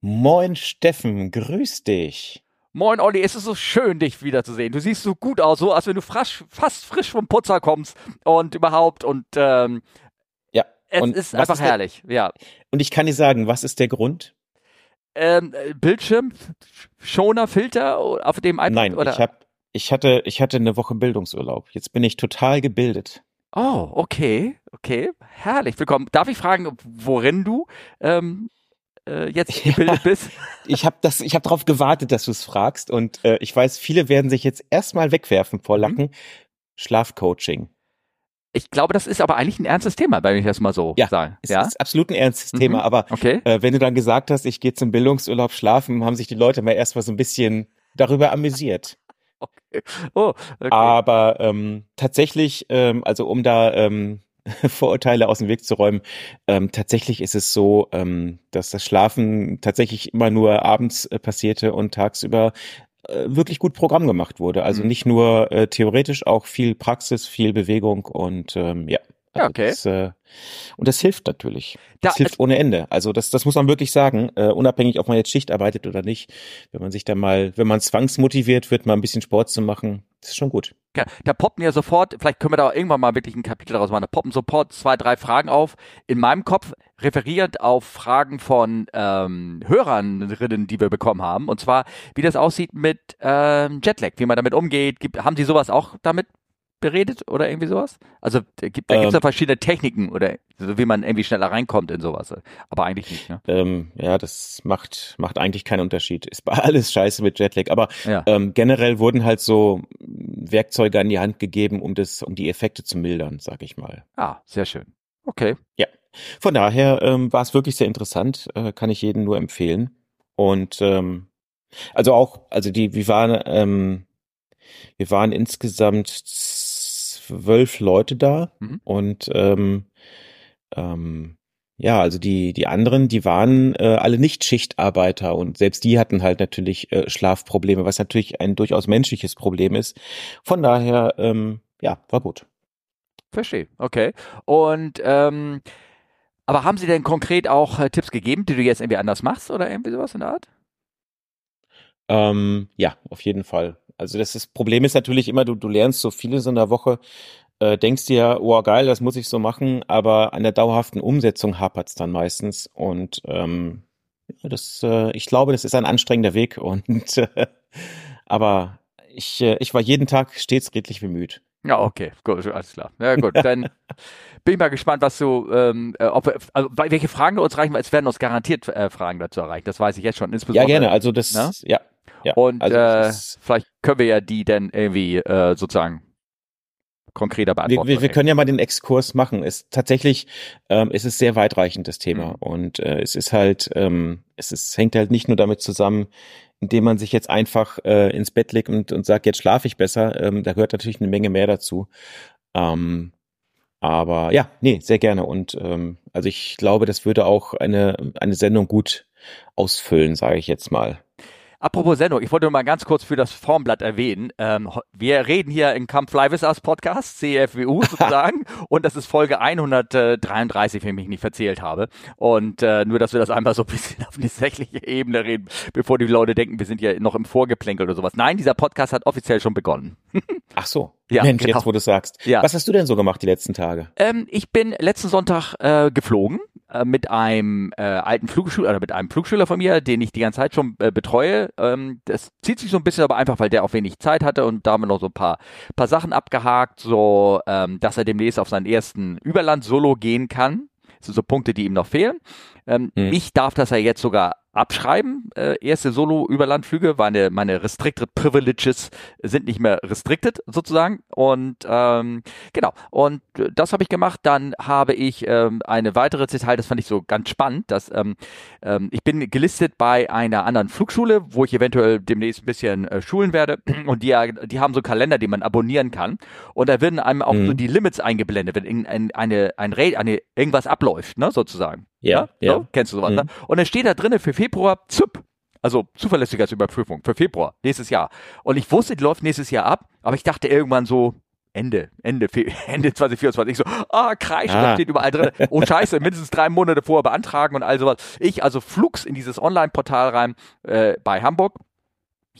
Moin Steffen, grüß dich. Moin Olli, es ist so schön, dich wiederzusehen. Du siehst so gut aus, so als wenn du frasch, fast frisch vom Putzer kommst und überhaupt und ähm, ja, es und ist einfach ist der- herrlich. Ja, Und ich kann dir sagen, was ist der Grund? ähm, äh, Bildschirm, Schoner, Filter auf dem iPad Nein, oder? ich hab, ich hatte, ich hatte eine Woche Bildungsurlaub. Jetzt bin ich total gebildet. oh, okay, okay, herrlich. Willkommen. Darf ich fragen, worin du ähm, äh, jetzt Ja. gebildet bist? Ich habe das, ich habe darauf gewartet, dass du es fragst und äh, ich weiß, viele werden sich jetzt erstmal wegwerfen vor Mhm. Lachen. Schlafcoaching. Ich glaube, das ist aber eigentlich ein ernstes Thema, wenn ich das mal so Ja, sage. Es Ja, ist absolut ein ernstes Mhm. Thema, aber okay. äh, wenn du dann gesagt hast, ich gehe zum Bildungsurlaub schlafen, haben sich die Leute mal erstmal so ein bisschen darüber amüsiert. Oh, okay. Aber ähm, tatsächlich, ähm, also um da ähm, Vorurteile aus dem Weg zu räumen, ähm, tatsächlich ist es so, ähm, dass das Schlafen tatsächlich immer nur abends äh, passierte und tagsüber äh, wirklich gut Programm gemacht wurde. Also Mhm. nicht nur äh, theoretisch, auch viel Praxis, viel Bewegung und ähm, ja. Ja, Also okay. Das, äh, und das hilft natürlich. Da- Das hilft ohne Ende. Also das, das muss man wirklich sagen, äh, unabhängig, ob man jetzt Schicht arbeitet oder nicht. Wenn man sich da mal, wenn man zwangsmotiviert wird, mal ein bisschen Sport zu machen, das ist schon gut. Da poppen ja sofort, vielleicht können wir da irgendwann mal wirklich ein Kapitel daraus machen, da poppen sofort zwei, drei Fragen auf. In meinem Kopf referierend auf Fragen von ähm, Hörerinnen, die wir bekommen haben. Und zwar, wie das aussieht mit ähm, Jetlag, wie man damit umgeht. Gibt, haben Sie sowas auch damit beredet oder irgendwie sowas? Also da gibt da Ähm. ja verschiedene Techniken oder so, wie man irgendwie schneller reinkommt in sowas. Aber eigentlich nicht, ne? Ähm, ja, das macht, macht eigentlich keinen Unterschied. Ist bei alles scheiße mit Jetlag. Aber Ja. ähm, generell wurden halt so Werkzeuge an die Hand gegeben, um das, um die Effekte zu mildern, sag ich mal. Ah, sehr schön. Okay. Von daher ähm, war es wirklich sehr interessant, äh, kann ich jedem nur empfehlen. Und ähm, also auch, also die, wir waren, ähm, wir waren insgesamt zwölf Leute da Mhm. und ähm, ähm, ja, also die die anderen, die waren äh, alle nicht Schichtarbeiter und selbst die hatten halt natürlich äh, Schlafprobleme, was natürlich ein durchaus menschliches Problem ist. Von daher, ähm, ja, war gut. Verstehe, okay. Und ähm, aber haben Sie denn konkret auch äh, Tipps gegeben, die du jetzt irgendwie anders machst oder irgendwie sowas in der Art? Ähm, ja, auf jeden Fall. Also das ist, Problem ist natürlich immer, du, du lernst so viel in einer Woche, äh, denkst dir, oh geil, das muss ich so machen, aber an der dauerhaften Umsetzung hapert's dann meistens. Und ähm, ja, das, äh, ich glaube, das ist ein anstrengender Weg. Und äh, aber ich, äh, ich war jeden Tag stets redlich bemüht. Ja, okay, gut, alles klar. Ja, gut, dann bin ich mal gespannt, was du, ähm, äh, ob, wir- also welche Fragen du uns reichen, weil es werden uns garantiert äh, Fragen dazu erreichen. Das weiß ich jetzt schon. Ja, Insbesondere. gerne. Also das, Ne? ja. Ja. Und also äh, ist, vielleicht können wir ja die dann irgendwie äh, sozusagen konkreter beantworten. wir, wir können ja mal den Exkurs machen. Es tatsächlich, ähm, es ist sehr weitreichend das Thema Mhm. und äh, es ist halt, ähm, es ist, hängt halt nicht nur damit zusammen, indem man sich jetzt einfach äh, ins Bett legt und, und sagt, jetzt schlafe ich besser. Ähm, da gehört natürlich eine Menge mehr dazu. Ähm, aber ja, nee, sehr gerne. Und ähm, also ich glaube, das würde auch eine eine Sendung gut ausfüllen, sage ich jetzt mal. Apropos Sendung, ich wollte nur mal ganz kurz für das Formblatt erwähnen. Ähm, wir reden hier in Come Fly With Us Podcast, CFWU sozusagen, und das ist Folge 133, wenn ich mich nicht verzählt habe. Und äh, nur, dass wir das einmal so ein bisschen auf die sächliche Ebene reden, bevor die Leute denken, wir sind ja noch im Vorgeplänkel oder sowas. Nein, dieser Podcast hat offiziell schon begonnen. Ach so, Ja, Mensch, genau. jetzt wo du sagst. Ja. Was hast du denn so gemacht die letzten Tage? Ähm, ich bin letzten Sonntag äh, geflogen äh, mit einem äh, alten Flugschüler oder mit einem Flugschüler von mir, den ich die ganze Zeit schon äh, betreue. Ähm, das zieht sich so ein bisschen, aber einfach, weil der auch wenig Zeit hatte und da haben wir noch so ein paar, paar Sachen abgehakt, so ähm, dass er demnächst auf seinen ersten Überland-Solo gehen kann. Das sind so Punkte, die ihm noch fehlen. Ähm, Hm. Ich darf das ja jetzt sogar abschreiben. Äh, erste Solo-Überlandflüge, meine, meine Restricted Privileges sind nicht mehr restricted sozusagen. Und ähm, genau, und äh, das habe ich gemacht. Dann habe ich ähm, eine weitere Detail, das fand ich so ganz spannend, dass ähm, ähm, ich bin gelistet bei einer anderen Flugschule, wo ich eventuell demnächst ein bisschen äh, schulen werde. Und die, die haben so einen Kalender, den man abonnieren kann. Und da werden einem auch Mhm. so die Limits eingeblendet, wenn irgendein, eine, ein eine, irgendwas abläuft, ne, sozusagen. Ja, So? ja. Kennst du sowas, Mhm. ne? Und dann steht da drinnen für Februar ZUP. Also Zuverlässigkeitsüberprüfung für Februar nächstes Jahr. Und ich wusste, die läuft nächstes Jahr ab, aber ich dachte irgendwann so, Ende, Ende, Ende 2024. Ich so, ah, Kreisch, ah. da steht überall drin. Oh Scheiße, mindestens drei Monate vorher beantragen und all sowas. Ich also flugs in dieses Online-Portal rein äh, bei Hamburg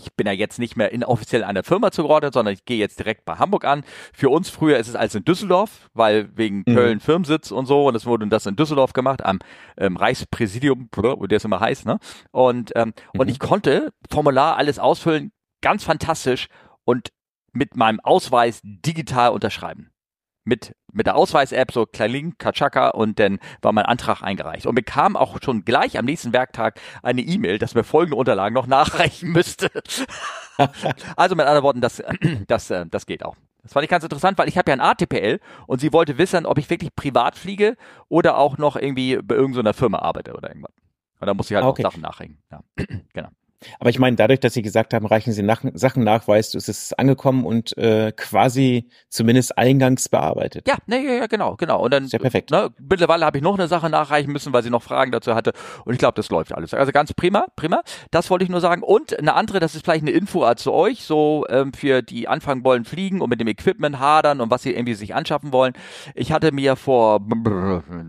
ich bin ja jetzt nicht mehr inoffiziell einer Firma zugeordnet, sondern ich gehe jetzt direkt bei Hamburg an. Für uns früher ist es als in Düsseldorf, weil wegen mhm. Köln Firmensitz und so und es wurde das in Düsseldorf gemacht am ähm, Reichspräsidium, wo der es immer heißt, ne? Und ähm, mhm. und ich konnte Formular alles ausfüllen, ganz fantastisch und mit meinem Ausweis digital unterschreiben mit, mit der Ausweis-App, so Kling, Katschaka und dann war mein Antrag eingereicht. Und bekam auch schon gleich am nächsten Werktag eine E-Mail, dass mir folgende Unterlagen noch nachreichen müsste. also mit anderen Worten, das, das, äh, das geht auch. Das fand ich ganz interessant, weil ich habe ja ein ATPL und sie wollte wissen, ob ich wirklich privat fliege oder auch noch irgendwie bei irgendeiner Firma arbeite oder irgendwas. Und da muss ich halt okay. auch Sachen nachhängen. Ja, genau. Aber ich meine, dadurch, dass Sie gesagt haben, reichen Sie nach, Sachen nach, weißt du, ist es angekommen und äh, quasi zumindest eingangs bearbeitet. Ja, ne, ja, ja, genau, genau. Und dann, ist ja perfekt. Ne, mittlerweile habe ich noch eine Sache nachreichen müssen, weil sie noch Fragen dazu hatte. Und ich glaube, das läuft alles. Also ganz prima, prima. Das wollte ich nur sagen. Und eine andere, das ist vielleicht eine Info zu euch, so ähm, für die anfangen wollen fliegen und mit dem Equipment hadern und was sie irgendwie sich anschaffen wollen. Ich hatte mir vor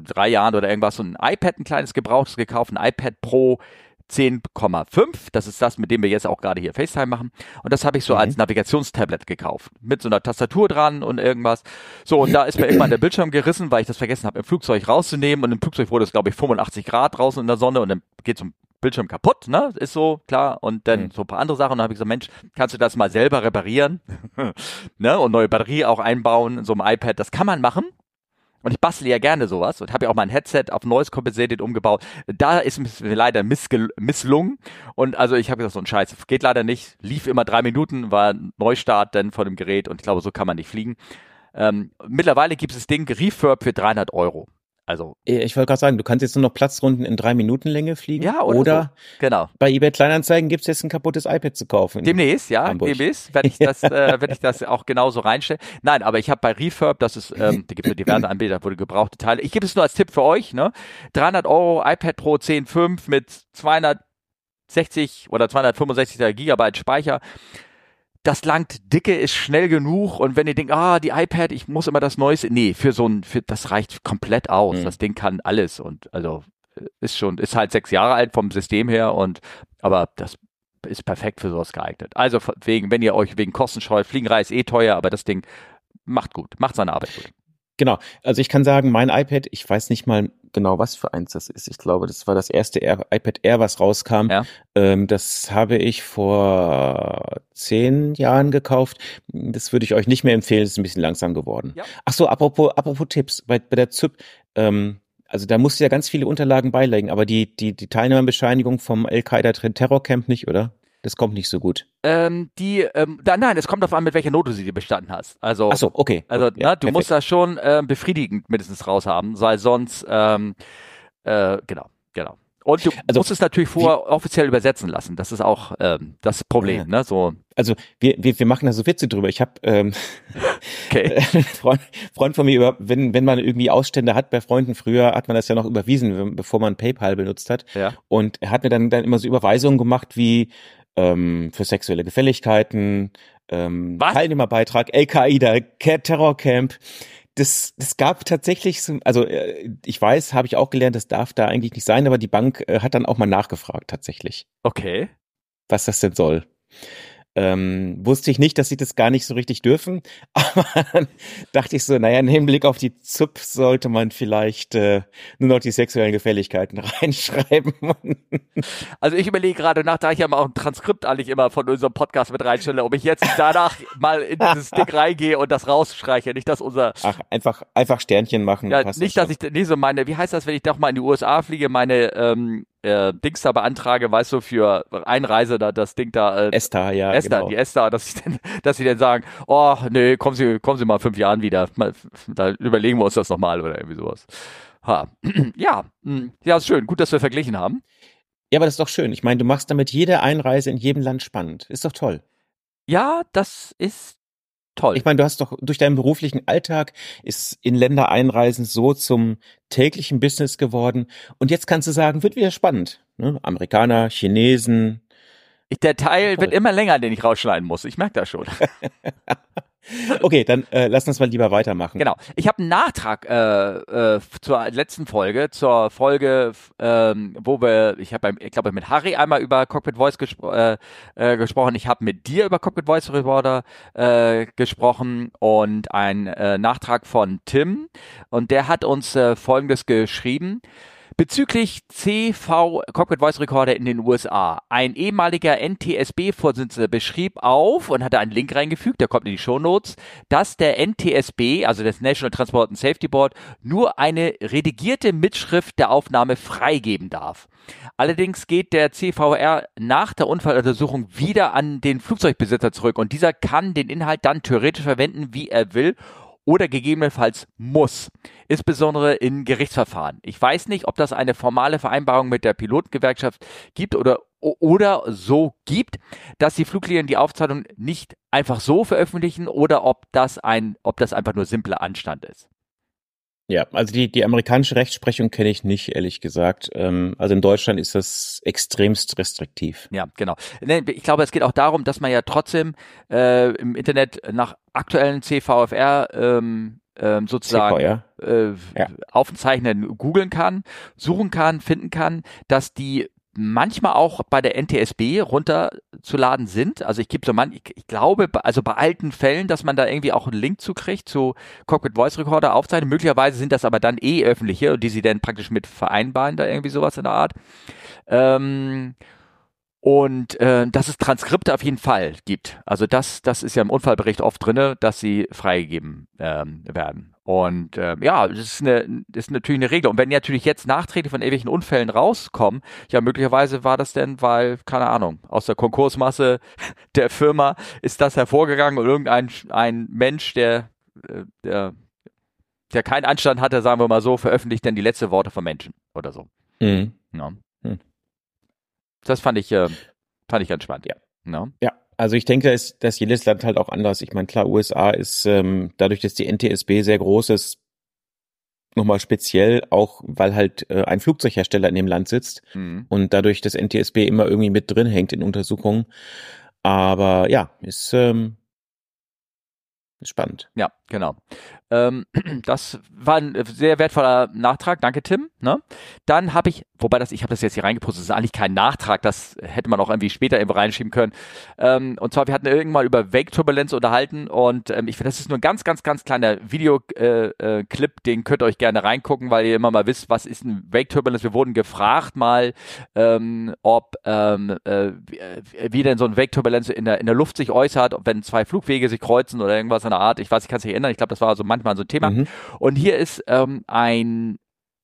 drei Jahren oder irgendwas so ein iPad, ein kleines gebrauchtes gekauft, ein iPad Pro 10,5. Das ist das, mit dem wir jetzt auch gerade hier FaceTime machen. Und das habe ich so mhm. als Navigationstablet gekauft. Mit so einer Tastatur dran und irgendwas. So, und da ist mir irgendwann der Bildschirm gerissen, weil ich das vergessen habe, im Flugzeug rauszunehmen. Und im Flugzeug wurde es, glaube ich, 85 Grad draußen in der Sonne und dann geht zum Bildschirm kaputt, ne? Ist so, klar. Und dann mhm. so ein paar andere Sachen. Und dann habe ich gesagt, Mensch, kannst du das mal selber reparieren? ne? Und neue Batterie auch einbauen in so einem iPad. Das kann man machen. Und ich bastle ja gerne sowas und habe ja auch mein Headset auf Noise Compensated umgebaut. Da ist mir leider misslungen. Und also ich habe gesagt, so ein Scheiß, geht leider nicht. Lief immer drei Minuten, war Neustart dann von dem Gerät und ich glaube, so kann man nicht fliegen. Ähm, mittlerweile gibt es das Ding Refurb für 300 Euro. Also äh, ich wollte gerade sagen, du kannst jetzt nur noch Platzrunden in drei Minuten Länge fliegen. Ja, oder, oder so. genau. Bei eBay Kleinanzeigen gibt's jetzt ein kaputtes iPad zu kaufen. Demnächst, ja, Hamburg. demnächst werde ich das, äh, werde ich das auch genauso reinstellen. Nein, aber ich habe bei Refurb, das ist, ähm, da gibt es diverse Anbieter, wo du gebrauchte Teile. Ich gebe es nur als Tipp für euch, ne? 300 Euro iPad Pro 10.5 mit 260 oder 265 Gigabyte Speicher das langt dicke, ist schnell genug und wenn ihr denkt, ah, die iPad, ich muss immer das Neueste, nee, für so ein, für, das reicht komplett aus. Mhm. Das Ding kann alles und also ist schon, ist halt sechs Jahre alt vom System her und aber das ist perfekt für sowas geeignet. Also wegen, wenn ihr euch wegen Kosten scheut, Fliegenreis eh teuer, aber das Ding macht gut, macht seine Arbeit gut. Genau. Also ich kann sagen, mein iPad, ich weiß nicht mal genau, was für eins das ist. Ich glaube, das war das erste Air, iPad Air, was rauskam. Ja. Ähm, das habe ich vor zehn Jahren gekauft. Das würde ich euch nicht mehr empfehlen. Das ist ein bisschen langsam geworden. Ja. Ach so, apropos, apropos Tipps. Bei, bei der ZYP, ähm, also da musst du ja ganz viele Unterlagen beilegen, aber die, die, die Teilnehmerbescheinigung vom Al-Qaida-Terrorcamp nicht, oder? Das kommt nicht so gut. Ähm, die, ähm, da, nein, es kommt darauf an, mit welcher Note du sie bestanden hast. Also, Ach so, okay. Also, ja, na, du perfekt. musst das schon äh, befriedigend mindestens raushaben, weil sonst, ähm, äh, genau, genau. Und du also, musst es natürlich vorher offiziell übersetzen lassen. Das ist auch ähm, das Problem. Ja. Ne? So. Also wir, wir, wir machen da so Witze drüber. Ich habe ähm, okay. Freund, Freund von mir, über, wenn, wenn man irgendwie Ausstände hat bei Freunden, früher hat man das ja noch überwiesen, bevor man PayPal benutzt hat. Ja. Und er hat mir dann, dann immer so Überweisungen gemacht wie ähm, für sexuelle Gefälligkeiten, ähm, Was? Teilnehmerbeitrag, Al-Qaida, Terrorcamp. Das, das gab tatsächlich, so, also äh, ich weiß, habe ich auch gelernt, das darf da eigentlich nicht sein, aber die Bank äh, hat dann auch mal nachgefragt tatsächlich. Okay. Was das denn soll. Ähm, wusste ich nicht, dass sie das gar nicht so richtig dürfen, aber dann dachte ich so, naja, im Hinblick auf die ZUP sollte man vielleicht äh, nur noch die sexuellen Gefälligkeiten reinschreiben. also ich überlege gerade nach, da ich ja mal auch ein Transkript eigentlich immer von unserem Podcast mit reinstelle, ob ich jetzt danach mal in dieses Ding reingehe und das rausstreiche, nicht dass unser... Ach, einfach, einfach Sternchen machen. Ja, nicht, dass ich, nee, so meine, wie heißt das, wenn ich doch mal in die USA fliege, meine ähm, äh, Dings da beantrage, weißt du, für Einreise da das Ding da. Äh, Esther, ja. Esther, genau. die Esther, dass ich denn, dass sie dann sagen, oh, nee, kommen Sie, kommen Sie mal fünf Jahren wieder. Mal, da überlegen wir uns das nochmal oder irgendwie sowas. Ha. Ja, hm, ja, ist schön. Gut, dass wir verglichen haben. Ja, aber das ist doch schön. Ich meine, du machst damit jede Einreise in jedem Land spannend. Ist doch toll. Ja, das ist toll. Ich meine, du hast doch durch deinen beruflichen Alltag ist in Länder einreisen so zum täglichen Business geworden. Und jetzt kannst du sagen, wird wieder spannend. Ne? Amerikaner, Chinesen. Der Teil wird immer länger, den ich rausschneiden muss. Ich merke das schon. Okay, dann äh, lass uns mal lieber weitermachen. Genau. Ich habe einen Nachtrag äh, äh, zur letzten Folge, zur Folge, ähm, wo wir, ich habe, ich glaube, mit Harry einmal über Cockpit Voice gespro äh, äh, gesprochen. Ich habe mit dir über Cockpit Voice Recorder äh, gesprochen und ein äh, Nachtrag von Tim und der hat uns äh, Folgendes geschrieben. Bezüglich CV Cockpit Voice Recorder in den USA. Ein ehemaliger NTSB-Vorsitzender beschrieb auf und hatte einen Link reingefügt, der kommt in die Show Notes, dass der NTSB, also das National Transport and Safety Board, nur eine redigierte Mitschrift der Aufnahme freigeben darf. Allerdings geht der CVR nach der Unfalluntersuchung wieder an den Flugzeugbesitzer zurück und dieser kann den Inhalt dann theoretisch verwenden, wie er will oder gegebenenfalls muss, insbesondere in Gerichtsverfahren. Ich weiß nicht, ob das eine formale Vereinbarung mit der Pilotengewerkschaft gibt oder oder so gibt, dass die Fluglinien die Aufzeichnung nicht einfach so veröffentlichen oder ob das ein, ob das einfach nur simpler Anstand ist. Ja, also die, die amerikanische Rechtsprechung kenne ich nicht, ehrlich gesagt. Ähm, also in Deutschland ist das extremst restriktiv. Ja, genau. Ich glaube, es geht auch darum, dass man ja trotzdem äh, im Internet nach aktuellen CVFR ähm, ähm, sozusagen äh, ja. aufzeichnen, googeln kann, suchen kann, finden kann, dass die manchmal auch bei der NTSB runterzuladen sind. Also ich gebe so man, ich, ich, glaube, also bei alten Fällen, dass man da irgendwie auch einen Link zukriegt zu Cockpit Voice Recorder aufzeichnen. Möglicherweise sind das aber dann eh öffentliche die sie dann praktisch mit vereinbaren, da irgendwie sowas in der Art. Ähm, und äh, dass es Transkripte auf jeden Fall gibt. Also das, das ist ja im Unfallbericht oft drinne, dass sie freigegeben ähm, werden. Und äh, ja, das ist, eine, das ist natürlich eine Regel. Und wenn natürlich jetzt nachträglich von irgendwelchen Unfällen rauskommen, ja, möglicherweise war das denn, weil, keine Ahnung, aus der Konkursmasse der Firma ist das hervorgegangen und irgendein ein Mensch, der, äh, der, der keinen Anstand hatte, sagen wir mal so, veröffentlicht dann die letzten Worte von Menschen oder so. Mhm. Ja. Das fand ich, äh, fand ich ganz spannend. Ja. Ja. ja. Also ich denke, dass, dass jedes Land halt auch anders. Ich meine, klar, USA ist ähm, dadurch, dass die NTSB sehr groß ist, nochmal speziell, auch weil halt äh, ein Flugzeughersteller in dem Land sitzt mhm. und dadurch das NTSB immer irgendwie mit drin hängt in Untersuchungen. Aber ja, ist ähm, spannend. Ja, genau. Ähm, das war ein sehr wertvoller Nachtrag. Danke, Tim. Ne? Dann habe ich, wobei das, ich habe das jetzt hier reingepostet, das ist eigentlich kein Nachtrag, das hätte man auch irgendwie später irgendwo reinschieben können. Ähm, und zwar, wir hatten irgendwann über Wake-Turbulenz unterhalten und ähm, ich finde, das ist nur ein ganz, ganz, ganz kleiner Videoclip, äh, äh, den könnt ihr euch gerne reingucken, weil ihr immer mal wisst, was ist ein Wake-Turbulence. Wir wurden gefragt mal, ob, äh, wie denn so ein Wake-Turbulenz in der, in der Luft sich äußert, wenn zwei Flugwege sich kreuzen oder irgendwas in der Art. Ich weiß, ich kann es nicht erinnern. Ich glaube, das war so manchmal manchmal so ein Thema. Mhm. Und hier ist ähm, ein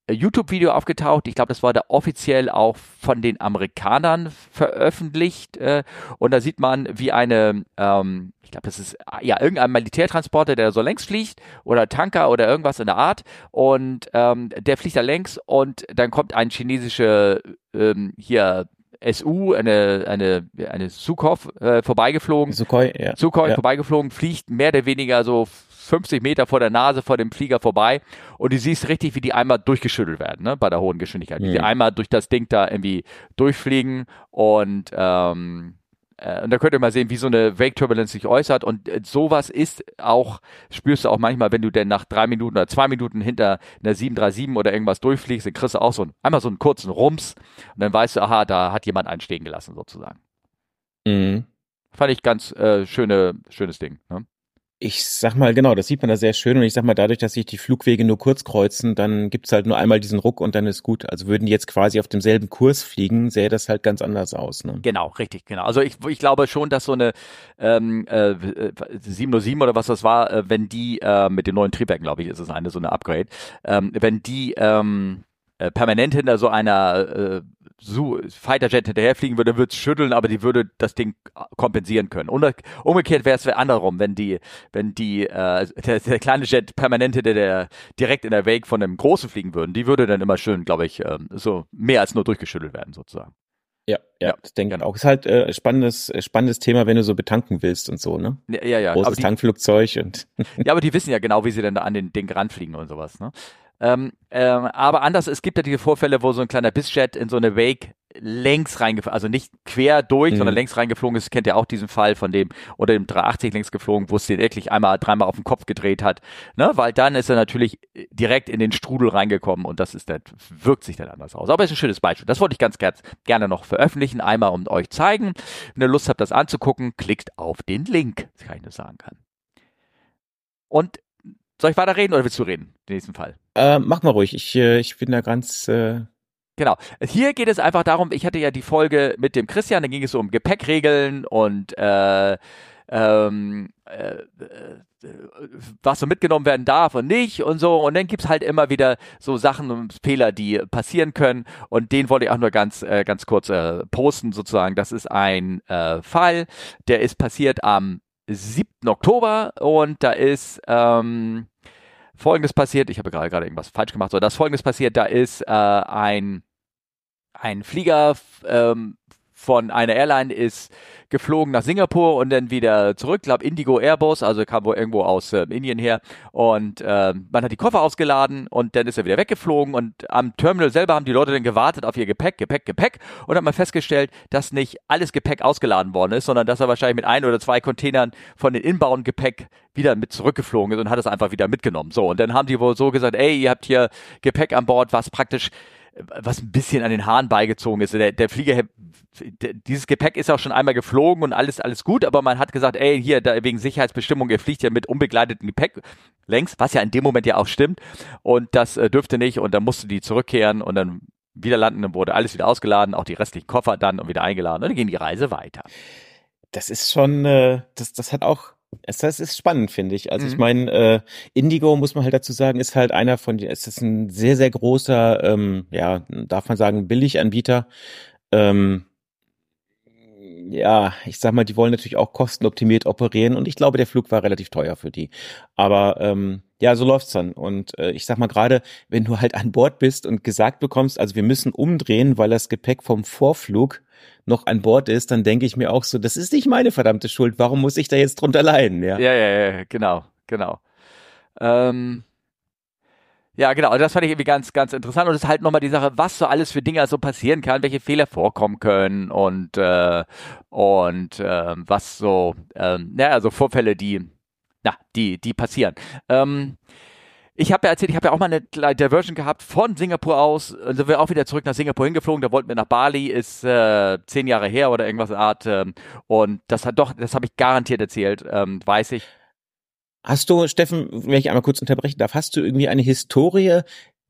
YouTube-Video aufgetaucht. Ich glaube, das war da offiziell auch von den Amerikanern veröffentlicht. Äh, und da sieht man, wie eine, ähm, ich glaube, das ist ja irgendein Militärtransporter, der so längs fliegt oder Tanker oder irgendwas in der Art. Und ähm, der fliegt da längs und dann kommt ein chinesische ähm, hier SU, eine, eine, eine Sukhov äh, vorbeigeflogen. Sukhoi, ja. Sukhoi ja. vorbeigeflogen, fliegt mehr oder weniger so 50 Meter vor der Nase vor dem Flieger vorbei und du siehst richtig, wie die einmal durchgeschüttelt werden, ne, bei der hohen Geschwindigkeit. Wie die mhm. einmal durch das Ding da irgendwie durchfliegen und ähm, äh, und da könnt ihr mal sehen, wie so eine Wake Turbulence sich äußert. Und äh, sowas ist auch, spürst du auch manchmal, wenn du denn nach drei Minuten oder zwei Minuten hinter einer 737 oder irgendwas durchfliegst, dann kriegst du auch so ein, einmal so einen kurzen Rums und dann weißt du, aha, da hat jemand einen stehen gelassen, sozusagen. Mhm. Fand ich ganz äh, schöne, schönes Ding. Ne? Ich sag mal, genau, das sieht man da sehr schön. Und ich sag mal, dadurch, dass sich die Flugwege nur kurz kreuzen, dann gibt's halt nur einmal diesen Ruck und dann ist gut. Also würden die jetzt quasi auf demselben Kurs fliegen, sähe das halt ganz anders aus. Ne? Genau, richtig, genau. Also ich, ich glaube schon, dass so eine ähm, äh, 707 oder was das war, äh, wenn die äh, mit den neuen Triebwerken, glaube ich, ist es eine so eine Upgrade, ähm, wenn die ähm, äh, permanent hinter so einer äh, so Fighterjet hinterherfliegen würde, würde es schütteln, aber die würde das Ding kompensieren können. Und umgekehrt wäre es andersrum, wenn die, wenn die, äh, der, der kleine Jet permanent hinter der, direkt in der Wake von einem großen fliegen würden, die würde dann immer schön, glaube ich, äh, so mehr als nur durchgeschüttelt werden, sozusagen. Ja, ja, ja, das denke ich genau. auch. Ist halt äh, spannendes, spannendes Thema, wenn du so betanken willst und so, ne? Ja, ja. ja. Großes die, Tankflugzeug und. ja, aber die wissen ja genau, wie sie denn da an den Ding ranfliegen und sowas, ne? Ähm, ähm, aber anders, es gibt ja diese Vorfälle, wo so ein kleiner Bissjet in so eine Wake längs reingeflogen, also nicht quer durch, Mhm. sondern längs reingeflogen ist. Kennt ihr auch diesen Fall von dem, oder dem 380 längs geflogen, wo es den wirklich einmal, dreimal auf den Kopf gedreht hat, ne, weil dann ist er natürlich direkt in den Strudel reingekommen und das ist dann, wirkt sich dann anders aus. Aber es ist ein schönes Beispiel. Das wollte ich ganz, ganz gerne noch veröffentlichen, einmal um euch zeigen. Wenn ihr Lust habt, das anzugucken, klickt auf den Link, das kann ich nur sagen kann. Und soll ich weiter reden oder willst du reden? Den nächsten Fall. Äh, mach mal ruhig. Ich, äh, ich bin da ganz. Äh, Genau. Hier geht es einfach darum, ich hatte ja die Folge mit dem Christian, da ging es um Gepäckregeln und äh, ähm, äh, äh, was so mitgenommen werden darf und nicht und so. Und dann gibt's halt immer wieder so Sachen und Fehler, die passieren können. Und den wollte ich auch nur ganz, äh, ganz kurz äh, posten, sozusagen. Das ist ein äh, Fall, der ist passiert am 7. Oktober und da ist ähm, Folgendes passiert, ich habe gerade gerade irgendwas falsch gemacht, so, das Folgendes passiert, da ist äh, ein, ein Flieger ähm, von einer Airline ist geflogen nach Singapur und dann wieder zurück, glaube Indigo Airbus, also kam wohl irgendwo aus äh, Indien her und äh, man hat die Koffer ausgeladen und dann ist er wieder weggeflogen und am Terminal selber haben die Leute dann gewartet auf ihr Gepäck, Gepäck, Gepäck und hat man festgestellt, dass nicht alles Gepäck ausgeladen worden ist, sondern dass er wahrscheinlich mit ein oder zwei Containern von den Inbound-Gepäck wieder mit zurückgeflogen ist und hat es einfach wieder mitgenommen. So, und dann haben die wohl so gesagt, ey, ihr habt hier Gepäck an Bord, was praktisch was ein bisschen an den Haaren beigezogen ist. Der, der Flieger, der, dieses Gepäck ist auch schon einmal geflogen und alles, alles gut, aber man hat gesagt, ey, hier, da, wegen Sicherheitsbestimmung, ihr fliegt ja mit unbegleitetem Gepäck längs, was ja in dem Moment ja auch stimmt. Und das äh, dürfte nicht und dann musste die zurückkehren und dann wieder landen, dann wurde alles wieder ausgeladen, auch die restlichen Koffer dann und wieder eingeladen und dann ging die Reise weiter. das ist schon, äh, das, das hat auch, es- das ist spannend, finde ich. Also ich Mhm. meine, äh, Indigo, muss man halt dazu sagen, ist halt einer von, es ist ein sehr, sehr großer, ähm, ja, darf man sagen, Billiganbieter. Ähm, ja, ich sag mal, die wollen natürlich auch kostenoptimiert operieren und ich glaube, der Flug war relativ teuer für die. Aber ähm, ja, so läuft's dann. Und äh, ich sag mal gerade, wenn du halt an Bord bist und gesagt bekommst, also wir müssen umdrehen, weil das Gepäck vom Vorflug noch an Bord ist, dann denke ich mir auch so, das ist nicht meine verdammte Schuld. Warum muss ich da jetzt drunter leiden? Ja. Ja, ja, ja, genau, genau. Ähm, ja, genau. Also das fand ich irgendwie ganz, ganz interessant. Und es ist halt nochmal die Sache, was so alles für Dinge so passieren kann, welche Fehler vorkommen können und, äh, und ähm, was so, ähm, ja, also Vorfälle, die, na, die, die passieren. Ähm, ich habe ja erzählt, ich habe ja auch mal eine Diversion gehabt von Singapur aus. Dann sind wir auch wieder zurück nach Singapur hingeflogen. Da wollten wir nach Bali, ist äh, zehn Jahre her oder irgendwas Art. Ähm, und das hat doch, das habe ich garantiert erzählt, ähm, weiß ich. Hast du, Steffen, wenn ich einmal kurz unterbrechen darf, hast du irgendwie eine Historie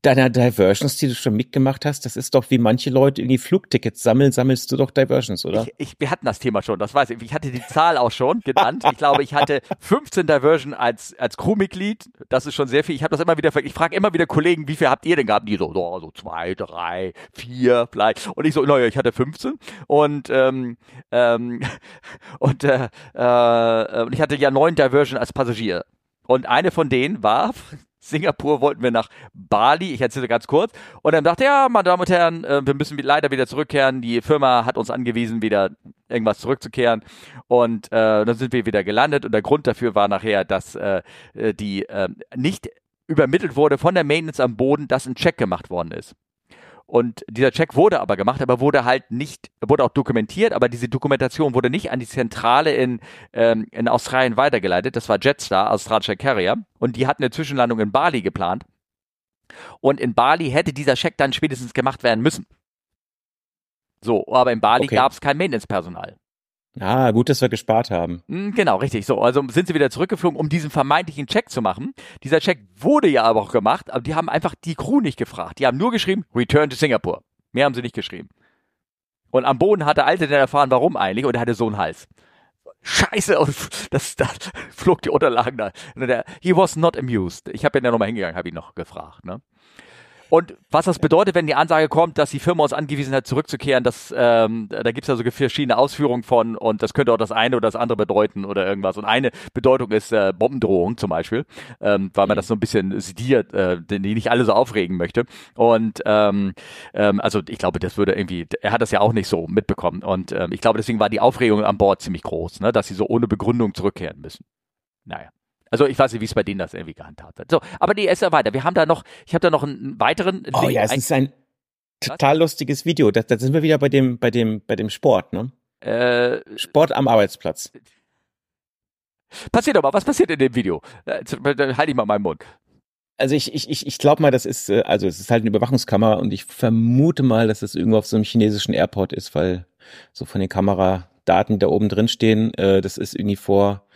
deiner Diversions, die du schon mitgemacht hast? Das ist doch wie manche Leute irgendwie Flugtickets sammeln, sammelst du doch Diversions, oder? Ich, ich, wir hatten das Thema schon, das weiß ich. Ich hatte die Zahl auch schon genannt. Ich glaube, ich hatte 15 Diversion als, als Crewmitglied. Das ist schon sehr viel. Ich habe das immer wieder, ich frage immer wieder Kollegen, wie viel habt ihr denn gehabt? Die so, so, so zwei, drei, vier vielleicht. Und ich so, naja, ich hatte 15. Und, ähm, ähm, und, äh, äh, und ich hatte ja neun Diversion als Passagier. Und eine von denen war, Singapur wollten wir nach Bali, ich erzähle ganz kurz, und dann dachte ja, meine Damen und Herren, äh, wir müssen leider wieder zurückkehren, die Firma hat uns angewiesen, wieder irgendwas zurückzukehren. Und äh, dann sind wir wieder gelandet. Und der Grund dafür war nachher, dass äh, äh, die äh, nicht übermittelt wurde von der Maintenance am Boden, dass ein Check gemacht worden ist. Und dieser Check wurde aber gemacht, aber wurde halt nicht, wurde auch dokumentiert, aber diese Dokumentation wurde nicht an die Zentrale in, ähm, in Australien weitergeleitet. Das war Jetstar, australischer Carrier. Und die hatten eine Zwischenlandung in Bali geplant. Und in Bali hätte dieser Check dann spätestens gemacht werden müssen. So, aber in Bali Okay. gab es kein Maintenance-Personal. Ah, gut, dass wir gespart haben. Mm, Genau, richtig. So, also sind sie wieder zurückgeflogen, um diesen vermeintlichen Check zu machen. Dieser Check wurde ja aber auch gemacht, aber die haben einfach die Crew nicht gefragt. Die haben nur geschrieben, Return to Singapore. Mehr haben sie nicht geschrieben. Und am Boden hat der Alte dann erfahren, warum eigentlich, und er hatte so einen Hals. Scheiße, und das, das flog die Unterlagen da. Der, he was not amused. Ich habe ja nochmal hingegangen, habe ihn noch gefragt. Ne? Und was das bedeutet, wenn die Ansage kommt, dass die Firma uns angewiesen hat, zurückzukehren, das, ähm, da gibt's ja so verschiedene Ausführungen von und das könnte auch das eine oder das andere bedeuten oder irgendwas. Und eine Bedeutung ist äh, Bombendrohung zum Beispiel, ähm, weil man das so ein bisschen sediert, äh, die nicht alle so aufregen möchte. Und ähm, ähm, also ich glaube, das würde irgendwie, er hat das ja auch nicht so mitbekommen. Und ähm, ich glaube, deswegen war die Aufregung an Bord ziemlich groß, ne, dass sie so ohne Begründung zurückkehren müssen. Naja. Also ich weiß nicht, wie es bei denen das irgendwie gehandhabt wird. So, aber die ist ja weiter. Wir haben da noch, ich habe da noch einen weiteren Oh Link ja, es ein- ist ein, Total lustiges Video. Da, da sind wir wieder bei dem, bei dem, bei dem Sport, ne? Äh, Sport am Arbeitsplatz. passiert mal, was passiert in dem Video? Äh, Dann halte ich mal meinen Mund. Also ich, ich, ich, ich glaube mal, das ist, äh, also es ist halt eine Überwachungskamera und ich vermute mal, dass es irgendwo auf so einem chinesischen Airport ist, weil so von den Kameradaten, die da oben drin stehen, äh, das ist irgendwie vor,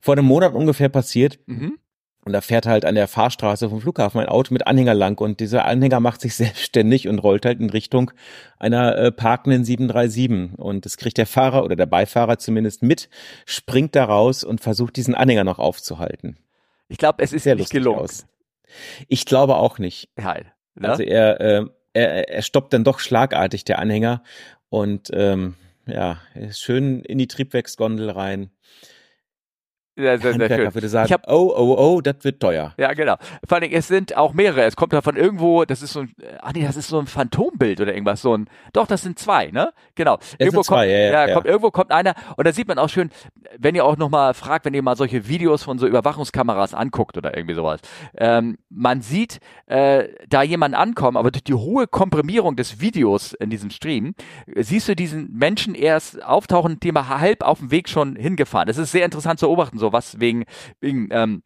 vor einem Monat ungefähr passiert. Mhm. Und da fährt halt an der Fahrstraße vom Flughafen ein Auto mit Anhänger lang und dieser Anhänger macht sich selbstständig und rollt halt in Richtung einer äh, parkenden 737. Und das kriegt der Fahrer oder der Beifahrer zumindest mit, springt da raus und versucht diesen Anhänger noch aufzuhalten. Ich glaube, es ist Sehr nicht gelungen. aus. Ich glaube auch nicht. Halt, ne? Also er, äh, er, er stoppt dann doch schlagartig der Anhänger und ähm, ja, ist schön in die Triebwerksgondel rein. Sehr, sehr, sehr schön. würde sagen, Ich hab- oh, oh, oh, das wird teuer. Ja, genau. Vor Dingen, es sind auch mehrere. Es kommt da von irgendwo, das ist so ein, ach nee, das ist so ein Phantombild oder irgendwas. So ein, doch, das sind zwei, ne? Genau. irgendwo sind zwei, kommt, ja, ja, ja. Kommt, irgendwo kommt einer und da sieht man auch schön, wenn ihr auch nochmal fragt, wenn ihr mal solche Videos von so Überwachungskameras anguckt oder irgendwie sowas. Ähm, man sieht äh, da jemanden ankommen, aber durch die hohe Komprimierung des Videos in diesem Stream äh, siehst du diesen Menschen erst auftauchen, er halb auf dem Weg schon hingefahren. Das ist sehr interessant zu beobachten, so was wegen, wegen ähm,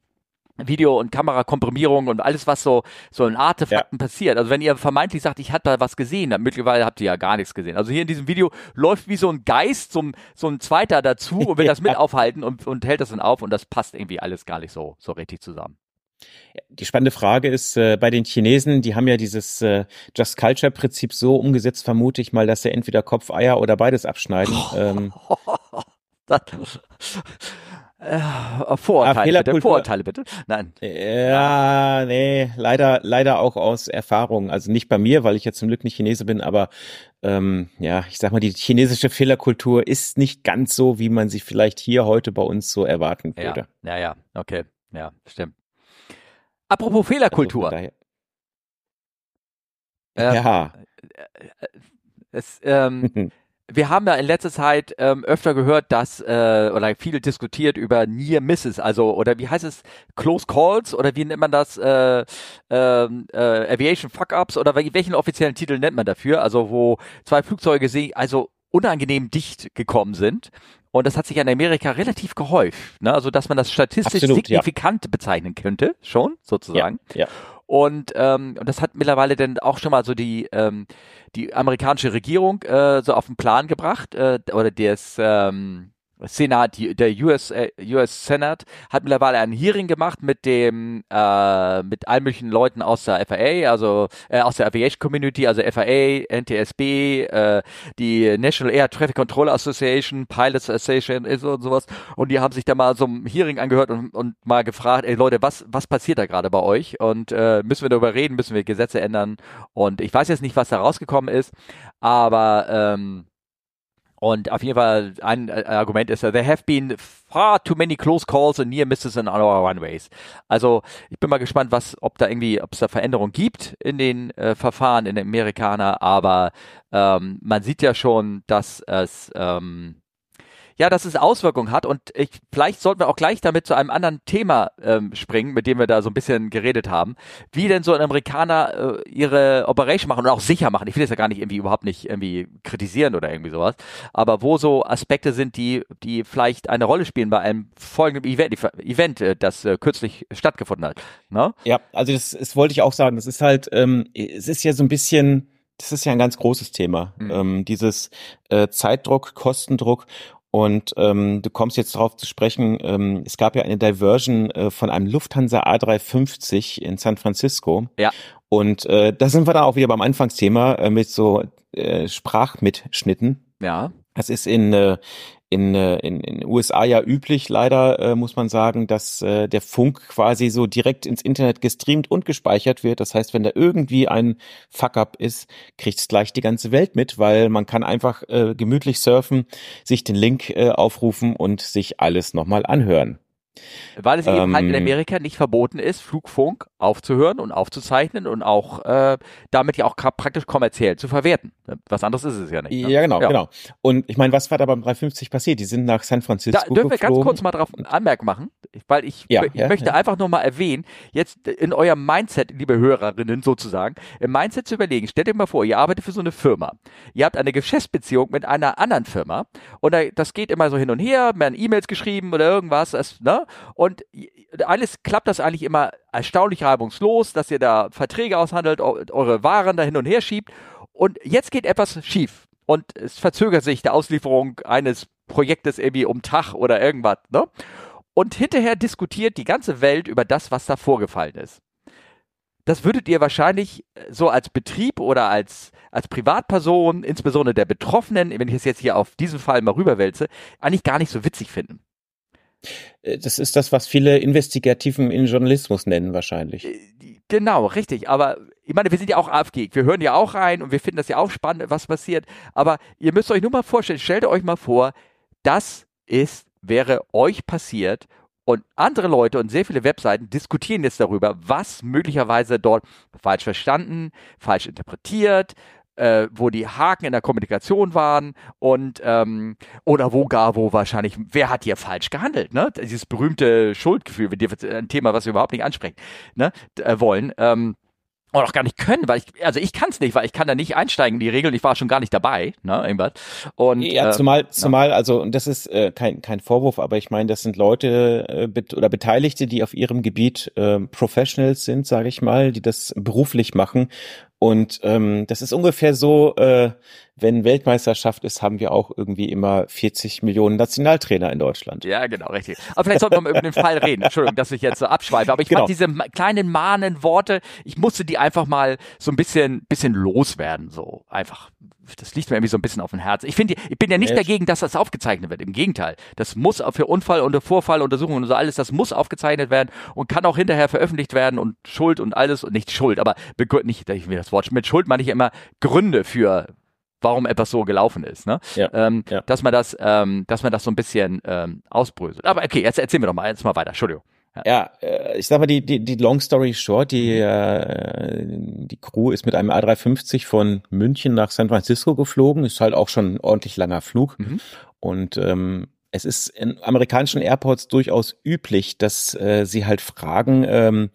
Video- und Kamerakomprimierung und alles, was so, so in Artefakten passiert. Also wenn ihr vermeintlich sagt, ich hatte da was gesehen, dann mittlerweile habt ihr ja gar nichts gesehen. Also hier in diesem Video läuft wie so ein Geist, so ein, so ein Zweiter dazu und will das mit aufhalten und, und hält das dann auf und das passt irgendwie alles gar nicht so, so richtig zusammen. Die spannende Frage ist äh, bei den Chinesen, die haben ja dieses äh, Just Culture Prinzip so umgesetzt, vermute ich mal, dass sie entweder Kopf, Eier oder beides abschneiden. ähm, Das, äh, Vorurteile, Ah, bitte, Fehlerkultur. Vorurteile bitte. Nein. ja, nee, leider, leider auch aus Erfahrung. Also nicht bei mir, weil ich ja zum Glück nicht Chinese bin, aber ähm, ja, ich sag mal, die chinesische Fehlerkultur ist nicht ganz so, wie man sie vielleicht hier heute bei uns so erwarten Ja, würde. ja, ja, okay. Ja, stimmt. Apropos Fehlerkultur. Also Ähm, daher- ja. Es, ähm, wir haben ja in letzter Zeit ähm, öfter gehört, dass äh, oder viel diskutiert über Near Misses, also oder wie heißt es Close Calls oder wie nennt man das äh, ähm, äh, Aviation Fuck-ups oder wel- welchen offiziellen Titel nennt man dafür? Also wo zwei Flugzeuge se- also unangenehm dicht gekommen sind. Und das hat sich in Amerika relativ gehäuft, ne? also dass man das statistisch Absolut, ja. signifikant bezeichnen könnte, schon sozusagen. Ja. Und, ähm, und das hat mittlerweile dann auch schon mal so die, ähm, die amerikanische Regierung äh, so auf den Plan gebracht, äh, oder des ähm, Senat, der US, äh, US Senate hat mittlerweile ein Hearing gemacht mit dem, äh, mit allen möglichen Leuten aus der FAA, also äh, aus der Aviation Community, also FAA, NTSB, äh, die National Air Traffic Control Association, Pilots Association und sowas. Und die haben sich da mal so ein Hearing angehört und, und mal gefragt, ey Leute, was, was passiert da gerade bei euch? Und äh, müssen wir darüber reden, müssen wir Gesetze ändern? Und ich weiß jetzt nicht, was da rausgekommen ist, aber ähm, und auf jeden Fall ein äh, Argument ist, there have been far too many close calls and near misses on our runways. Also ich bin mal gespannt, was, ob da irgendwie, ob es da Veränderungen gibt in den äh, Verfahren in den Amerikaner, aber ähm, man sieht ja schon, dass es ähm, ja, dass es Auswirkungen hat und ich, vielleicht sollten wir auch gleich damit zu einem anderen Thema ähm, springen, mit dem wir da so ein bisschen geredet haben, wie denn so ein Amerikaner äh, ihre Operation machen und auch sicher machen. Ich will das ja gar nicht irgendwie überhaupt nicht irgendwie kritisieren oder irgendwie sowas, aber wo so Aspekte sind, die die vielleicht eine Rolle spielen bei einem folgenden Event, Event äh, das äh, kürzlich stattgefunden hat. Ne? Ja, also das, das wollte ich auch sagen. Das ist halt, ähm, es ist ja so ein bisschen, das ist ja ein ganz großes Thema. Mhm. Ähm, dieses äh, Zeitdruck, Kostendruck. Und ähm, du kommst jetzt darauf zu sprechen, ähm, es gab ja eine Diversion äh, von einem Lufthansa A350 in San Francisco. Ja. Und äh, da sind wir da auch wieder beim Anfangsthema äh, mit so äh, Sprachmitschnitten. Ja. Das ist in, äh, in, äh, in, in den USA ja üblich, leider äh, muss man sagen, dass äh, der Funk quasi so direkt ins Internet gestreamt und gespeichert wird. Das heißt, wenn da irgendwie ein Fuck-up ist, kriegt's gleich die ganze Welt mit, weil man kann einfach äh, gemütlich surfen, sich den Link äh, aufrufen und sich alles nochmal anhören. Weil es eben halt in Ähm, Amerika nicht verboten ist, Flugfunk aufzuhören und aufzuzeichnen und auch äh, damit ja auch praktisch kommerziell zu verwerten. Was anderes ist es ja nicht. Ne? Ja, genau, ja. genau. Und ich meine, was war da beim 350 passiert? Die sind nach San Francisco da dürfen wir ganz kurz mal darauf Anmerkung machen, weil ich, ja, ich ja, möchte einfach nur mal erwähnen, jetzt in eurem Mindset, liebe Hörerinnen sozusagen, im Mindset zu überlegen, stellt euch mal vor, ihr arbeitet für so eine Firma. Ihr habt eine Geschäftsbeziehung mit einer anderen Firma und das geht immer so hin und her, werden E-Mails geschrieben oder irgendwas, das, ne? Und alles klappt das eigentlich immer erstaunlich reibungslos, dass ihr da Verträge aushandelt, eure Waren da hin und her schiebt. Und jetzt geht etwas schief. Und es verzögert sich der Auslieferung eines Projektes irgendwie um Tag oder irgendwas, ne? Und hinterher diskutiert die ganze Welt über das, was da vorgefallen ist. Das würdet ihr wahrscheinlich so als Betrieb oder als, als Privatperson, insbesondere der Betroffenen, wenn ich es jetzt hier auf diesen Fall mal rüberwälze, eigentlich gar nicht so witzig finden. Äh, das ist das, was viele Investigativen in Journalismus nennen wahrscheinlich. Äh, genau, richtig. Aber ich meine, wir sind ja auch AfG. Wir hören ja auch rein und wir finden das ja auch spannend, was passiert. Aber ihr müsst euch nur mal vorstellen, stellt euch mal vor, das ist, wäre euch passiert und andere Leute und sehr viele Webseiten diskutieren jetzt darüber, was möglicherweise dort falsch verstanden, falsch interpretiert, äh, wo die Haken in der Kommunikation waren und ähm, oder wo gar, wo wahrscheinlich, wer hat hier falsch gehandelt, ne? Dieses berühmte Schuldgefühl, ein Thema, was wir überhaupt nicht ansprechen, ne, äh, wollen. Ähm, und auch gar nicht können, weil ich, also ich kann es nicht, weil ich kann da nicht einsteigen in die Regeln. Ich war schon gar nicht dabei, ne, irgendwas. Und ja, äh, zumal, zumal, also und das ist äh, kein kein Vorwurf, aber ich meine, das sind Leute äh, bet oder Beteiligte, die auf ihrem Gebiet äh, Professionals sind, sage ich mal, die das beruflich machen und ähm, das ist ungefähr so, äh, wenn Weltmeisterschaft ist, haben wir auch irgendwie immer 40 Millionen Nationaltrainer in Deutschland. Ja, genau, richtig. Aber vielleicht sollten wir mal über den Fall reden. Entschuldigung, dass ich jetzt so abschweife. Aber ich genau. fand diese kleinen mahnen Worte, ich musste die einfach mal so ein bisschen, bisschen loswerden, so einfach. Das liegt mir irgendwie so ein bisschen auf dem Herzen. Ich finde, ich bin ja nicht ja, dagegen, dass das aufgezeichnet wird. Im Gegenteil. Das muss für Unfall und Vorfalluntersuchungen und so alles, das muss aufgezeichnet werden und kann auch hinterher veröffentlicht werden und Schuld und alles und nicht Schuld, aber nicht, ich will das Wort mit Schuld meine ich immer Gründe für warum etwas so gelaufen ist, ne? Ja, ähm, ja. Dass man das, ähm, dass man das so ein bisschen ähm, ausbröselt. Aber okay, jetzt erzählen wir doch mal jetzt mal weiter. Entschuldigung. Ja, äh, ich sag mal, die, die, die Long Story Short, die, äh, die Crew ist mit einem A350 von München nach San Francisco geflogen, ist halt auch schon ein ordentlich langer Flug. Mhm. Und ähm, es ist in amerikanischen Airports durchaus üblich, dass äh, sie halt fragen, ähm,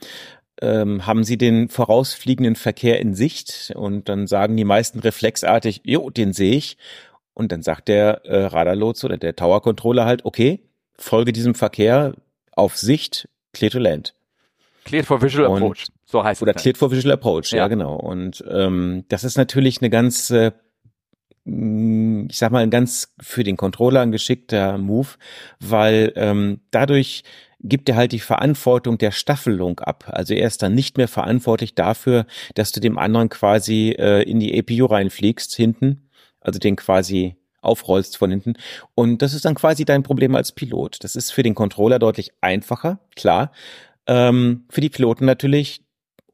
ähm, haben Sie den vorausfliegenden Verkehr in Sicht? Und dann sagen die meisten reflexartig, jo, den sehe ich. Und dann sagt der äh, Radarlotse oder der Tower Controller halt, okay, folge diesem Verkehr auf Sicht, clear to land. Clear for Visual und, Approach, so heißt oder es. Oder Clear for Visual Approach, ja, ja genau. Und ähm, das ist natürlich eine ganz äh, ich sag mal, ein ganz für den Controller ein geschickter Move, weil ähm, dadurch gibt er halt die Verantwortung der Staffelung ab. Also er ist dann nicht mehr verantwortlich dafür, dass du dem anderen quasi äh, in die APU reinfliegst hinten, also den quasi aufrollst von hinten. Und das ist dann quasi dein Problem als Pilot. Das ist für den Controller deutlich einfacher, klar. Ähm, für die Piloten natürlich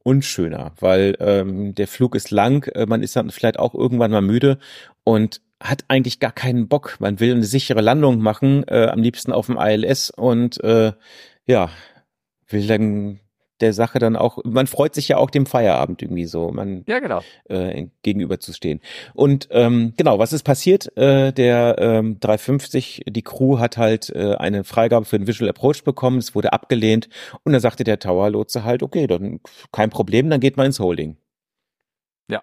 unschöner, weil ähm, der Flug ist lang, äh, man ist dann vielleicht auch irgendwann mal müde und hat eigentlich gar keinen Bock. Man will eine sichere Landung machen, äh, am liebsten auf dem ILS und äh, ja, will dann der Sache dann auch, man freut sich ja auch dem Feierabend irgendwie so, man ja genau äh, gegenüber zu stehen. Und ähm, genau, was ist passiert? Äh, der ähm, 350, die Crew hat halt äh, eine Freigabe für den Visual Approach bekommen, es wurde abgelehnt und dann sagte der Tower Lotse halt, okay, dann kein Problem, dann geht man ins Holding. Ja,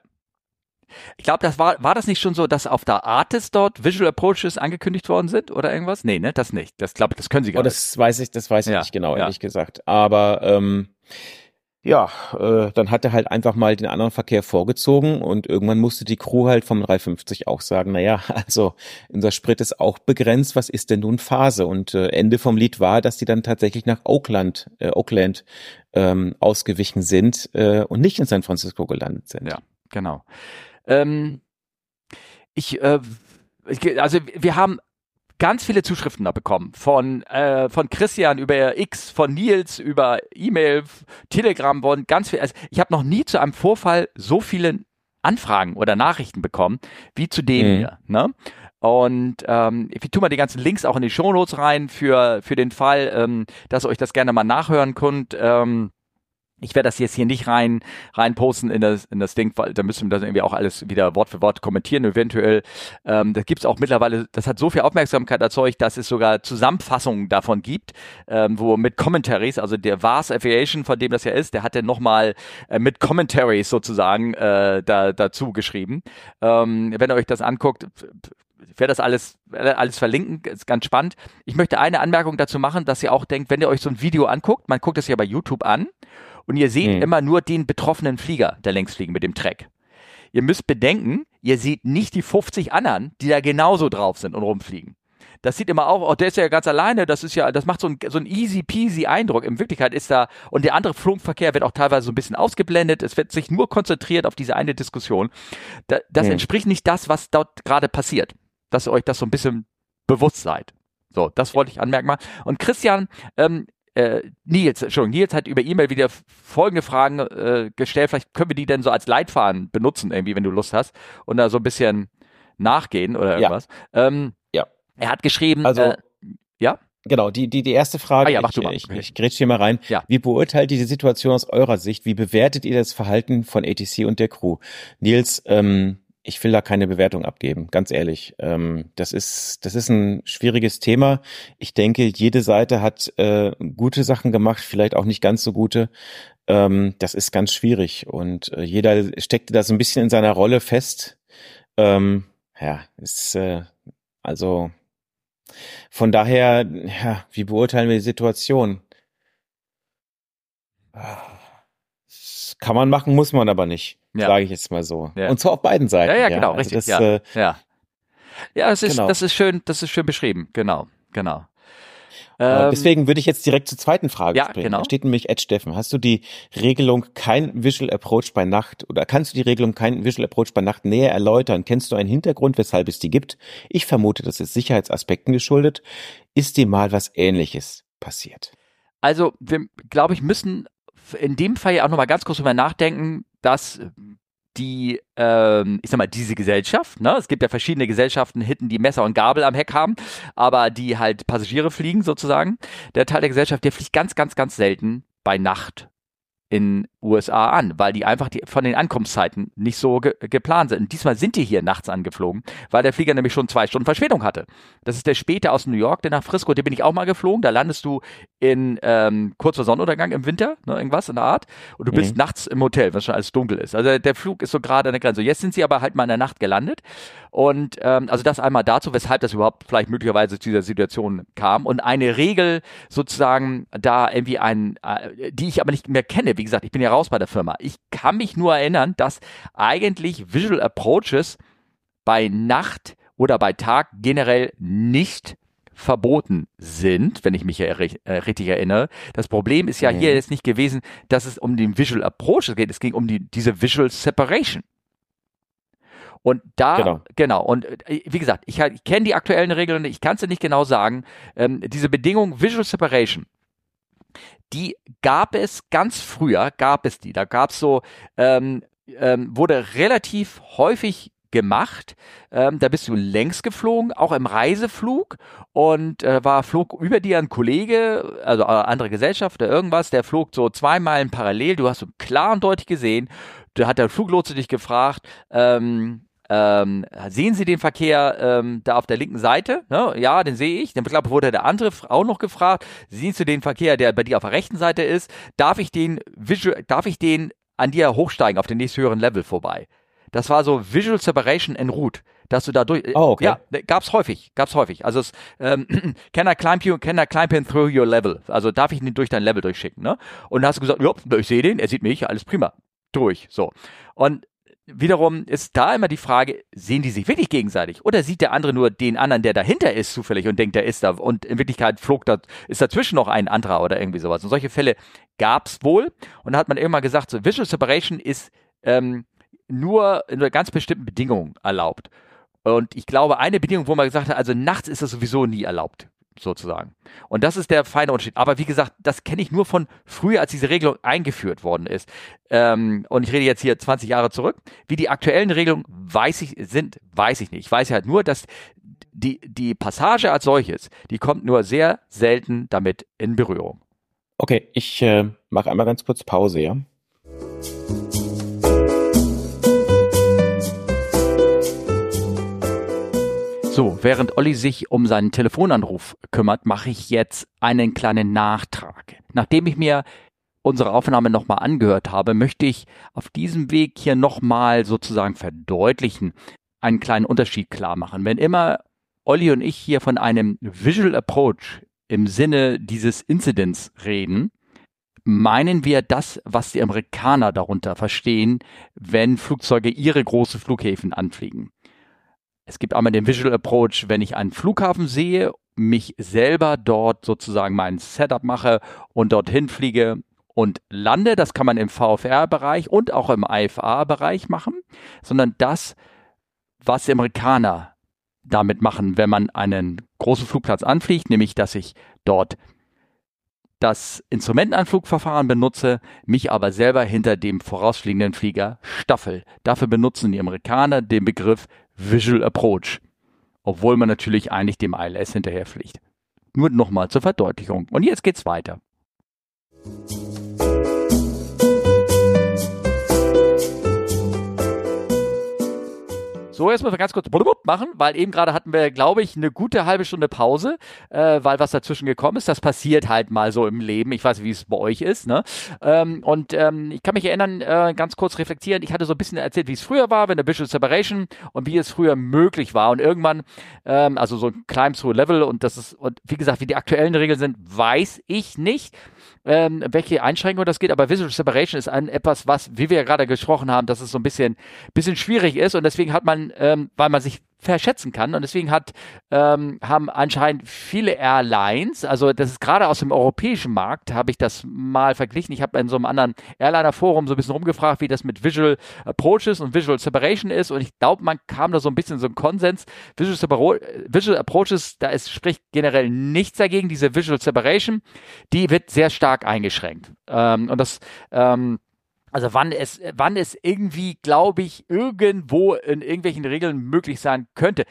ich glaube, das war, war das nicht schon so, dass auf der Artist dort Visual Approaches angekündigt worden sind oder irgendwas? Nee, ne, das nicht. Das glaube das können sie gar oh, nicht. Das weiß ich, das weiß ich ja, nicht genau, ja. ehrlich gesagt. Aber ähm, ja, äh, dann hat er halt einfach mal den anderen Verkehr vorgezogen und irgendwann musste die Crew halt vom 350 auch sagen, naja, also unser Sprit ist auch begrenzt, was ist denn nun Phase? Und äh, Ende vom Lied war, dass die dann tatsächlich nach Oakland, äh, Oakland ähm, ausgewichen sind äh, und nicht in San Francisco gelandet sind. Ja, genau. Ähm, ich, äh, also wir haben ganz viele Zuschriften da bekommen. Von, äh, von Christian über X, von Nils über E-Mail, Telegram, von ganz viel. Also ich habe noch nie zu einem Vorfall so viele Anfragen oder Nachrichten bekommen, wie zu dem mhm. hier. Ne? Und ähm, ich tue mal die ganzen Links auch in die Shownotes rein für, für den Fall, ähm, dass ihr euch das gerne mal nachhören könnt. Ähm, Ich werde das jetzt hier nicht rein, rein posten in das, in das Ding, weil da müssen wir das irgendwie auch alles wieder Wort für Wort kommentieren, eventuell. Ähm, das gibt's auch mittlerweile, das hat so viel Aufmerksamkeit erzeugt, dass es sogar Zusammenfassungen davon gibt, ähm, wo mit Commentaries, also der VAS Aviation, von dem das ja ist, der hat dann nochmal äh, mit Commentaries sozusagen äh, da, dazu geschrieben. Ähm, wenn ihr euch das anguckt, ich werde das alles, alles verlinken, ist ganz spannend. Ich möchte eine Anmerkung dazu machen, dass ihr auch denkt, wenn ihr euch so ein Video anguckt, man guckt es ja bei YouTube an und ihr seht mhm. immer nur den betroffenen Flieger, der längs fliegen mit dem Track. Ihr müsst bedenken, ihr seht nicht die 50 anderen, die da genauso drauf sind und rumfliegen. Das sieht immer auch, oh, der ist ja ganz alleine, das ist ja, das macht so ein, so ein easy peasy Eindruck. In Wirklichkeit ist da, und der andere Flugverkehr wird auch teilweise so ein bisschen ausgeblendet, es wird sich nur konzentriert auf diese eine Diskussion. Da, das mhm. entspricht nicht das, was dort gerade passiert. Dass ihr euch das so ein bisschen bewusst seid. So, das wollte ich anmerken Und Christian, ähm, äh, Nils, Entschuldigung, Nils hat über E-Mail wieder folgende Fragen äh, gestellt. Vielleicht können wir die denn so als Leitfaden benutzen, irgendwie, wenn du Lust hast, und da so ein bisschen nachgehen oder irgendwas. Ja. Ähm, ja. Er hat geschrieben, also, äh, ja? Genau, die, die, die erste Frage, ah, ja, mach ich, du mal. ich, ich grätsch hier mal rein. Ja. Wie beurteilt ihr die Situation aus eurer Sicht? Wie bewertet ihr das Verhalten von ATC und der Crew? Nils, ähm, ich will da keine Bewertung abgeben, ganz ehrlich. Ähm, das ist, das ist ein schwieriges Thema. Ich denke, jede Seite hat äh, gute Sachen gemacht, vielleicht auch nicht ganz so gute. Ähm, das ist ganz schwierig und äh, jeder steckte da so ein bisschen in seiner Rolle fest. Ähm, ja, ist äh, also von daher, ja, wie beurteilen wir die Situation? Das kann man machen, muss man aber nicht ja. sage ich jetzt mal so. Ja. Und zwar auf beiden Seiten. Ja, ja, genau, ja. richtig. Also das, ja, äh, ja. ja, das ist, genau. das ist schön, das ist schön beschrieben. Genau, genau. Äh, ähm, Deswegen würde ich jetzt direkt zur zweiten Frage ja, springen. Genau. Da steht nämlich Ed Steffen. Hast du die Regelung kein Visual Approach bei Nacht oder kannst du die Regelung kein Visual Approach bei Nacht näher erläutern? Kennst du einen Hintergrund, weshalb es die gibt? Ich vermute, das ist Sicherheitsaspekten geschuldet. Ist dir mal was Ähnliches passiert? Also, wir, glaube ich, müssen in dem Fall ja auch nochmal ganz kurz drüber nachdenken, dass die, ähm, ich sag mal, diese Gesellschaft, ne? es gibt ja verschiedene Gesellschaften, Hitten, die Messer und Gabel am Heck haben, aber die halt Passagiere fliegen sozusagen. Der Teil der Gesellschaft, der fliegt ganz, ganz, ganz selten bei Nacht in USA an, weil die einfach die, von den Ankunftszeiten nicht so ge geplant sind. Und diesmal sind die hier nachts angeflogen, weil der Flieger nämlich schon zwei Stunden Verspätung hatte. Das ist der späte aus New York, der nach Frisco, den bin ich auch mal geflogen. Da landest du in ähm, kurz vor Sonnenuntergang im Winter, ne, irgendwas in der Art, und du bist mhm. nachts im Hotel, wenn schon alles dunkel ist. Also der Flug ist so gerade an der Grenze. Jetzt sind sie aber halt mal in der Nacht gelandet. Und ähm, also das einmal dazu, weshalb das überhaupt vielleicht möglicherweise zu dieser Situation kam. Und eine Regel sozusagen da irgendwie ein, äh, die ich aber nicht mehr kenne, wie gesagt, ich bin ja raus bei der Firma. Ich kann mich nur erinnern, dass eigentlich Visual Approaches bei Nacht oder bei Tag generell nicht verboten sind, wenn ich mich ja äh, richtig erinnere. Das Problem ist ja mhm. hier jetzt nicht gewesen, dass es um den Visual Approach geht, es ging um die, diese Visual Separation. Und da, genau, genau und äh, wie gesagt, ich, ich kenne die aktuellen Regeln, ich kann es nicht genau sagen. Ähm, diese Bedingung Visual Separation, die gab es ganz früher, gab es die. Da gab es so, ähm, ähm, wurde relativ häufig gemacht. Ähm, da bist du längs geflogen, auch im Reiseflug und äh, war flog über dir ein Kollege, also äh, andere Gesellschaft oder irgendwas, der flog so zwei Meilen parallel. Du hast so klar und deutlich gesehen. Da hat der Fluglotse dich gefragt, ähm, ähm, sehen Sie den Verkehr ähm, da auf der linken Seite? Ne? Ja, den sehe ich. Dann glaube wurde der andere auch noch gefragt, siehst du den Verkehr, der bei dir auf der rechten Seite ist? Darf ich den visual, darf ich den an dir hochsteigen auf den nächsthöheren Level vorbei? Das war so Visual Separation en route dass du da durch. Oh, okay. Ja, gab's häufig, gab's häufig. Also es, ähm, can I climb you, can I climb him through your level? Also darf ich ihn durch dein Level durchschicken, ne? Und dann hast du gesagt, ja, ich sehe den, er sieht mich, alles prima, durch, so. Und wiederum ist da immer die Frage, sehen die sich wirklich gegenseitig? Oder sieht der andere nur den anderen, der dahinter ist, zufällig und denkt, der ist da und in Wirklichkeit flog da, ist dazwischen noch ein anderer oder irgendwie sowas. Und solche Fälle gab's wohl. Und da hat man irgendwann gesagt, so Visual Separation ist ähm, nur in ganz bestimmten Bedingungen erlaubt. Und ich glaube, eine Bedingung, wo man gesagt hat, also nachts ist das sowieso nie erlaubt sozusagen. Und das ist der feine Unterschied. Aber wie gesagt, das kenne ich nur von früher, als diese Regelung eingeführt worden ist. Ähm, und ich rede jetzt hier 20 Jahre zurück. Wie die aktuellen Regelungen weiß ich, sind, weiß ich nicht. Ich weiß halt nur, dass die, die Passage als solches, die kommt nur sehr selten damit in Berührung. Okay, ich äh, mache einmal ganz kurz Pause, ja? So, während Olli sich um seinen Telefonanruf kümmert, mache ich jetzt einen kleinen Nachtrag. Nachdem ich mir unsere Aufnahme nochmal angehört habe, möchte ich auf diesem Weg hier nochmal sozusagen verdeutlichen, einen kleinen Unterschied klar machen. Wenn immer Olli und ich hier von einem Visual Approach im Sinne dieses Incidents reden, meinen wir das, was die Amerikaner darunter verstehen, wenn Flugzeuge ihre großen Flughäfen anfliegen. Es gibt einmal den Visual Approach, wenn ich einen Flughafen sehe, mich selber dort sozusagen mein Setup mache und dorthin fliege und lande. Das kann man im VFR-Bereich und auch im IFA-Bereich machen, sondern das, was die Amerikaner damit machen, wenn man einen großen Flugplatz anfliegt, nämlich dass ich dort das Instrumentenanflugverfahren benutze, mich aber selber hinter dem vorausfliegenden Flieger staffel. Dafür benutzen die Amerikaner den Begriff Visual Approach, obwohl man natürlich eigentlich dem ILS hinterherfliegt. Nur nochmal zur Verdeutlichung. Und jetzt geht's weiter. So, jetzt müssen wir ganz kurz machen, weil eben gerade hatten wir, glaube ich, eine gute halbe Stunde Pause, äh, weil was dazwischen gekommen ist. Das passiert halt mal so im Leben. Ich weiß nicht, wie es bei euch ist. Ne? Ähm, und ähm, ich kann mich erinnern, äh, ganz kurz reflektieren. Ich hatte so ein bisschen erzählt, wie es früher war, wenn der Visual Separation und wie es früher möglich war. Und irgendwann, ähm, also so ein Climb through Level und das ist, und wie gesagt, wie die aktuellen Regeln sind, weiß ich nicht ähm, welche Einschränkungen das geht, aber Visual Separation ist ein etwas, was, wie wir ja gerade gesprochen haben, dass es so ein bisschen, bisschen schwierig ist und deswegen hat man, ähm, weil man sich verschätzen kann. Und deswegen hat, ähm, haben anscheinend viele Airlines, also das ist gerade aus dem europäischen Markt, habe ich das mal verglichen. Ich habe in so einem anderen Airliner-Forum so ein bisschen rumgefragt, wie das mit Visual Approaches und Visual Separation ist. Und ich glaube, man kam da so ein bisschen so ein Konsens. Visual, Separo Visual Approaches, da ist, spricht generell nichts dagegen. Diese Visual Separation, die wird sehr stark eingeschränkt. Ähm, und das, ähm, also wann es, wann es irgendwie, glaube ich, irgendwo in irgendwelchen Regeln möglich sein könnte.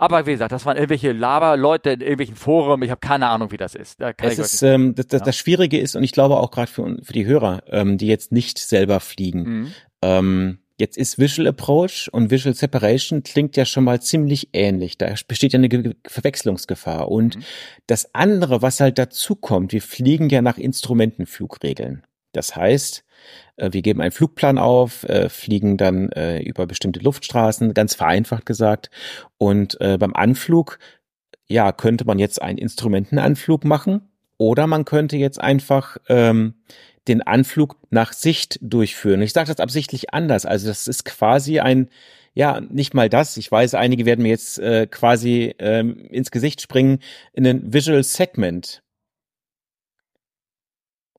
Aber wie gesagt, das waren irgendwelche Laber-Leute in irgendwelchen Foren. Ich habe keine Ahnung, wie das ist. Da es ist ähm, das, das, ja. das Schwierige ist und ich glaube auch gerade für, für die Hörer, ähm, die jetzt nicht selber fliegen. Mhm. Ähm, jetzt ist Visual Approach und Visual Separation klingt ja schon mal ziemlich ähnlich. Da besteht ja eine Verwechslungsgefahr. Und mhm. das andere, was halt dazu kommt, wir fliegen ja nach Instrumentenflugregeln. Das heißt, wir geben einen Flugplan auf, äh, fliegen dann äh, über bestimmte Luftstraßen, ganz vereinfacht gesagt. Und beim Anflug, ja, könnte man jetzt einen Instrumentenanflug machen oder man könnte jetzt einfach ähm, den Anflug nach Sicht durchführen. Ich sage das absichtlich anders. Also das ist quasi ein, ja, nicht mal das. Ich weiß, einige werden mir jetzt äh, quasi ähm, ins Gesicht springen, in ein Visual Segment.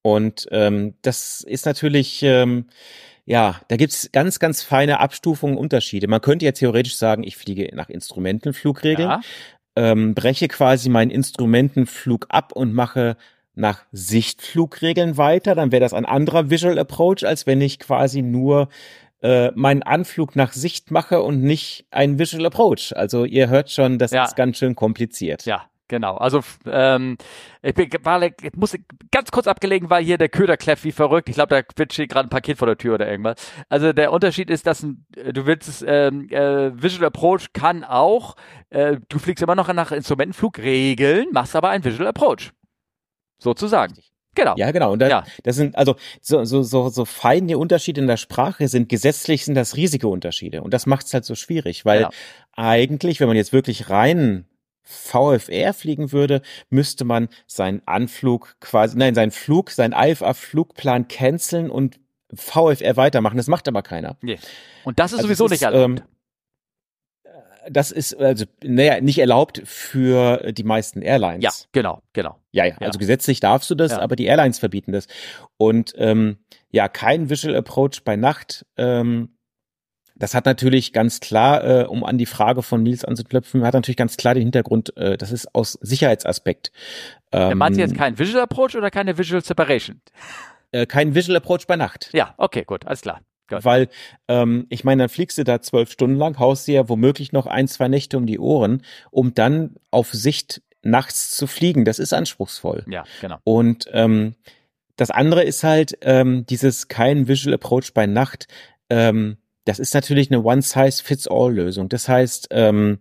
Und ähm, das ist natürlich, ähm, ja, da gibt's ganz, ganz feine Abstufungen, Unterschiede. Man könnte ja theoretisch sagen, ich fliege nach Instrumentenflugregeln, ja. ähm, breche quasi meinen Instrumentenflug ab und mache nach Sichtflugregeln weiter. Dann wäre das ein anderer Visual Approach, als wenn ich quasi nur äh, meinen Anflug nach Sicht mache und nicht ein Visual Approach. Also ihr hört schon, das ja. ist ganz schön kompliziert. Ja, Genau, also ähm, ich, bin, war, ich muss ganz kurz abgelegen, weil hier der Köder kläfft wie verrückt. Ich glaube, da steht gerade ein Paket vor der Tür oder irgendwas. Also der Unterschied ist, dass äh, du willst es, ähm, äh, Visual Approach kann auch, äh, du fliegst immer noch nach Instrumentenflugregeln, machst aber ein Visual Approach. Sozusagen. Genau. Ja, genau. Und da, ja. das sind also so, so, so, so feine Unterschiede in der Sprache sind gesetzlich sind das Risikounterschiede. Und das macht es halt so schwierig, weil ja. eigentlich, wenn man jetzt wirklich rein VFR fliegen würde, müsste man seinen Anflug quasi, nein, seinen Flug, seinen IFA-Flugplan canceln und VFR weitermachen. Das macht aber keiner. Nee. Und das ist also sowieso nicht erlaubt. Ähm, das ist also naja nicht erlaubt für die meisten Airlines. Ja, genau, genau. Ja, ja. Also gesetzlich darfst du das, ja. aber die Airlines verbieten das. Und ähm, ja, kein Visual Approach bei Nacht. Ähm, das hat natürlich ganz klar, äh, um an die Frage von Nils anzuknüpfen, hat natürlich ganz klar den Hintergrund, äh, das ist aus Sicherheitsaspekt. Ähm, meinst du jetzt kein Visual Approach oder keine Visual Separation? Äh, kein Visual Approach bei Nacht. Ja, okay, gut, alles klar. Gut. Weil, ähm, ich meine, dann fliegst du da zwölf Stunden lang, haust dir ja womöglich noch ein, zwei Nächte um die Ohren, um dann auf Sicht nachts zu fliegen. Das ist anspruchsvoll. Ja, genau. Und ähm, das andere ist halt ähm, dieses kein Visual Approach bei Nacht. Ähm, das ist natürlich eine One-Size-Fits-All-Lösung. Das heißt, ähm,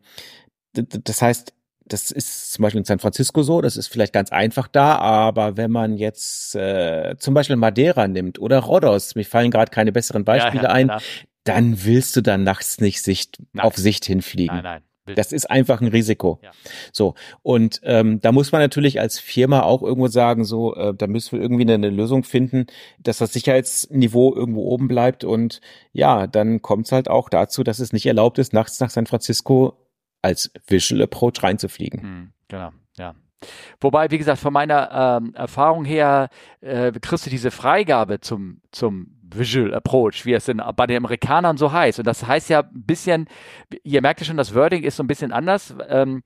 das heißt, das ist zum Beispiel in San Francisco so, das ist vielleicht ganz einfach da, aber wenn man jetzt äh, zum Beispiel Madeira nimmt oder Rhodos, mir fallen gerade keine besseren Beispiele ja, ja, ein, dann willst du da nachts nicht Sicht, auf Sicht hinfliegen. Nein, nein. Das ist einfach ein Risiko. Ja. So und ähm, da muss man natürlich als Firma auch irgendwo sagen, so äh, da müssen wir irgendwie eine, eine Lösung finden, dass das Sicherheitsniveau irgendwo oben bleibt und ja, dann kommt es halt auch dazu, dass es nicht erlaubt ist, nachts nach San Francisco als Visual Approach reinzufliegen. Hm, genau, ja. Wobei, wie gesagt, von meiner ähm, Erfahrung her äh, kriegst du diese Freigabe zum, zum Visual Approach, wie es denn bei den Amerikanern so heißt. Und das heißt ja ein bisschen, ihr merkt ja schon, das Wording ist so ein bisschen anders. Ähm,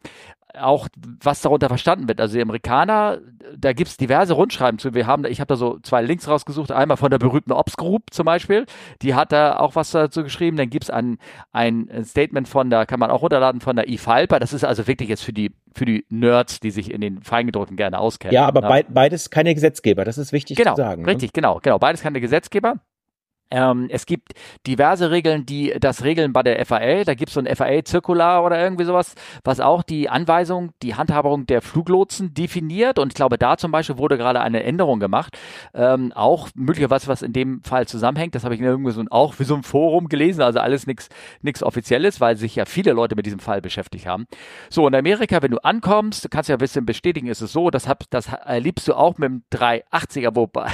auch was darunter verstanden wird. Also die Amerikaner, da gibt's diverse Rundschreiben zu. Wir haben, ich habe da so zwei Links rausgesucht, einmal von der berühmten Ops Group zum Beispiel, die hat da auch was dazu geschrieben. Dann gibt's ein, ein Statement von der, kann man auch runterladen, von der IFALPA. Das ist also wirklich jetzt für die, für die Nerds, die sich in den Feingedruckten gerne auskennen. Ja, aber ja. beides keine Gesetzgeber, das ist wichtig genau, zu sagen. Ne? Richtig, ne? genau, genau. Beides keine Gesetzgeber. Ähm, es gibt diverse Regeln, die das regeln bei der FAA. Da gibt es so ein FAA-Zirkular oder irgendwie sowas, was auch die Anweisung, die Handhabung der Fluglotsen definiert. Und ich glaube, da zum Beispiel wurde gerade eine Änderung gemacht. Ähm, auch möglicherweise, was in dem Fall zusammenhängt. Das habe ich irgendwie so auch wie so ein Forum gelesen. Also alles nichts Offizielles, weil sich ja viele Leute mit diesem Fall beschäftigt haben. So, in Amerika, wenn du ankommst, du kannst ja ein bisschen bestätigen, ist es so, das, hab, das erlebst du auch mit dem 380er, wobei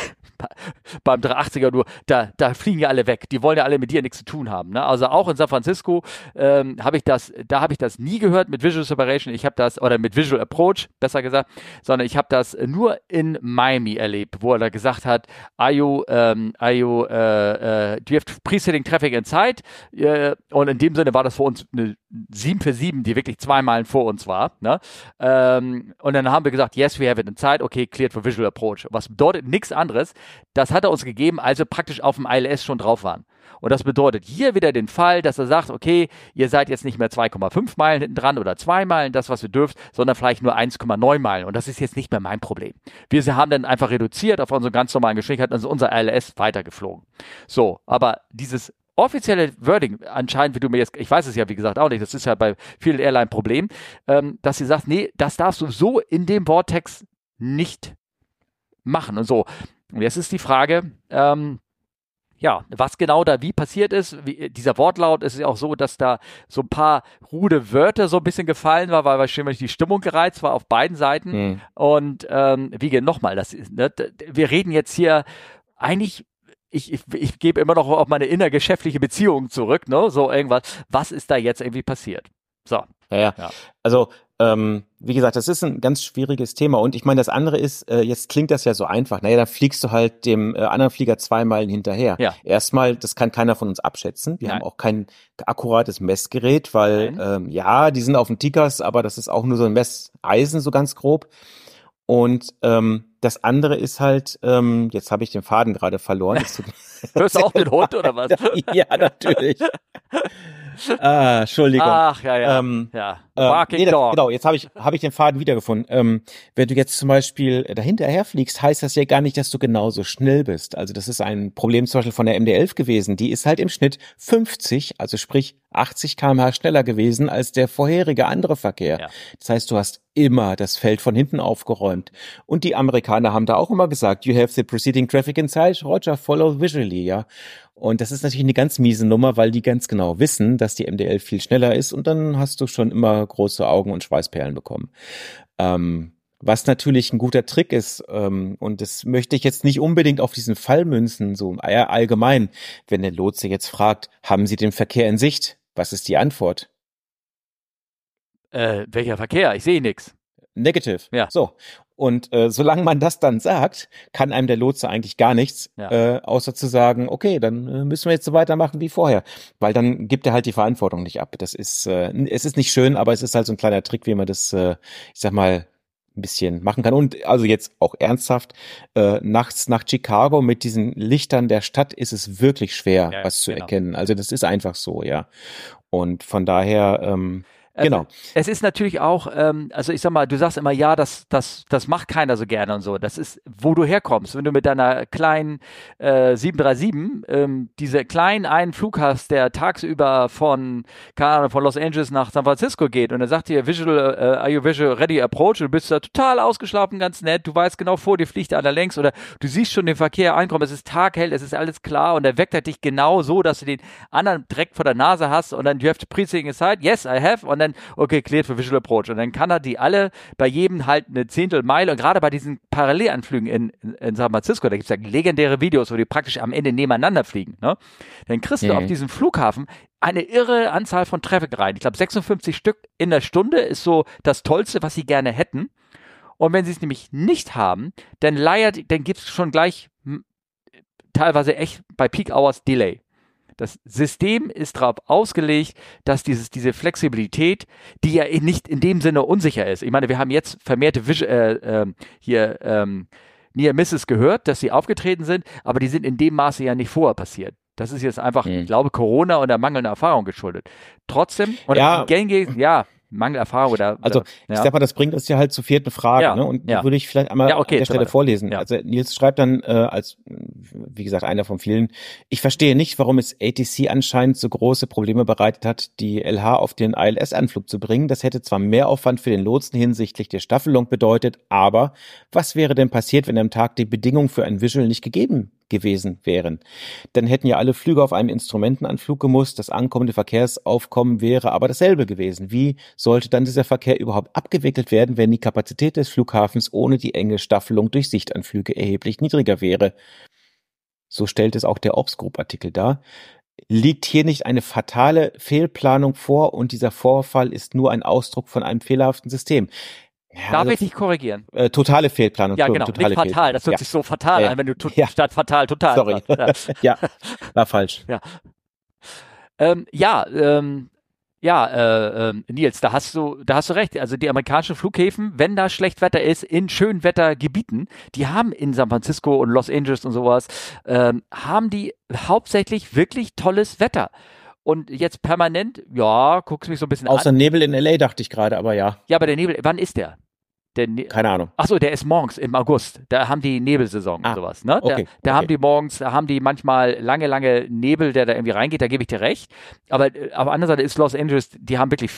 beim 380er nur, da, da fliegen ja alle weg. Die wollen ja alle mit dir nichts zu tun haben. Ne? Also auch in San Francisco ähm, habe ich das, da habe ich das nie gehört mit Visual Separation. Ich habe das, oder mit Visual Approach, besser gesagt, sondern ich habe das nur in Miami erlebt, wo er da gesagt hat, are you, ähm, are you, äh, äh, do you have preceding traffic inside? Äh, und in dem Sinne war das für uns eine 7 für 7, die wirklich zwei Meilen vor uns war. Ne? Ähm, und dann haben wir gesagt, yes, we have it inside, okay, cleared for Visual Approach. Was bedeutet nichts anderes. Das hat er uns gegeben, als wir praktisch auf dem ILS schon drauf waren. Und das bedeutet hier wieder den Fall, dass er sagt, okay, ihr seid jetzt nicht mehr 2,5 Meilen hinten dran oder 2 Meilen, das, was ihr dürft, sondern vielleicht nur 1,9 Meilen. Und das ist jetzt nicht mehr mein Problem. Wir haben dann einfach reduziert auf unsere ganz normalen Geschwindigkeit und also unser ILS weitergeflogen. So, aber dieses offizielle Wording, anscheinend, wie du mir jetzt, ich weiß es ja wie gesagt auch nicht, das ist ja bei vielen Airline Problem, ähm, dass sie sagt, nee, das darfst du so in dem Vortex nicht machen und so. Und jetzt ist die Frage, ähm, ja, was genau da wie passiert ist, wie, dieser Wortlaut ist ja auch so, dass da so ein paar rude Wörter so ein bisschen gefallen war, weil wahrscheinlich die Stimmung gereizt war auf beiden Seiten. Mhm. Und ähm, wie nochmal, das ist, ne, wir reden jetzt hier eigentlich ich, ich, ich gebe immer noch auf meine innergeschäftliche Beziehung zurück, ne? So irgendwas. Was ist da jetzt irgendwie passiert? So. Ja, ja. ja. Also ähm, wie gesagt, das ist ein ganz schwieriges Thema. Und ich meine, das andere ist, äh, jetzt klingt das ja so einfach. Naja, da fliegst du halt dem äh, anderen Flieger zwei Meilen hinterher. Ja. Erstmal, das kann keiner von uns abschätzen. Wir Nein. haben auch kein akkurates Messgerät, weil ähm, ja, die sind auf dem Tickers, aber das ist auch nur so ein Messeisen, so ganz grob. Und ähm, das andere ist halt, ähm, jetzt habe ich den Faden gerade verloren. Hörst du auch den Hund oder was? ja, natürlich. ah, Entschuldigung. Ach, ja, ja. Ähm, ja. Barking äh, nee, Dog. Genau, jetzt habe ich, hab ich den Faden wiedergefunden. Ähm, wenn du jetzt zum Beispiel dahinterher fliegst, heißt das ja gar nicht, dass du genauso schnell bist. Also das ist ein Problem zum Beispiel von der MD-11 gewesen. Die ist halt im Schnitt 50, also sprich 80 kmh schneller gewesen als der vorherige andere Verkehr. Ja. Das heißt, du hast immer das Feld von hinten aufgeräumt. Und die Amerikaner haben da auch immer gesagt, you have the preceding traffic inside, Roger, follow visually, ja. Und das ist natürlich eine ganz miese Nummer, weil die ganz genau wissen, dass die MDL viel schneller ist und dann hast du schon immer große Augen und Schweißperlen bekommen. Ähm, was natürlich ein guter Trick ist, ähm, und das möchte ich jetzt nicht unbedingt auf diesen Fall münzen, so allgemein, wenn der Lotse jetzt fragt, haben Sie den Verkehr in Sicht? Was ist die Antwort? Äh, welcher Verkehr? Ich sehe nichts. Negative. Ja. So. Und äh, solange man das dann sagt, kann einem der Lotse eigentlich gar nichts, ja. äh, außer zu sagen, okay, dann äh, müssen wir jetzt so weitermachen wie vorher. Weil dann gibt er halt die Verantwortung nicht ab. Das ist, äh, es ist nicht schön, aber es ist halt so ein kleiner Trick, wie man das, äh, ich sag mal, ein bisschen machen kann. Und also jetzt auch ernsthaft, äh, nachts nach Chicago mit diesen Lichtern der Stadt ist es wirklich schwer, ja, was zu genau. erkennen. Also das ist einfach so, ja. Und von daher, ähm, Genau. Es ist natürlich auch, ähm, also ich sag mal, du sagst immer, ja, das, das, das macht keiner so gerne und so. Das ist, wo du herkommst. Wenn du mit deiner kleinen äh, 737 ähm, diese kleinen einen Flug hast, der tagsüber von, keine Ahnung, von Los Angeles nach San Francisco geht und dann sagt dir Visual, äh, are you visual ready approach? Und du bist da total ausgeschlafen, ganz nett. Du weißt genau, vor dir fliegt einer längs oder du siehst schon den Verkehr einkommen. Es ist taghell, es ist alles klar und er weckt er dich genau so, dass du den anderen direkt vor der Nase hast und dann you have to pre-sing aside. Yes, I have. Und dann, okay, cleared für Visual Approach. Und dann kann er die alle bei jedem halt eine Zehntel Meile und gerade bei diesen Parallelanflügen in, in, San Francisco, da gibt's ja legendäre Videos, wo die praktisch am Ende nebeneinander fliegen. Ne? Dann kriegst du Mhm. auf diesem Flughafen eine irre Anzahl von Traffic rein. Ich glaube, 56 Stück in der Stunde ist so das Tollste, was sie gerne hätten. Und wenn sie es nämlich nicht haben, dann leiert, dann gibt's schon gleich hm, teilweise echt bei Peak Hours Delay. Das System ist darauf ausgelegt, dass dieses, diese Flexibilität, die ja nicht in dem Sinne unsicher ist. Ich meine, wir haben jetzt vermehrte Vis äh, ähm, hier ähm, Near Misses gehört, dass sie aufgetreten sind, aber die sind in dem Maße ja nicht vorher passiert. Das ist jetzt einfach, Mhm. ich glaube, Corona und der mangelnden Erfahrung geschuldet. Trotzdem, und Ja. gängig, ja, Mangelerfahrung oder, Also oder, ich ja. sag mal, das bringt uns ja halt zur vierten Frage, Ja, ne? Und ja. würde ich vielleicht einmal Ja, okay, an der Stelle weiter. vorlesen. Ja. Also Nils schreibt dann äh, als, wie gesagt, einer von vielen, ich verstehe nicht, warum es ATC anscheinend so große Probleme bereitet hat, die LH auf den ILS-Anflug zu bringen. Das hätte zwar mehr Aufwand für den Lotsen hinsichtlich der Staffelung bedeutet, aber was wäre denn passiert, wenn am Tag die Bedingungen für ein Visual nicht gegeben gewesen wären? Dann hätten ja alle Flüge auf einem Instrumentenanflug gemusst, das ankommende Verkehrsaufkommen wäre aber dasselbe gewesen. Wie sollte dann dieser Verkehr überhaupt abgewickelt werden, wenn die Kapazität des Flughafens ohne die enge Staffelung durch Sichtanflüge erheblich niedriger wäre? So stellt es auch der Ops Group Artikel dar. Liegt hier nicht eine fatale Fehlplanung vor und dieser Vorfall ist nur ein Ausdruck von einem fehlerhaften System? Ja, Darf also, ich dich korrigieren? äh, totale Fehlplanung. Ja, genau, Totale nicht fatal. Das hört ja. sich so fatal Ja, an, wenn du ja. statt fatal total Sorry. Ja. ja, war falsch. Ähm, ja, ähm, ja, äh, ähm, Nils, da hast du, da hast du recht. Also die amerikanischen Flughäfen, wenn da schlecht Wetter ist, in Schönwettergebieten, die haben in San Francisco und Los Angeles und sowas, ähm, haben die hauptsächlich wirklich tolles Wetter. Und jetzt permanent, ja, guckst mich so ein bisschen Außer an. Nebel in LA dachte ich gerade, aber ja, Ja, aber der Nebel, wann ist der? Ne keine Ahnung. Ach so, der ist morgens im August. Da haben die Nebelsaison Ah, und sowas. Ne? okay, da da okay. haben die morgens, da haben die manchmal lange, lange Nebel, der da irgendwie reingeht. Da gebe ich dir recht. Aber äh, auf der anderen Seite ist Los Angeles, die haben wirklich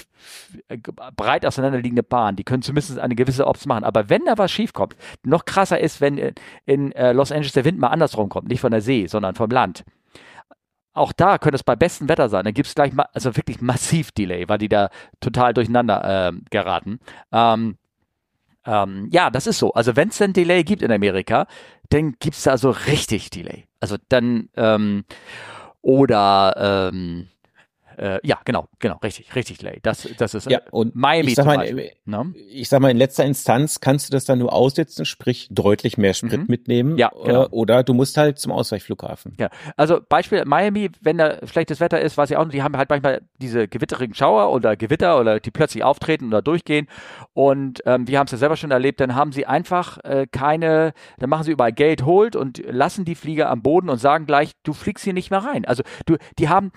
äh, breit auseinanderliegende Bahnen. Die können zumindest eine gewisse Ops machen. Aber wenn da was schief kommt, noch krasser ist, wenn in, in äh, Los Angeles der Wind mal andersrum kommt, nicht von der See, sondern vom Land. Auch da könnte es bei bestem Wetter sein. Dann gibt es gleich mal, also wirklich massiv Delay, weil die da total durcheinander ähm, geraten. Ähm, ähm, ja, das ist so. Also wenn es denn Delay gibt in Amerika, dann gibt's da so richtig Delay. Also dann ähm, oder ähm, äh, ja, genau, genau, richtig, richtig Delay. Das, das ist äh, Ja, und Miami ich sag mal. Ne? ich sag mal, in letzter Instanz kannst du das dann nur aussitzen, sprich deutlich mehr Sprit Mhm. mitnehmen. Ja, genau. äh, Oder du musst halt zum Ausweichflughafen. Ja, also Beispiel Miami, wenn da schlechtes Wetter ist, weiß ich auch nicht, die haben halt manchmal diese gewitterigen Schauer oder Gewitter oder die plötzlich auftreten oder durchgehen und ähm, wir haben es ja selber schon erlebt, dann haben sie einfach äh, keine, dann machen sie überall Gate Hold und lassen die Flieger am Boden und sagen gleich, du fliegst hier nicht mehr rein. Also du, die haben,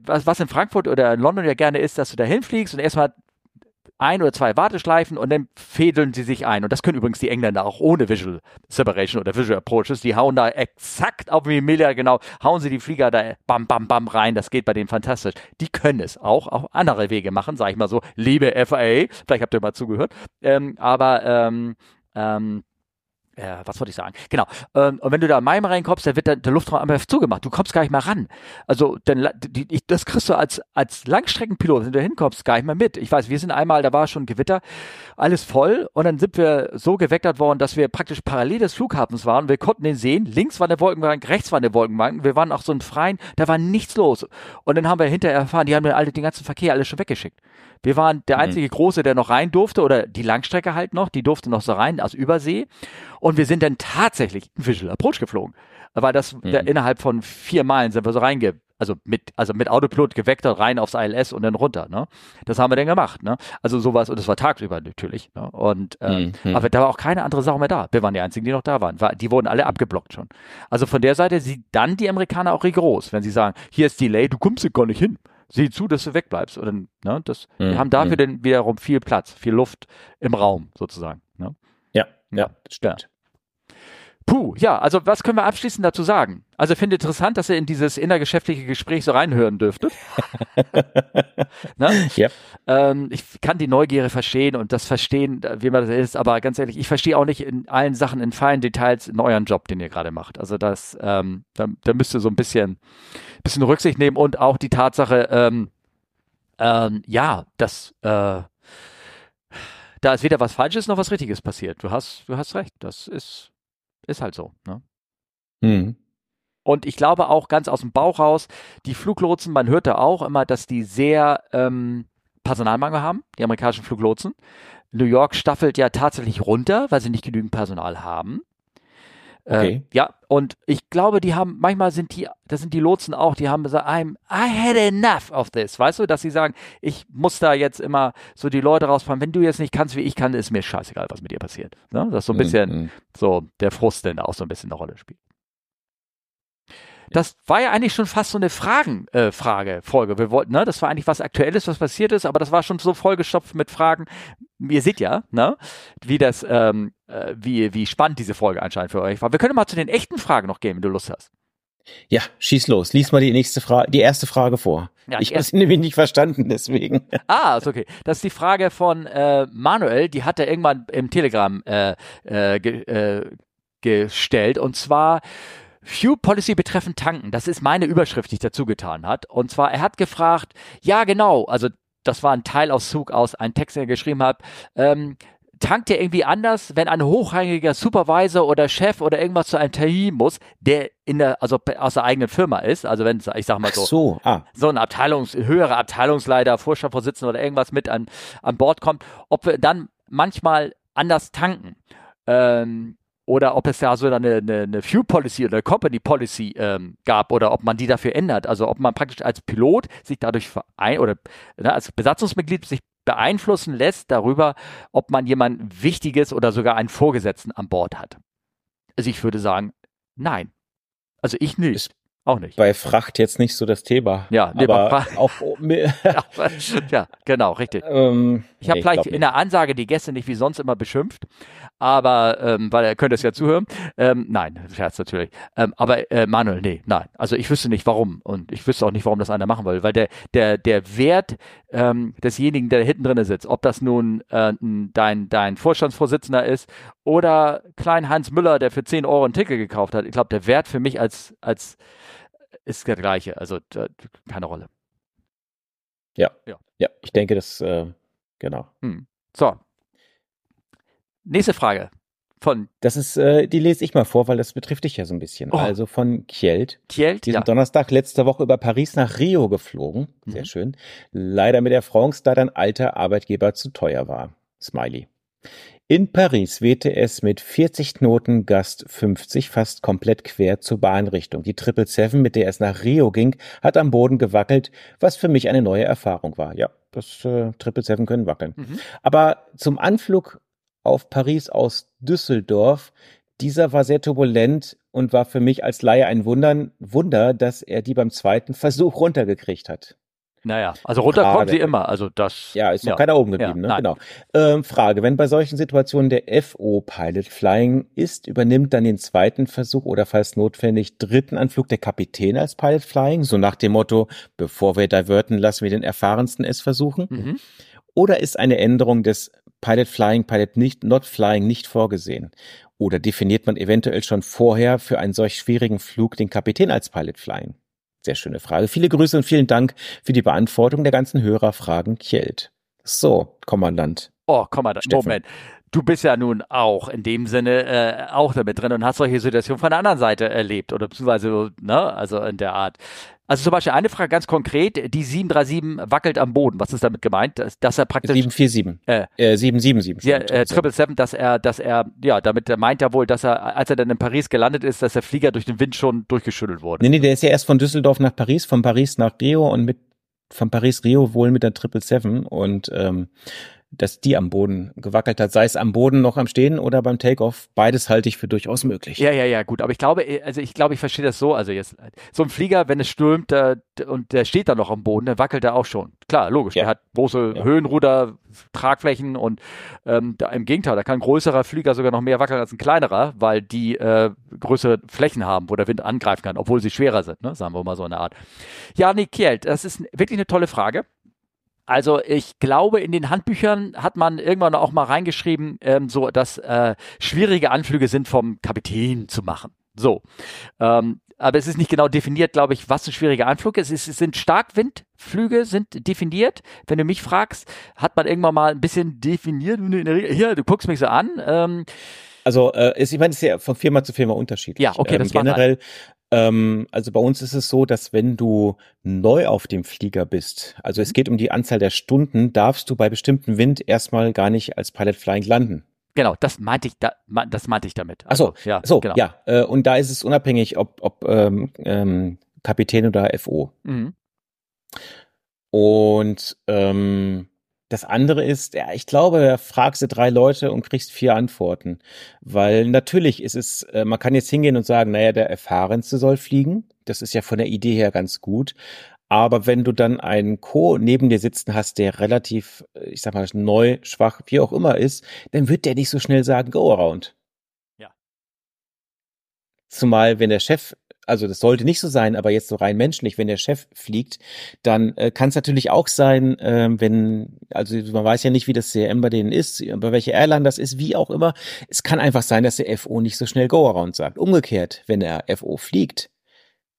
was, was in Frankfurt oder in London ja gerne ist, dass du da hinfliegst und erstmal ein oder zwei Warteschleifen und dann fädeln sie sich ein. Und das können übrigens die Engländer auch ohne Visual Separation oder Visual Approaches. Die hauen da exakt auf Millimeter genau, hauen sie die Flieger da bam, bam, bam rein. Das geht bei denen fantastisch. Die können es auch auf andere Wege machen, sag ich mal so. Liebe FAA, vielleicht habt ihr mal zugehört. Ähm, aber ähm, ähm, äh, was wollte ich sagen? Genau. Ähm, und wenn du da in Miami reinkommst, dann wird der, der Luftraum einfach zugemacht. Du kommst gar nicht mehr ran. Also, dann, la- die, das kriegst du als, als Langstreckenpilot, wenn du da hinkommst, gar nicht mehr mit. Ich weiß, wir sind einmal, da war schon Gewitter, alles voll und dann sind wir so geweckert worden, dass wir praktisch parallel des Flughafens waren. Wir konnten den sehen. Links war eine Wolkenbank, rechts war eine Wolkenbank. Wir waren auch so ein freien, da war nichts los. Und dann haben wir hinterher erfahren, die haben alle den ganzen Verkehr alles schon weggeschickt. Wir waren der einzige Große, der noch rein durfte oder die Langstrecke halt noch, die durfte noch so rein aus Übersee. Und wir sind dann tatsächlich einen Visual Approach geflogen. Weil das der, innerhalb von vier Meilen sind wir so reinge, also mit, also mit Autopilot geweckt rein aufs ILS und dann runter, ne? Das haben wir dann gemacht, ne? Also sowas, und das war tagsüber natürlich, ne? Und, ähm, Mhm. aber da war auch keine andere Sau mehr da. Wir waren die einzigen, die noch da waren. War, die wurden alle abgeblockt schon. Also von der Seite sind dann die Amerikaner auch rigoros, wenn sie sagen, hier ist Delay, du kommst hier gar nicht hin. Sieh zu, dass du wegbleibst. Oder, ne, das, Mhm, Wir haben dafür mhm. dann wiederum viel Platz, viel Luft im Raum sozusagen. Ne? Ja, Ja, ja, das stimmt. Puh, ja, also was können wir abschließend dazu sagen? Also ich finde interessant, dass ihr in dieses innergeschäftliche Gespräch so reinhören dürftet. ne? Ja. ähm, ich kann die Neugierde verstehen und das Verstehen, wie man das ist, aber ganz ehrlich, ich verstehe auch nicht in allen Sachen, in feinen Details in euren Job, den ihr gerade macht. Also das, ähm, da, da müsst ihr so ein bisschen, bisschen Rücksicht nehmen und auch die Tatsache, ähm, ähm, ja, dass äh, da ist weder was Falsches noch was Richtiges passiert. Du hast, du hast recht. Das ist, ist halt so. Ne? Mhm. Und ich glaube auch ganz aus dem Bauch raus, die Fluglotsen, man hört da auch immer, dass die sehr ähm, Personalmangel haben, die amerikanischen Fluglotsen. New York staffelt ja tatsächlich runter, weil sie nicht genügend Personal haben. Okay. Äh, ja, und ich glaube, die haben, manchmal sind die, das sind die Lotsen auch, die haben gesagt, I'm, I had enough of this, weißt du, dass sie sagen, ich muss da jetzt immer so die Leute rausfahren, wenn du jetzt nicht kannst, wie ich kann, ist mir scheißegal, was mit dir passiert. Ne? Das ist so ein bisschen, Mhm. so der Frust, der da auch so ein bisschen eine Rolle spielt. Das war ja eigentlich schon fast so eine Fragen, äh. Wir wollten, ne, das war eigentlich was Aktuelles, was passiert ist, aber das war schon so vollgestopft mit Fragen. Ihr seht ja, ne, wie das, ähm, äh, wie, wie spannend diese Folge anscheinend für euch war. Wir können mal zu den echten Fragen noch gehen, wenn du Lust hast. Ja, schieß los. Lies mal die nächste Frage, die erste Frage vor. Ja, ich habe sie nämlich nicht verstanden, deswegen. Ah, ist okay. Das ist die Frage von äh, Manuel, die hat er irgendwann im Telegram äh, äh, ge, äh, gestellt. Und zwar Fuel Policy betreffend Tanken. Das ist meine Überschrift, die ich dazu getan hat. Und zwar, er hat gefragt, ja genau, also das war ein Teilauszug aus einem Text, den er geschrieben hat. Ähm, tankt ihr irgendwie anders, wenn ein hochrangiger Supervisor oder Chef oder irgendwas zu einem Termin muss, der in der, also aus der eigenen Firma ist, also wenn, ich sag mal so, so, ah, so ein Abteilungs, höherer Abteilungsleiter, Vorstandsvorsitzender oder irgendwas mit an, an Bord kommt, ob wir dann manchmal anders tanken. Ähm, oder ob es da so eine, eine, eine Fuel Policy oder Company Policy ähm, gab oder ob man die dafür ändert. Also ob man praktisch als Pilot sich dadurch verein oder ne, als Besatzungsmitglied sich beeinflussen lässt darüber, ob man jemand Wichtiges oder sogar einen Vorgesetzten an Bord hat. Also ich würde sagen, nein. Also ich nicht. Auch nicht. bei Fracht jetzt nicht so das Thema. Ja, nee, bei aber Fracht- auch ja, genau, richtig. ähm, Ich habe nee, gleich glaub in der Ansage die Gäste nicht wie sonst immer beschimpft, aber ähm, weil er könnte es ja zuhören. Ähm, nein, Scherz natürlich. Ähm, aber äh, Manuel, nee, nein. Also ich wüsste nicht warum und ich wüsste auch nicht, warum das einer machen will, weil der der der Wert ähm, desjenigen, der hinten drin sitzt, ob das nun äh, dein dein Vorstandsvorsitzender ist oder Klein Hans Müller, der für 10 Euro ein Ticket gekauft hat, ich glaube, der Wert für mich als als ist der gleiche. Also keine Rolle. Ja. Ja. ja, ich denke, das, äh, genau. So. Nächste Frage von Das ist, äh, die lese ich mal vor, weil das betrifft dich ja so ein bisschen. Oh. Also von Kjeld. Kjeld. Diesen Ja. Donnerstag letzte Woche über Paris nach Rio geflogen. Sehr Mhm. schön. Leider mit der Front, da dein alter Arbeitgeber zu teuer war. Smiley. In Paris wehte es mit 40 Knoten Gast 50 fast komplett quer zur Bahnrichtung. Die 777, mit der es nach Rio ging, hat am Boden gewackelt, was für mich eine neue Erfahrung war. Ja, das äh, 777 können wackeln. Mhm. Aber zum Anflug auf Paris aus Düsseldorf, dieser war sehr turbulent und war für mich als Laie ein Wunder, Wunder, dass er die beim zweiten Versuch runtergekriegt hat. Naja, also runterkommen sie immer. Also das. Ja, ist noch Ja. keiner oben geblieben, Ja, ne? Genau. Ähm, Frage, wenn bei solchen Situationen der FO Pilot Flying ist, übernimmt dann den zweiten Versuch oder falls notwendig dritten Anflug der Kapitän als Pilot Flying, so nach dem Motto, bevor wir diverten, lassen wir den erfahrensten es versuchen? Mhm. Oder ist eine Änderung des Pilot Flying, Pilot nicht, Not Flying nicht vorgesehen? Oder definiert man eventuell schon vorher für einen solch schwierigen Flug den Kapitän als Pilot Flying? Sehr schöne Frage. Viele Grüße und vielen Dank für die Beantwortung der ganzen Hörerfragen, Kjeld. So, Kommandant. Oh, komm mal, da, Steffen. Moment. Du bist ja nun auch in dem Sinne äh, auch damit drin und hast solche Situationen von der anderen Seite erlebt oder beziehungsweise, ne, also in der Art. Also zum Beispiel eine Frage ganz konkret, die 737 wackelt am Boden. Was ist damit gemeint? Dass, dass er praktisch 747. Äh, Äh, 777. Ja, äh, Triple Seven, dass er, dass er, ja, damit meint er wohl, dass er, als er dann in Paris gelandet ist, dass der Flieger durch den Wind schon durchgeschüttelt wurde. Nee, nee, der ist ja erst von Düsseldorf nach Paris, von Paris nach Rio und mit von Paris Rio wohl mit der 777 und ähm, dass die am Boden gewackelt hat, sei es am Boden noch am Stehen oder beim Takeoff. Beides halte ich für durchaus möglich. Ja, ja, ja, gut. Aber ich glaube, also ich glaube, ich verstehe das so. Also jetzt so ein Flieger, wenn es stürmt äh, und der steht da noch am Boden, dann wackelt er auch schon. Klar, logisch. Ja. Der hat große ja. Höhenruder, Tragflächen und ähm, da, im Gegenteil, da kann ein größerer Flieger sogar noch mehr wackeln als ein kleinerer, weil die äh, größere Flächen haben, wo der Wind angreifen kann, obwohl sie schwerer sind, ne? sagen wir mal so eine Art. Ja, Nick Kielt, das ist wirklich eine tolle Frage. Also ich glaube, in den Handbüchern hat man irgendwann auch mal reingeschrieben, ähm, so dass äh, schwierige Anflüge sind vom Kapitän zu machen. So. Ähm, aber es ist nicht genau definiert, glaube ich, was ein schwieriger Anflug ist. Es sind Starkwindflüge, sind definiert. Wenn du mich fragst, hat man irgendwann mal ein bisschen definiert. Hier, du guckst mich so an. Ähm, also äh, ist, ich meine, es ist ja von Firma zu Firma unterschiedlich. Ja, okay, das ähm, generell ähm, also bei uns ist es so, dass wenn du neu auf dem Flieger bist, also es mhm. geht um die Anzahl der Stunden, darfst du bei bestimmtem Wind erstmal gar nicht als Pilot Flying landen. Genau, das meinte ich, da, das meinte ich damit. Also, Ach so, ja, so, genau. ja. Äh, und da ist es unabhängig, ob, ob ähm, ähm, Kapitän oder FO. Mhm. Und ähm, das andere ist, ja, ich glaube, fragst du drei Leute und kriegst vier Antworten. Weil natürlich ist es, äh, man kann jetzt hingehen und sagen, naja, der Erfahrenste soll fliegen. Das ist ja von der Idee her ganz gut. Aber wenn du dann einen Co. neben dir sitzen hast, der relativ, äh, ich sag mal, neu, schwach, wie auch immer ist, dann wird der nicht so schnell sagen, go around. Ja. Zumal, wenn der Chef also das sollte nicht so sein, aber jetzt so rein menschlich, wenn der Chef fliegt, dann äh, kann es natürlich auch sein, äh, wenn, also man weiß ja nicht, wie das CRM bei denen ist, bei welcher Airline das ist, wie auch immer. Es kann einfach sein, dass der FO nicht so schnell Go-Around sagt. Umgekehrt, wenn der FO fliegt,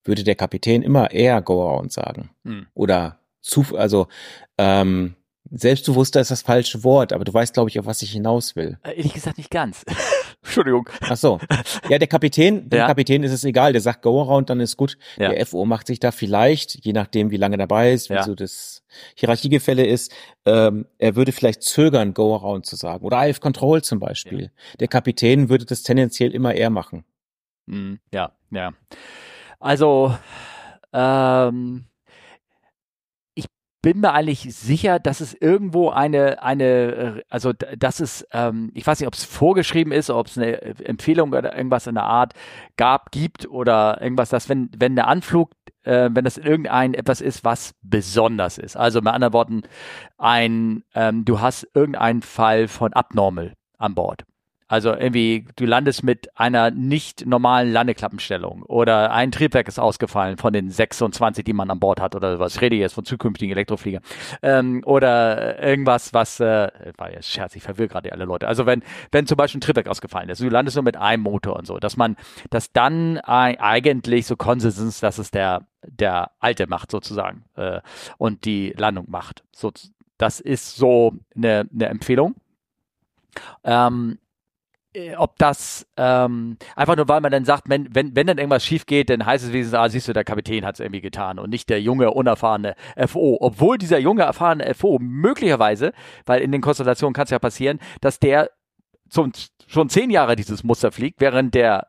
würde der Kapitän immer eher Go-Around sagen. Hm. Oder zu, also ähm, Selbstbewusster ist das falsche Wort, aber du weißt, glaube ich, auf was ich hinaus will. Äh, ehrlich gesagt nicht ganz. Entschuldigung. Ach so. Ja, der Kapitän, dem ja. Kapitän ist es egal, der sagt Go Around, dann ist gut. Ja. Der FO macht sich da vielleicht, je nachdem, wie lange dabei ist, wie ja. so das Hierarchiegefälle ist, ähm, er würde vielleicht zögern, Go Around zu sagen. Oder IF Control zum Beispiel. Der Kapitän würde das tendenziell immer eher machen. Mhm. Ja, ja. Also, ähm, bin mir eigentlich sicher, dass es irgendwo eine, eine, äh, also dass es, ähm, ich weiß nicht, ob es vorgeschrieben ist, ob es eine Empfehlung oder irgendwas in der Art gab, gibt oder irgendwas, dass wenn, wenn der Anflug, äh, wenn das irgendein etwas ist, was besonders ist. Also mit anderen Worten, ein, ähm, du hast irgendeinen Fall von Abnormal an Bord. Also irgendwie, du landest mit einer nicht normalen Landeklappenstellung oder ein Triebwerk ist ausgefallen von den 26, die man an Bord hat oder was. Ich rede jetzt von zukünftigen Elektrofliegern. Ähm, oder irgendwas, was, äh, war jetzt Scherz, ich verwirre gerade alle Leute. Also wenn, wenn zum Beispiel ein Triebwerk ausgefallen ist, du landest nur mit einem Motor und so, dass man, dass dann eigentlich so Konsens, dass es der, der Alte macht sozusagen äh, und die Landung macht. So, das ist so eine, eine Empfehlung. Ähm, äh, ob das ähm, einfach nur, weil man dann sagt, wenn, wenn, wenn dann irgendwas schief geht, dann heißt es wenigstens, ah, siehst du, der Kapitän hat es irgendwie getan und nicht der junge, unerfahrene FO. Obwohl dieser junge, erfahrene FO möglicherweise, weil in den Konstellationen kann es ja passieren, dass der zum, schon zehn Jahre dieses Muster fliegt, während der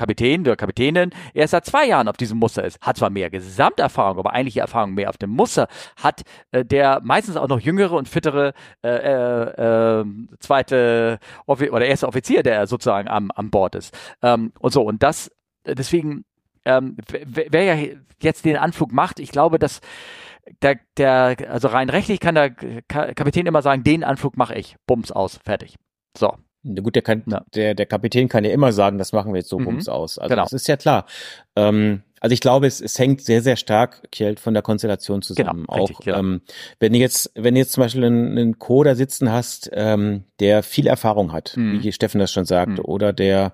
Kapitän oder Kapitänin erst seit zwei Jahren auf diesem Muster ist, hat zwar mehr Gesamterfahrung, aber eigentlich Erfahrung mehr auf dem Muster, hat äh, der meistens auch noch jüngere und fittere äh, äh, äh zweite Offi oder erste Offizier, der sozusagen am, am Bord ist. Ähm, und so, und das, deswegen, ähm, wer ja jetzt den Anflug macht, ich glaube, dass der, der, also rein rechtlich kann der Kapitän immer sagen, den Anflug mache ich. Bums aus, fertig. So. Na gut, der, kann, ja. der, der Kapitän kann ja immer sagen, das machen wir jetzt so mhm. bums aus. Also genau. das ist ja klar. Ähm, also ich glaube, es, es hängt sehr, sehr stark, Kjeld, von der Konstellation zusammen. Genau, richtig, auch ja. ähm, wenn du jetzt, wenn du jetzt zum Beispiel einen, einen Coder sitzen hast, ähm, der viel Erfahrung hat, mhm. wie Steffen das schon sagt, mhm. oder der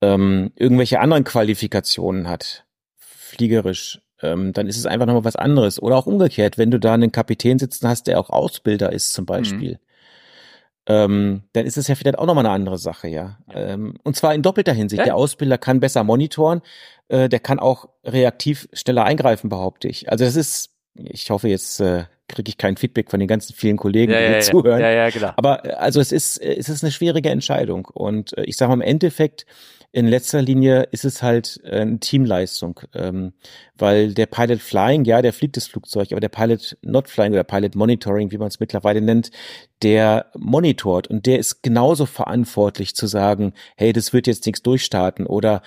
ähm, irgendwelche anderen Qualifikationen hat, fliegerisch, ähm, dann ist es einfach nochmal was anderes. Oder auch umgekehrt, wenn du da einen Kapitän sitzen hast, der auch Ausbilder ist zum mhm. Beispiel. Mhm ähm, dann ist es ja vielleicht auch nochmal eine andere Sache, ja. Ähm, und zwar in doppelter Hinsicht. Ja? Der Ausbilder kann besser monitoren, äh, der kann auch reaktiv schneller eingreifen, behaupte ich. Also das ist, ich hoffe, jetzt äh, kriege ich kein Feedback von den ganzen vielen Kollegen, ja, die ja, ja, zuhören. Ja, ja, genau. Aber äh, also es ist, äh, es ist eine schwierige Entscheidung. Und äh, ich sage mal im Endeffekt, in letzter Linie ist es halt äh, eine Teamleistung, ähm, weil der Pilot Flying, ja, der fliegt das Flugzeug, aber der Pilot Not Flying oder Pilot Monitoring, wie man es mittlerweile nennt, der monitort und der ist genauso verantwortlich zu sagen, hey, das wird jetzt nichts durchstarten oder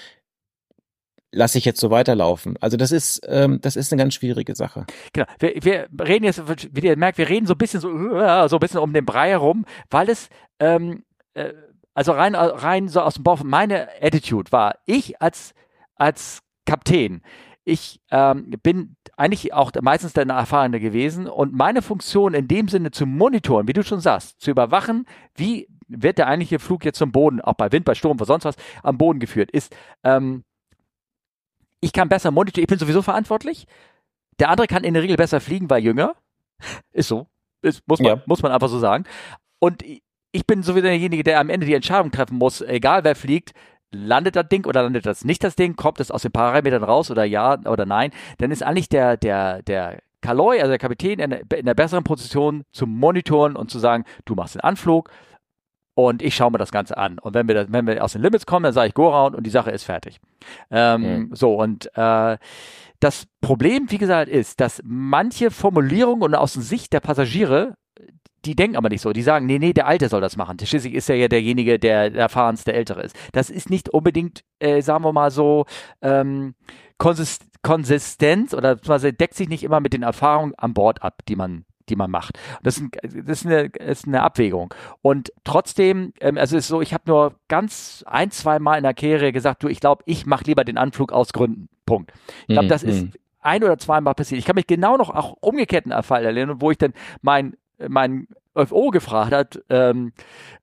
lasse ich jetzt so weiterlaufen. Also das ist, ähm, das ist eine ganz schwierige Sache. Genau. Wir, wir reden jetzt, wie ihr merkt, wir reden so ein bisschen so, so ein bisschen um den Brei herum, weil es, ähm, äh, also rein, rein so aus dem Bauch, meine Attitude war, ich als, als Kapitän, ich ähm, bin eigentlich auch meistens der Erfahrene gewesen und meine Funktion in dem Sinne zu monitoren, wie du schon sagst, zu überwachen, wie wird der eigentliche Flug jetzt zum Boden, auch bei Wind, bei Sturm, bei sonst was, am Boden geführt, ist, ähm, ich kann besser monitoren, ich bin sowieso verantwortlich. Der andere kann in der Regel besser fliegen, weil jünger. Ist so. Ist, muss, man, ja. muss man einfach so sagen. Und ich bin sowieso derjenige, der am Ende die Entscheidung treffen muss, egal wer fliegt, landet das Ding oder landet das nicht das Ding, kommt es aus den Parametern raus oder ja oder nein, dann ist eigentlich der, der, der Kaloi, also der Kapitän, in der, in der besseren Position zu monitoren und zu sagen, du machst den Anflug, und ich schaue mir das Ganze an. Und wenn wir, das, wenn wir aus den Limits kommen, dann sage ich go round und die Sache ist fertig. Ähm, mhm. So, und äh, das Problem, wie gesagt, ist, dass manche Formulierungen und aus Sicht der Passagiere, die denken aber nicht so. Die sagen, nee, nee, der Alte soll das machen. Schließlich ist er ja derjenige, der der erfahrenste Ältere ist. Das ist nicht unbedingt, äh, sagen wir mal so, ähm, Konsist Konsistenz oder beziehungsweise deckt sich nicht immer mit den Erfahrungen an Bord ab, die man die man macht. Das ist, ein, das ist, eine, ist eine Abwägung. Und trotzdem, ähm, also es ist so, ich habe nur ganz ein, zwei Mal in der Karriere gesagt, du, ich glaube, ich mache lieber den Anflug aus Gründen. Punkt. Ich glaube, mhm. das ist mhm. ein oder zweimal passiert. Ich kann mich genau noch auch umgekehrten Fall erinnern, wo ich dann mein mein FO gefragt hat, ähm,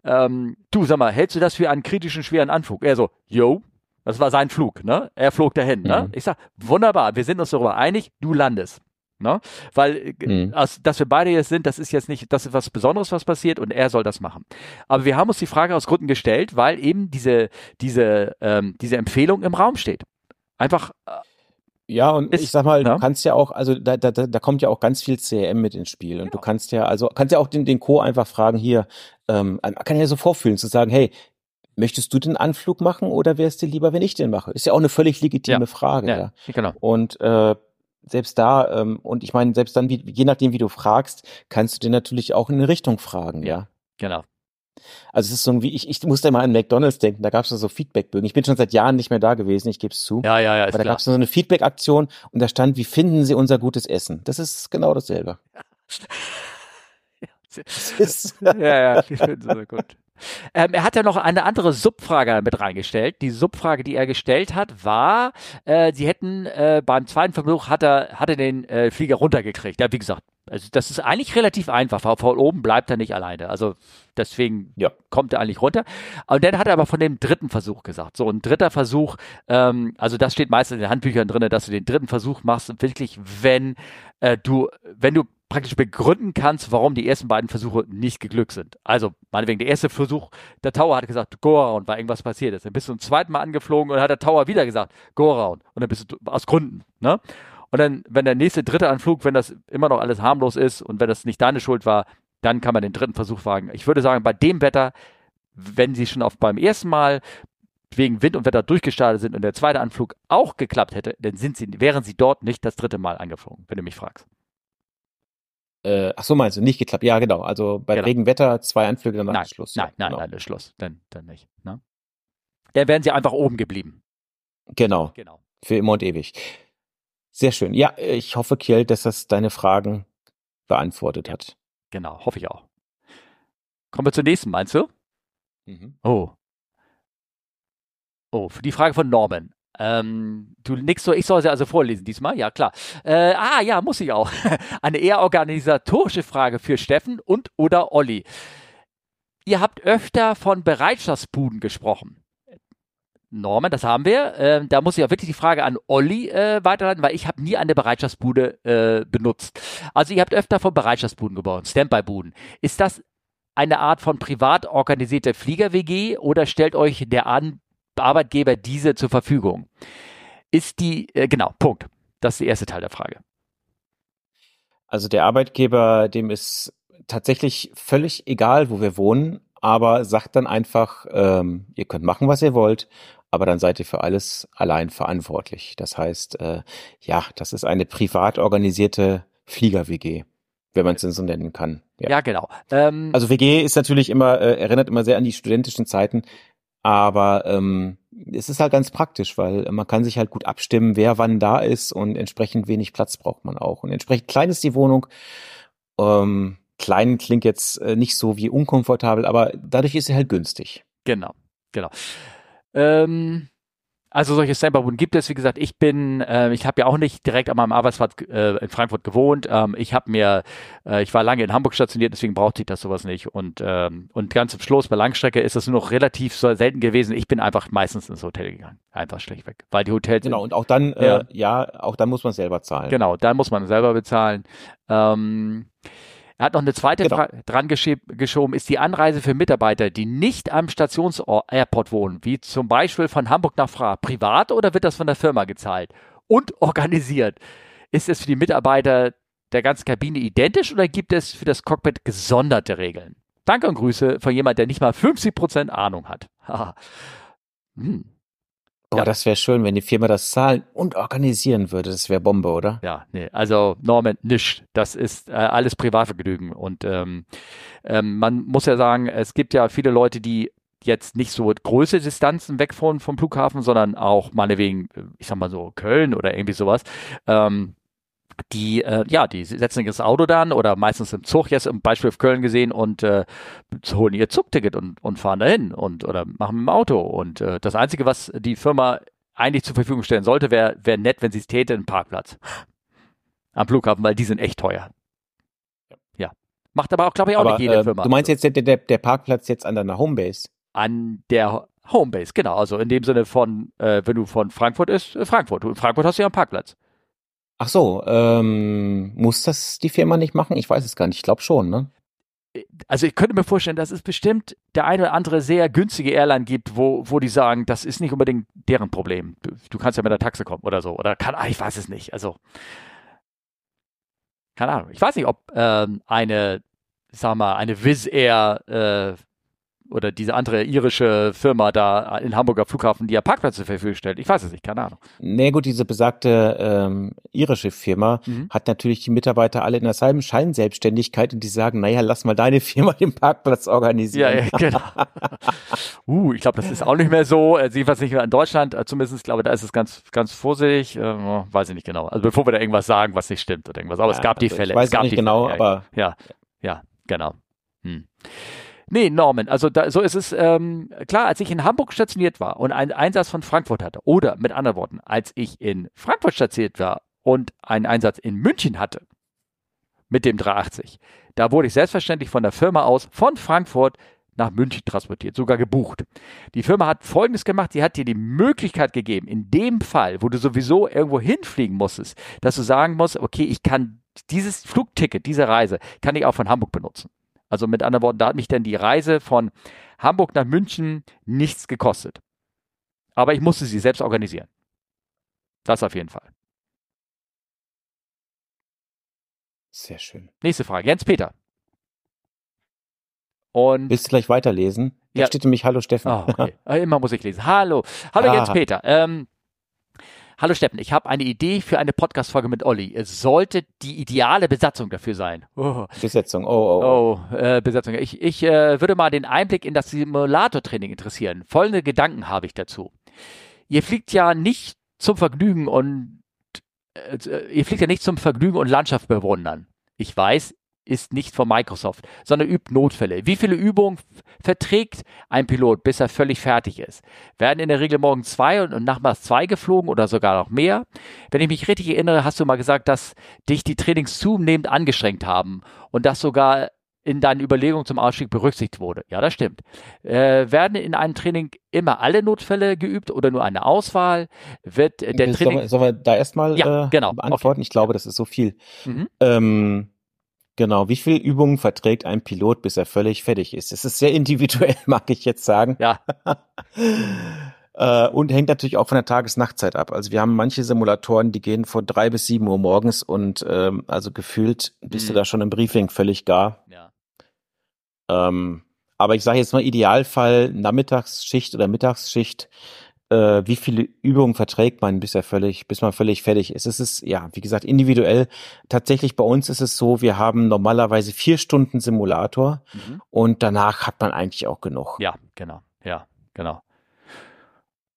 ähm, du sag mal, hältst du das für einen kritischen, schweren Anflug? Er so, yo, das war sein Flug, ne? Er flog dahin, ne? mhm. ne? Ich sag, wunderbar, wir sind uns darüber einig, du landest. Ne? Weil, äh, mhm. als, dass wir beide jetzt sind, das ist jetzt nicht, das ist was Besonderes, was passiert und er soll das machen. Aber wir haben uns die Frage aus Gründen gestellt, weil eben diese, diese, ähm, diese Empfehlung im Raum steht. Einfach. Ja, und ist, ich sag mal, ne? du kannst ja auch, also da, da, da kommt ja auch ganz viel CRM mit ins Spiel. Und genau. du kannst ja, also kannst ja auch den, den Co. einfach fragen, hier, ähm, man kann ja so vorfühlen, zu sagen, hey, möchtest du den Anflug machen oder wäre es dir lieber, wenn ich den mache? Ist ja auch eine völlig legitime ja. Frage. Ja, ja. genau. Und äh, selbst da, ähm, und ich meine, selbst dann, wie, je nachdem, wie du fragst, kannst du dir natürlich auch in eine Richtung fragen, ja. Genau. Also es ist so wie, ich, ich musste mal an McDonalds denken, da gab es so Feedbackbögen. Ich bin schon seit Jahren nicht mehr da gewesen, ich gebe es zu. Ja, ja, ja. Aber da gab es so eine Feedback-Aktion und da stand, wie finden Sie unser gutes Essen? Das ist genau dasselbe. ja, ja, ich finde es so gut. Ähm, er hat ja noch eine andere Subfrage mit reingestellt. Die Subfrage, die er gestellt hat, war, äh, sie hätten äh, beim zweiten Versuch hat er, hat er den äh, Flieger runtergekriegt. Ja, wie gesagt, also das ist eigentlich relativ einfach. Von oben bleibt er nicht alleine. Also deswegen ja. kommt er eigentlich runter. Und dann hat er aber von dem dritten Versuch gesagt. So ein dritter Versuch, ähm, also das steht meistens in den Handbüchern drin, dass du den dritten Versuch machst, wirklich, wenn äh, du, wenn du praktisch begründen kannst, warum die ersten beiden Versuche nicht geglückt sind. Also, meinetwegen, der erste Versuch, der Tower hat gesagt, go around, weil irgendwas passiert ist. Dann bist du ein zweites Mal angeflogen und hat der Tower wieder gesagt, go around. Und dann bist du aus Gründen, ne? Und dann, wenn der nächste dritte Anflug, wenn das immer noch alles harmlos ist und wenn das nicht deine Schuld war, dann kann man den dritten Versuch wagen. Ich würde sagen, bei dem Wetter, wenn sie schon auf beim ersten Mal wegen Wind und Wetter durchgestartet sind und der zweite Anflug auch geklappt hätte, dann sind sie, wären sie dort nicht das dritte Mal angeflogen, wenn du mich fragst. Äh, ach so meinst du, nicht geklappt. Ja, genau. Also bei genau. Regenwetter zwei Anflüge, dann nein, Schluss. Nein, nein, genau. nein, Schluss. Dann, dann nicht. Ne? Dann wären sie einfach oben geblieben. Genau. Genau. Für immer und ewig. Sehr schön. Ja, ich hoffe, Kiel, dass das deine Fragen beantwortet hat. Genau, hoffe ich auch. Kommen wir zur nächsten, meinst du? Mhm. Oh. Oh, für die Frage von Norman. Ähm, du nix so, ich soll sie also vorlesen diesmal, ja klar. Äh, ah ja, muss ich auch. Eine eher organisatorische Frage für Steffen und oder Olli. Ihr habt öfter von Bereitschaftsbuden gesprochen. Norman, das haben wir. Ähm, da muss ich auch wirklich die Frage an Olli äh, weiterleiten, weil ich habe nie eine Bereitschaftsbude äh, benutzt. Also ihr habt öfter von Bereitschaftsbuden gebaut, Standby-Buden. Ist das eine Art von privat organisierter Flieger-WG oder stellt euch der an Arbeitgeber diese zur Verfügung? Ist die, äh, genau, Punkt. Das ist der erste Teil der Frage. Also der Arbeitgeber, dem ist tatsächlich völlig egal, wo wir wohnen, aber sagt dann einfach, ähm, ihr könnt machen, was ihr wollt, aber dann seid ihr für alles allein verantwortlich. Das heißt, äh, ja, das ist eine privat organisierte Flieger-WG, wenn man es denn so nennen kann. Ja, ja genau. Ähm, also WG ist natürlich immer, äh, erinnert immer sehr an die studentischen Zeiten, aber ähm, es ist halt ganz praktisch, weil man kann sich halt gut abstimmen, wer wann da ist und entsprechend wenig Platz braucht man auch. Und entsprechend klein ist die Wohnung. Ähm, klein klingt jetzt äh, nicht so wie unkomfortabel, aber dadurch ist sie halt günstig. Genau, genau. Ähm, also solche Standby-Buden gibt es. Wie gesagt, ich bin, äh, ich habe ja auch nicht direkt an meinem Arbeitsplatz äh, in Frankfurt gewohnt. Ähm, ich habe mir, äh, ich war lange in Hamburg stationiert, deswegen brauchte ich das sowas nicht. Und ähm, und ganz zum Schluss bei Langstrecke ist das nur noch relativ so selten gewesen. Ich bin einfach meistens ins Hotel gegangen, einfach schlichtweg, weil die Hotels genau und auch dann ja, äh, ja auch dann muss man selber zahlen. Genau, dann muss man selber bezahlen. Ähm, er hat noch eine zweite genau. Frage dran geschoben, ist die Anreise für Mitarbeiter, die nicht am Stationsairport wohnen, wie zum Beispiel von Hamburg nach Fra, privat oder wird das von der Firma gezahlt und organisiert? Ist es für die Mitarbeiter der ganzen Kabine identisch oder gibt es für das Cockpit gesonderte Regeln? Danke und Grüße von jemand, der nicht mal 50% Ahnung hat. hm. Ja. das wäre schön, wenn die Firma das zahlen und organisieren würde. Das wäre Bombe, oder? Ja, nee. Also Norman, nisch. Das ist äh, alles Privatvergnügen. Und ähm, ähm, man muss ja sagen, es gibt ja viele Leute, die jetzt nicht so große Distanzen weg von, vom Flughafen, sondern auch meinetwegen, ich sag mal so, Köln oder irgendwie sowas. Ähm, die, äh, ja, die setzen das Auto dann oder meistens im Zug, jetzt im Beispiel auf Köln gesehen und äh, holen ihr Zugticket und, und fahren dahin und oder machen mit dem Auto. Und äh, das Einzige, was die Firma eigentlich zur Verfügung stellen sollte, wäre wär nett, wenn sie es täte, einen Parkplatz am Flughafen, weil die sind echt teuer. Ja. Macht aber auch, glaube ich, auch aber, nicht jede äh, Firma. Du meinst jetzt der, der, der Parkplatz jetzt an deiner Homebase? An der Homebase, genau. Also in dem Sinne von, äh, wenn du von Frankfurt ist, äh, Frankfurt. Du, in Frankfurt hast du ja einen Parkplatz. Ach so, ähm, muss das die Firma nicht machen? Ich weiß es gar nicht. Ich glaube schon, ne? Also ich könnte mir vorstellen, dass es bestimmt der eine oder andere sehr günstige Airline gibt, wo, wo die sagen, das ist nicht unbedingt deren Problem. Du, du kannst ja mit der Taxe kommen oder so. Oder kann, ah, ich weiß es nicht. Also, keine Ahnung. Ich weiß nicht, ob ähm, eine, sag mal, eine Wizz Air äh, oder diese andere irische Firma da in Hamburger Flughafen, die ja Parkplätze zur Verfügung stellt. Ich weiß es nicht, keine Ahnung. Nee, gut, diese besagte ähm, irische Firma mhm. hat natürlich die Mitarbeiter alle in derselben Scheinselbstständigkeit und die sagen, naja, lass mal deine Firma den Parkplatz organisieren. Ja, ja genau. uh, ich glaube, das ist auch nicht mehr so. Äh, jedenfalls nicht mehr in Deutschland. Äh, zumindest, glaube da ist es ganz, ganz vorsichtig. Äh, weiß ich nicht genau. Also bevor wir da irgendwas sagen, was nicht stimmt oder irgendwas. Aber ja, es gab die also Fälle. Ich weiß es gab nicht genau, Fälle. aber. Ja, ja, genau. Hm. Nee, Norman, also da, so ist es ähm, klar, als ich in Hamburg stationiert war und einen Einsatz von Frankfurt hatte, oder mit anderen Worten, als ich in Frankfurt stationiert war und einen Einsatz in München hatte mit dem 380, da wurde ich selbstverständlich von der Firma aus von Frankfurt nach München transportiert, sogar gebucht. Die Firma hat Folgendes gemacht, sie hat dir die Möglichkeit gegeben, in dem Fall, wo du sowieso irgendwo hinfliegen musstest, dass du sagen musst, okay, ich kann dieses Flugticket, diese Reise, kann ich auch von Hamburg benutzen. Also mit anderen Worten, da hat mich denn die Reise von Hamburg nach München nichts gekostet. Aber ich musste sie selbst organisieren. Das auf jeden Fall. Sehr schön. Nächste Frage. Jens Peter. Und Willst du gleich weiterlesen? Da ja. steht nämlich Hallo Steffen. Oh, okay. Immer muss ich lesen. Hallo. Hallo ah. Jens Peter. Ähm, Hallo Steffen, ich habe eine Idee für eine Podcast-Folge mit Olli. Es sollte die ideale Besatzung dafür sein. Oh. Besetzung, oh, oh. Oh, oh äh, Besetzung. Ich, ich äh, würde mal den Einblick in das Simulator-Training interessieren. Folgende Gedanken habe ich dazu. Ihr fliegt ja nicht zum Vergnügen und äh, ihr fliegt ja nicht zum Vergnügen und Landschaft bewundern. Ich weiß, ist nicht von Microsoft, sondern übt Notfälle. Wie viele Übungen verträgt ein Pilot, bis er völlig fertig ist? Werden in der Regel morgen zwei und nachmittags zwei geflogen oder sogar noch mehr? Wenn ich mich richtig erinnere, hast du mal gesagt, dass dich die Trainings zunehmend angestrengt haben und das sogar in deinen Überlegungen zum Ausstieg berücksichtigt wurde. Ja, das stimmt. Äh, werden in einem Training immer alle Notfälle geübt oder nur eine Auswahl? Wird der Training. Sollen wir, sollen wir da erstmal ja, äh, genau. beantworten? Okay. Ich glaube, das ist so viel. Mhm. Ähm, Genau, wie viele Übungen verträgt ein Pilot, bis er völlig fertig ist? Das ist sehr individuell, mag ich jetzt sagen. Ja. Äh, und hängt natürlich auch von der Tages-Nachtzeit ab. Also wir haben manche Simulatoren, die gehen von drei bis sieben Uhr morgens und ähm, also gefühlt bist mhm. du da schon im Briefing völlig gar. Ja. Ähm, aber ich sage jetzt mal Idealfall Nachmittagsschicht oder Mittagsschicht äh, wie viele Übungen verträgt man, bis er völlig, bis man völlig fertig ist. Es ist, ja, wie gesagt, individuell. Tatsächlich bei uns ist es so, wir haben normalerweise vier Stunden Simulator mhm. und danach hat man eigentlich auch genug. Ja, genau. Ja, genau.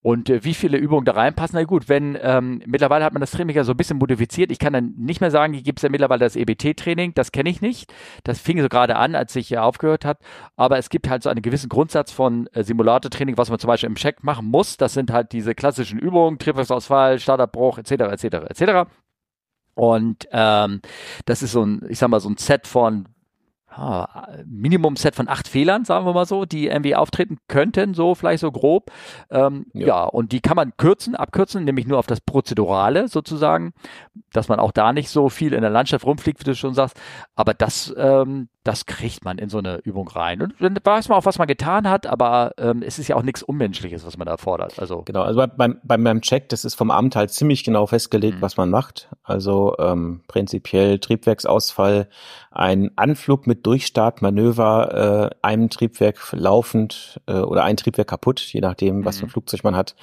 Und äh, wie viele Übungen da reinpassen? Na gut, wenn ähm, mittlerweile hat man das Training ja so ein bisschen modifiziert. Ich kann dann nicht mehr sagen, hier gibt es ja mittlerweile das EBT-Training, das kenne ich nicht. Das fing so gerade an, als ich ja aufgehört hat. Aber es gibt halt so einen gewissen Grundsatz von äh, Simulator-Training, was man zum Beispiel im Check machen muss. Das sind halt diese klassischen Übungen, Triebwerksausfall, Startabbruch, etc., etc., etc. Und ähm, das ist so ein, ich sag mal, so ein Set von Minimum-Set von acht Fehlern, sagen wir mal so, die irgendwie auftreten könnten, so vielleicht so grob. Ähm, ja. ja. und die kann man kürzen, abkürzen, nämlich nur auf das Prozedurale sozusagen, dass man auch da nicht so viel in der Landschaft rumfliegt, wie du schon sagst. Aber das, ähm, das kriegt man in so eine Übung rein. Und dann weiß man auch, was man getan hat, aber ähm, es ist ja auch nichts Unmenschliches, was man da fordert. Also genau, also beim, beim, beim Check, das ist vom Amt halt ziemlich genau festgelegt, mhm. was man macht. Also ähm, prinzipiell Triebwerksausfall, ein Anflug mit Durchstartmanöver, äh, einem Triebwerk laufend äh, oder ein Triebwerk kaputt, je nachdem, was für ein mhm. Flugzeug man hat,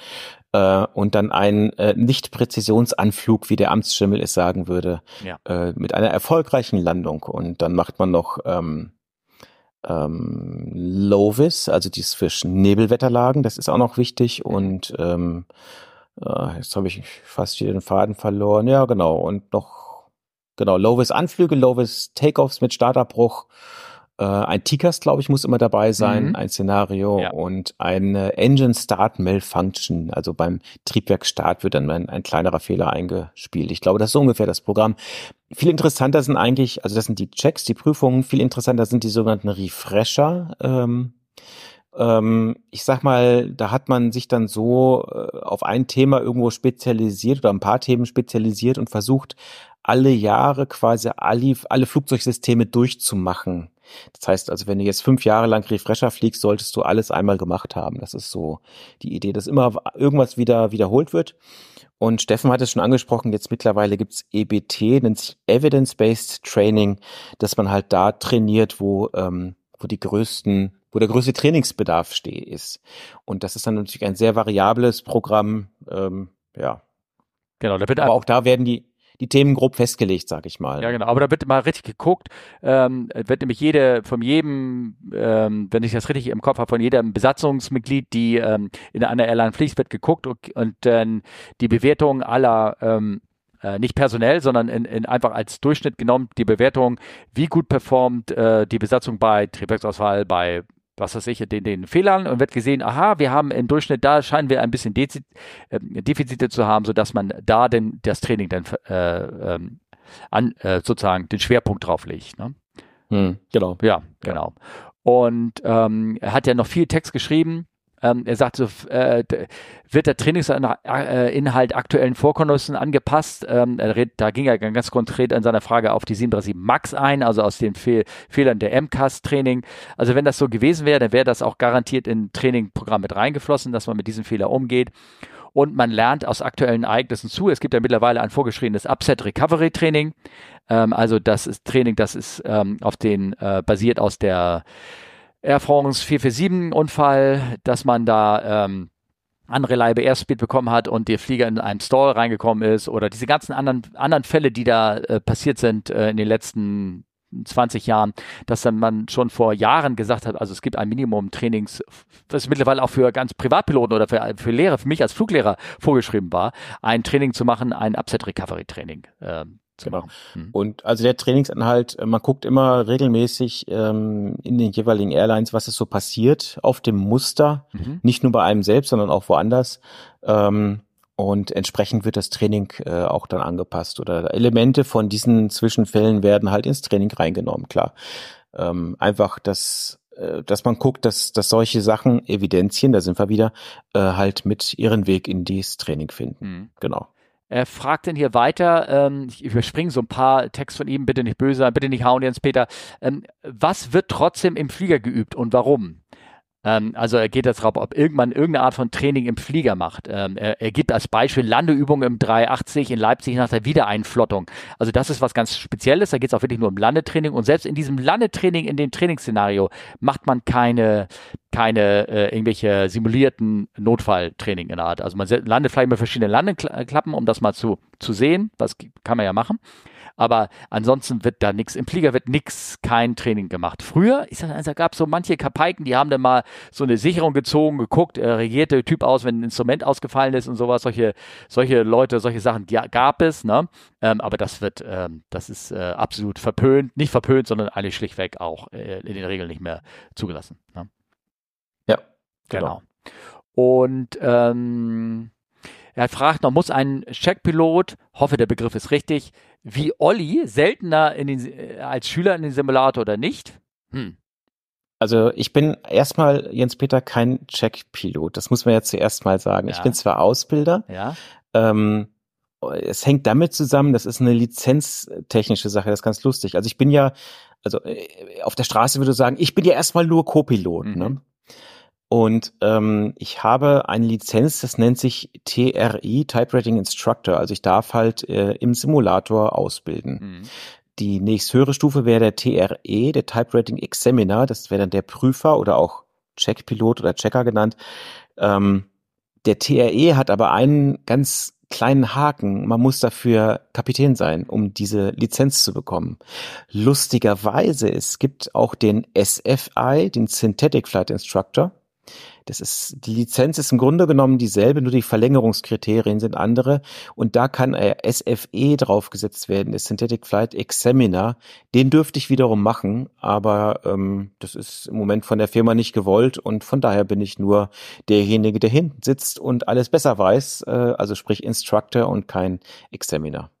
äh, und dann ein äh, Nicht-Präzisionsanflug, wie der Amtsschimmel es sagen würde, ja. äh, mit einer erfolgreichen Landung. Und dann macht man noch ähm, ähm, Lovis, also dieses für Nebelwetterlagen, das ist auch noch wichtig. Und ähm, äh, jetzt habe ich fast hier den Faden verloren. Ja, genau. Und noch genau Lovis Anflüge, Lovis Takeoffs mit Startabbruch äh, ein TCAS, glaube ich, muss immer dabei sein, mhm. ein Szenario ja. und eine Engine Start Malfunction. Also beim Triebwerkstart wird dann ein, ein kleinerer Fehler eingespielt. Ich glaube, das ist so ungefähr das Programm. Viel interessanter sind eigentlich, also das sind die Checks, die Prüfungen. Viel interessanter sind die sogenannten Refresher. Ähm, ich sag mal, da hat man sich dann so äh, auf ein Thema irgendwo spezialisiert oder ein paar Themen spezialisiert und versucht, alle Jahre quasi alle, alle Flugzeugsysteme durchzumachen. Das heißt also, wenn du jetzt fünf Jahre lang Refresher fliegst, solltest du alles einmal gemacht haben. Das ist so die Idee, dass immer irgendwas wieder wiederholt wird. Und Steffen hat es schon angesprochen, jetzt mittlerweile gibt's EBT, nennt sich Evidence-Based Training, dass man halt da trainiert, wo, ähm, wo die größten, wo der größte Trainingsbedarf steht ist. Und das ist dann natürlich ein sehr variables Programm, ähm, ja. Genau, da wird aber auch da werden die, die Themen grob festgelegt, sag ich mal. Ja, genau. Aber da wird mal richtig geguckt, ähm, wird nämlich jede, von jedem, ähm, wenn ich das richtig im Kopf habe, von jedem Besatzungsmitglied, die ähm, in einer Airline fliegt, wird geguckt und, und dann die Bewertung aller ähm, äh, nicht personell, sondern in, in einfach als Durchschnitt genommen die Bewertung, wie gut performt äh, die Besatzung bei Triebwerksausfall, bei was weiß ich, den, den Fehlern und wird gesehen, aha, wir haben im Durchschnitt, da scheinen wir ein bisschen Dezi äh, Defizite zu haben, sodass man da denn das Training dann äh, ähm, an, äh, sozusagen den Schwerpunkt drauf legt. Ne? Hm, genau. Ja, genau. Und ähm, er hat ja noch viel Text geschrieben ähm, er sagt so, äh, wird der Trainingsinhalt aktuellen Vorkommnissen angepasst? Ähm, da ging er ganz konkret an seiner Frage auf die 37 Max ein, also aus den Fehl Fehlern der MCAS-Training. Also wenn das so gewesen wäre, dann wäre das auch garantiert in Trainingprogramm mit reingeflossen, dass man mit diesem Fehler umgeht und man lernt aus aktuellen Ereignissen zu. Es gibt ja mittlerweile ein vorgeschriebenes Upset Recovery Training. Ähm, also das ist Training, das ist ähm, auf den äh, basiert aus der Air France 447 Unfall, dass man da ähm, unreliable Airspeed bekommen hat und der Flieger in einen Stall reingekommen ist oder diese ganzen anderen, anderen Fälle, die da äh, passiert sind äh, in den letzten 20 Jahren, dass dann man schon vor Jahren gesagt hat, also es gibt ein Minimum Trainings, was mittlerweile auch für ganz Privatpiloten oder für, für Lehrer, für mich als Fluglehrer vorgeschrieben war, ein Training zu machen, ein Upset Recovery Training. Ähm, Genau. Mhm. Und also der Trainingsinhalt, äh, man guckt immer regelmäßig ähm, in den jeweiligen Airlines, was ist so passiert auf dem Muster, mhm. nicht nur bei einem selbst, sondern auch woanders. Ähm, und entsprechend wird das Training äh, auch dann angepasst oder Elemente von diesen Zwischenfällen werden halt ins Training reingenommen, klar. Ähm, einfach das äh, dass man guckt, dass, dass solche Sachen, Evidenzien, da sind wir wieder, äh, halt mit ihren Weg in dieses Training finden. Mhm. Genau. Er fragt dann hier weiter, ähm, ich überspringe so ein paar Texte von ihm, bitte nicht böse, bitte nicht hauen, Jens Peter. Ähm, was wird trotzdem im Flieger geübt und warum? Ähm, also er geht jetzt drauf, ob irgendwann irgendeine Art von Training im Flieger macht. Ähm, er, er, gibt als Beispiel Landeübungen im 380 in Leipzig nach der Wiedereinflottung. Also das ist was ganz Spezielles. Da geht es auch wirklich nur um Landetraining. Und selbst in diesem Landetraining, in dem Trainingsszenario, macht man keine keine äh, irgendwelche simulierten Notfalltraining in der Art. Also man landet vielleicht mit verschiedenen Landeklappen, um das mal zu, zu sehen. Das kann man ja machen. Aber ansonsten wird da nichts, im Flieger wird nichts, kein Training gemacht. Früher, ich sag, also, gab es so manche Kapaiken, die haben dann mal so eine Sicherung gezogen, geguckt, äh, regiert der Typ aus, wenn ein Instrument ausgefallen ist und sowas. Solche, solche Leute, solche Sachen ja, gab es, ne? Ähm, aber das wird, ähm, das ist äh, absolut verpönt, nicht verpönt, sondern eigentlich schlichtweg auch äh, in den Regeln nicht mehr zugelassen. Ne? Ja, genau. genau. Und ähm, er fragt noch, muss ein Checkpilot, hoffe der Begriff ist richtig, wie Olli seltener den, äh, als Schüler in den Simulator oder nicht? Hm. Also ich bin erstmal, Jens Peter, kein Checkpilot. Das muss man ja zuerst mal sagen. Ja. Ich bin zwar Ausbilder. Ja. Ähm, es hängt damit zusammen, das ist eine lizenztechnische Sache, das ist ganz lustig. Also ich bin ja, also äh, auf der Straße würde ich sagen, ich bin ja erstmal nur Co-Pilot. Ne? Mhm. Ne? Und ähm, ich habe eine Lizenz, das nennt sich TRI, Type Rating Instructor. Also ich darf halt äh, im Simulator ausbilden. Mhm. Die nächsthöhere Stufe wäre der TRE, der Type Rating Examiner. Das wäre dann der Prüfer oder auch Checkpilot oder Checker genannt. Ähm, der TRE hat aber einen ganz kleinen Haken. Man muss dafür Kapitän sein, um diese Lizenz zu bekommen. Lustigerweise, es gibt auch den SFI, den Synthetic Flight Instructor. Das ist, die Lizenz ist im Grunde genommen dieselbe, nur die Verlängerungskriterien sind andere. Und da kann SFE draufgesetzt werden, der Synthetic Flight Examiner. Den dürfte ich wiederum machen, aber ähm, das ist im Moment von der Firma nicht gewollt und von daher bin ich nur derjenige, der hinten sitzt und alles besser weiß, äh, also sprich Instructor und kein Examiner.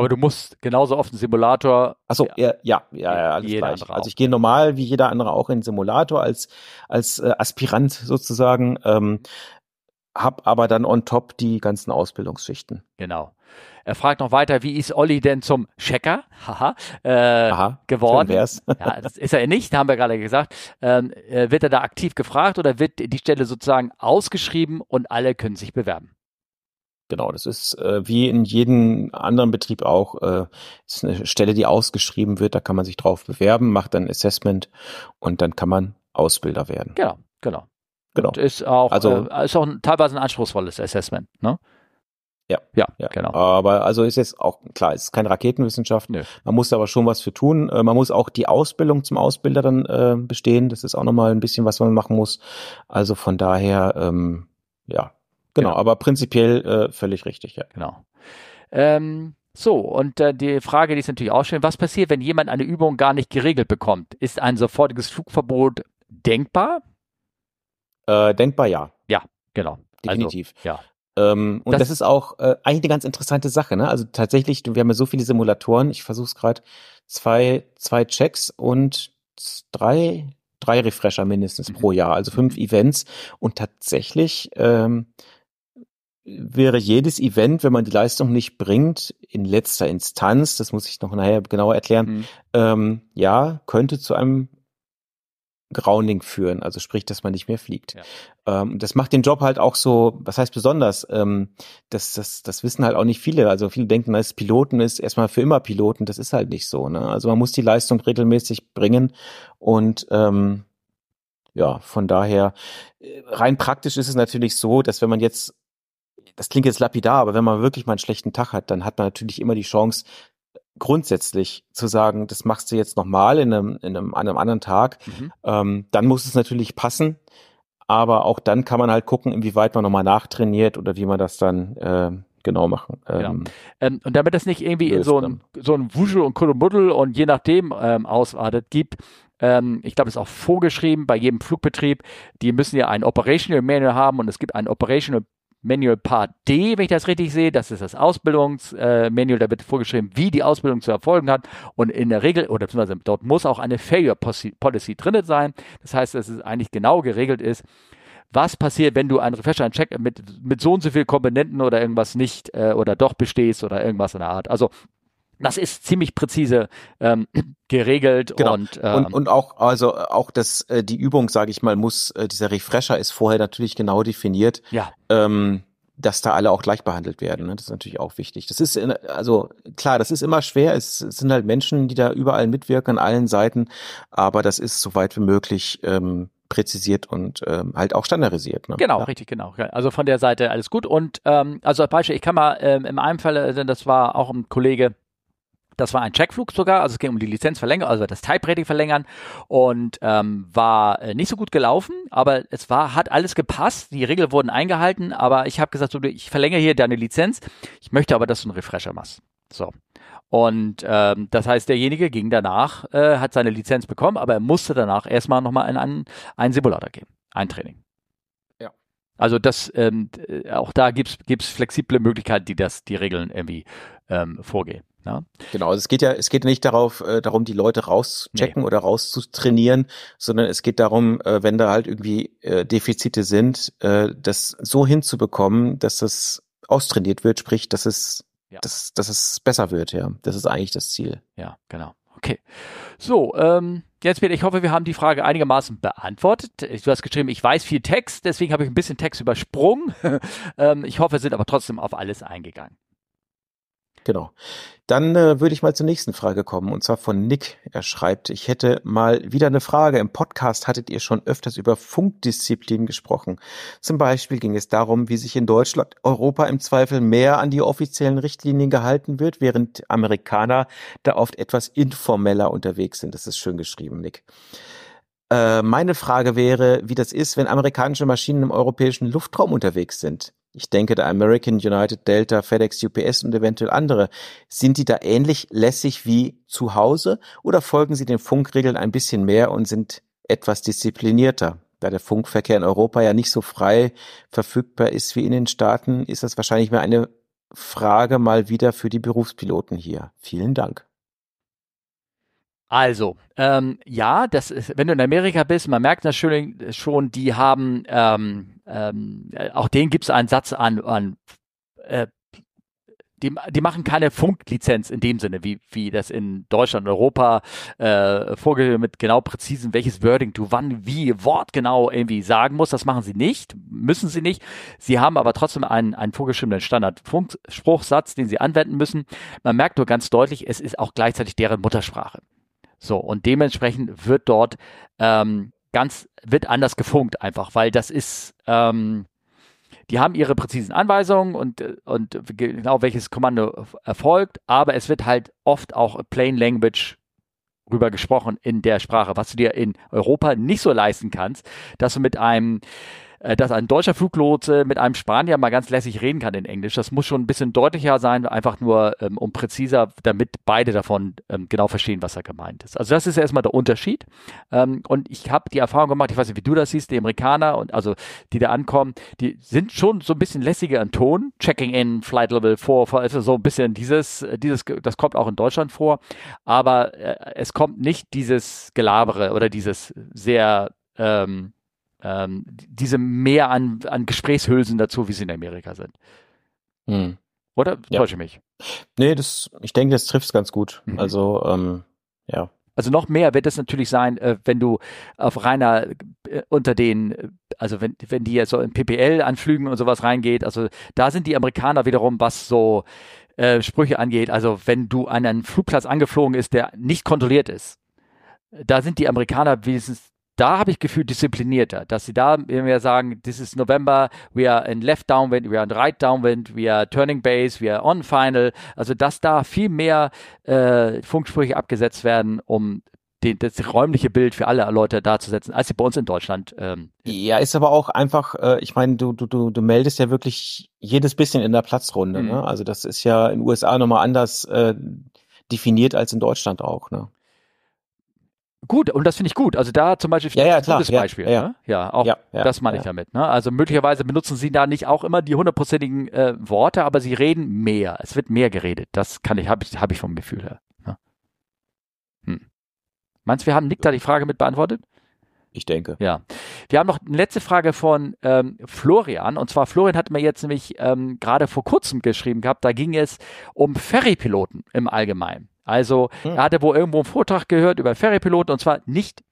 Aber du musst genauso oft einen Simulator. Achso, ja, ja, ja, ja alles gleich. Also ich gehe normal wie jeder andere auch in den Simulator als, als äh, Aspirant sozusagen, ähm, hab aber dann on top die ganzen Ausbildungsschichten. Genau. Er fragt noch weiter, wie ist Olli denn zum Checker Haha, äh, Aha, geworden? Wär's. ja, das ist er nicht, haben wir gerade gesagt. Ähm, äh, wird er da aktiv gefragt oder wird die Stelle sozusagen ausgeschrieben und alle können sich bewerben? Genau, das ist äh, wie in jedem anderen Betrieb auch, äh, ist eine Stelle, die ausgeschrieben wird, da kann man sich drauf bewerben, macht dann Assessment und dann kann man Ausbilder werden. Genau, genau. Genau. Und ist auch, also, äh, ist auch ein, teilweise ein anspruchsvolles Assessment, ne? Ja, ja, ja, genau. Aber also ist jetzt auch klar, es ist keine Raketenwissenschaft. Nö. Man muss aber schon was für tun. Äh, man muss auch die Ausbildung zum Ausbilder dann äh, bestehen. Das ist auch nochmal ein bisschen, was man machen muss. Also von daher, ähm, ja, Genau, aber prinzipiell äh, völlig richtig, ja. Genau. Ähm, so, und äh, die Frage, die ist natürlich auch schön, was passiert, wenn jemand eine Übung gar nicht geregelt bekommt? Ist ein sofortiges Flugverbot denkbar? Äh, denkbar, ja. Ja, genau. Definitiv. Also, ja. Ähm, und das, das, ist auch äh, eigentlich eine ganz interessante Sache. Ne? Also tatsächlich, wir haben ja so viele Simulatoren. Ich versuche es gerade. Zwei, zwei Checks und drei, drei Refresher mindestens mhm. pro Jahr, also fünf Events. Und tatsächlich ähm, wäre jedes Event, wenn man die Leistung nicht bringt, in letzter Instanz, das muss ich noch nachher genauer erklären, mhm. ähm, ja, könnte zu einem Grounding führen, also sprich, dass man nicht mehr fliegt. Ja. Ähm, das macht den Job halt auch so, was heißt besonders? Ähm, das, das, das wissen halt auch nicht viele. Also viele denken, als Piloten ist erstmal für immer Piloten. Das ist halt nicht so. Ne? Also man muss die Leistung regelmäßig bringen und ähm, ja, von daher äh, rein praktisch ist es natürlich so, dass wenn man jetzt das klingt jetzt lapidar, aber wenn man wirklich mal einen schlechten Tag hat, dann hat man natürlich immer die Chance, grundsätzlich zu sagen, das machst du jetzt nochmal in einem, in einem, an einem anderen Tag. Mhm. Ähm, dann muss es natürlich passen. Aber auch dann kann man halt gucken, inwieweit man nochmal nachtrainiert oder wie man das dann äh, genau machen. Ähm, ja. ähm, und damit das nicht irgendwie in so ein, so ein Wuschel und Kuddelmuddel und je nachdem ähm, ausartet gibt, ähm, ich glaube, es ist auch vorgeschrieben bei jedem Flugbetrieb, die müssen ja ein Operational Manual haben und es gibt ein Operational Manual Part D, wenn ich das richtig sehe, das ist das Ausbildungsmanual, äh, da wird vorgeschrieben, wie die Ausbildung zu erfolgen hat. Und in der Regel, oder beziehungsweise dort muss auch eine Failure Policy drin sein, das heißt, dass es eigentlich genau geregelt ist, was passiert, wenn du einen Refresher, einen Check mit, mit so und so viel Komponenten oder irgendwas nicht äh, oder doch bestehst oder irgendwas in der Art. Also Das ist ziemlich präzise ähm, geregelt genau. und, ähm, und und auch also auch das äh, die Übung, sage ich mal, muss äh, dieser Refresher ist vorher natürlich genau definiert. Ja. Ähm, dass da alle auch gleich behandelt werden. Ne? Das ist natürlich auch wichtig. Das ist, in, also klar, das ist immer schwer. Es, es, sind halt Menschen, die da überall mitwirken an allen Seiten, aber das ist so weit wie möglich ähm, präzisiert und ähm, halt auch standardisiert. Ne? Genau, ja. richtig, genau. Also von der Seite alles gut. Und ähm, also als Beispiel, ich kann mal ähm, in einem Fall, äh, das war auch ein Kollege, das war ein Checkflug sogar, also es ging um die Lizenzverlängerung, also das Type-Rating verlängern und ähm, war äh, nicht so gut gelaufen, aber es war, hat alles gepasst, die Regeln wurden eingehalten, aber ich habe gesagt, so, ich verlängere hier deine Lizenz, ich möchte aber, dass du einen Refresher machst. So. Und ähm, das heißt, derjenige ging danach, äh, hat seine Lizenz bekommen, aber er musste danach erstmal nochmal in einen, einen Simulator gehen, ein Training. Ja. Also das, ähm, auch da gibt's gibt's flexible Möglichkeiten, die das, die Regeln irgendwie ähm, vorgehen. Ja. Genau, also es geht ja, es geht nicht darauf, äh, darum, die Leute rauschecken nee. oder rauszutrainieren, sondern es geht darum, äh, wenn da halt irgendwie äh, Defizite sind, äh, das so hinzubekommen, dass das austrainiert wird, sprich, dass es, ja. dass, dass es besser wird, ja. Das ist eigentlich das Ziel. Ja, genau. Okay. So, ähm, jetzt Peter, ich hoffe, wir haben die Frage einigermaßen beantwortet. Du hast geschrieben, ich weiß viel Text, deswegen habe ich ein bisschen Text übersprungen. ähm, ich hoffe, sind aber trotzdem auf alles eingegangen. Genau. Dann äh, würde ich mal zur nächsten Frage kommen, und zwar von Nick. Er schreibt, ich hätte mal wieder eine Frage. Im Podcast hattet ihr schon öfters über Funkdisziplin gesprochen. Zum Beispiel ging es darum, wie sich in Deutschland Europa im Zweifel mehr an die offiziellen Richtlinien gehalten wird, während Amerikaner da oft etwas informeller unterwegs sind. Das ist schön geschrieben, Nick. Äh, meine Frage wäre, wie das ist, wenn amerikanische Maschinen im europäischen Luftraum unterwegs sind. Ich denke, der American, United, Delta, FedEx, UPS und eventuell andere. Sind die da ähnlich lässig wie zu Hause oder folgen sie den Funkregeln ein bisschen mehr und sind etwas disziplinierter? Da der Funkverkehr in Europa ja nicht so frei verfügbar ist wie in den Staaten, ist das wahrscheinlich mehr eine Frage mal wieder für die Berufspiloten hier. Vielen Dank. Also, ähm, ja, das ist, wenn du in Amerika bist, man merkt das schon, die haben, ähm, ähm, auch denen gibt es einen Satz an, an äh, die, die machen keine Funklizenz in dem Sinne, wie, wie das in Deutschland Europa äh, vorgegeben mit genau präzisen, welches Wording du wann, wie, wortgenau irgendwie sagen musst. Das machen sie nicht, müssen sie nicht. Sie haben aber trotzdem einen, einen vorgeschriebenen Standard-Funkspruchsatz, den sie anwenden müssen. Man merkt nur ganz deutlich, es ist auch gleichzeitig deren Muttersprache. So, und dementsprechend wird dort ähm, ganz, wird anders gefunkt einfach, weil das ist, ähm, die haben ihre präzisen Anweisungen und, und genau welches Kommando erfolgt, aber es wird halt oft auch Plain Language rüber gesprochen in der Sprache, was du dir in Europa nicht so leisten kannst, dass du mit einem dass ein deutscher Fluglotse mit einem Spanier mal ganz lässig reden kann in Englisch. Das muss schon ein bisschen deutlicher sein, einfach nur ähm, um präziser, damit beide davon ähm, genau verstehen, was da gemeint ist. Also das ist erstmal der Unterschied. Ähm, und ich habe die Erfahrung gemacht, ich weiß nicht, wie du das siehst, die Amerikaner und also die da ankommen, die sind schon so ein bisschen lässiger an Ton. Checking in, Flight Level 4, also so ein bisschen dieses, dieses, das kommt auch in Deutschland vor, aber äh, es kommt nicht dieses Gelabere oder dieses sehr ähm, ähm, diese mehr an, an Gesprächshülsen dazu, wie sie in Amerika sind. Hm. Oder ja. täusche ich mich? Nee, das, ich denke, das trifft es ganz gut. Mhm. Also, ähm, ja. Also noch mehr wird es natürlich sein, äh, wenn du auf reiner äh, unter den, äh, also wenn, wenn die jetzt so in PPL-Anflügen und sowas reingeht, also da sind die Amerikaner wiederum, was so äh, Sprüche angeht, also wenn du an einen Flugplatz angeflogen ist, der nicht kontrolliert ist, da sind die Amerikaner wenigstens da habe ich Gefühl disziplinierter, dass sie da mir sagen, this is November, we are in left downwind, we are in right downwind, we are turning base, we are on final. Also dass da viel mehr äh, Funksprüche abgesetzt werden, um den, das räumliche Bild für alle Leute darzusetzen, als sie bei uns in Deutschland. Ähm, ja, ist aber auch einfach, äh, ich meine, du, du, du, du meldest ja wirklich jedes bisschen in der Platzrunde. Mhm. Ne? Also das ist ja in den USA nochmal anders äh, definiert als in Deutschland auch. Ne? Gut, und das finde ich gut. Also da zum Beispiel ja, ja, ein gutes Beispiel. Ja, ja. Ne? ja auch das meine ich damit. Ne? Also möglicherweise benutzen sie da nicht auch immer die hundertprozentigen äh, Worte, aber sie reden mehr. Es wird mehr geredet. Das kann ich, habe ich, hab ich vom Gefühl her. Ne? Hm. Meinst du, wir haben Nick da die Frage mit beantwortet? Ich denke. Ja. Wir haben noch eine letzte Frage von ähm, Florian. Und zwar, Florian hat mir jetzt nämlich ähm, gerade vor kurzem geschrieben gehabt, da ging es um Ferrypiloten im Allgemeinen. Also hm. er hatte wohl irgendwo einen Vortrag gehört über Ferrypiloten und zwar nicht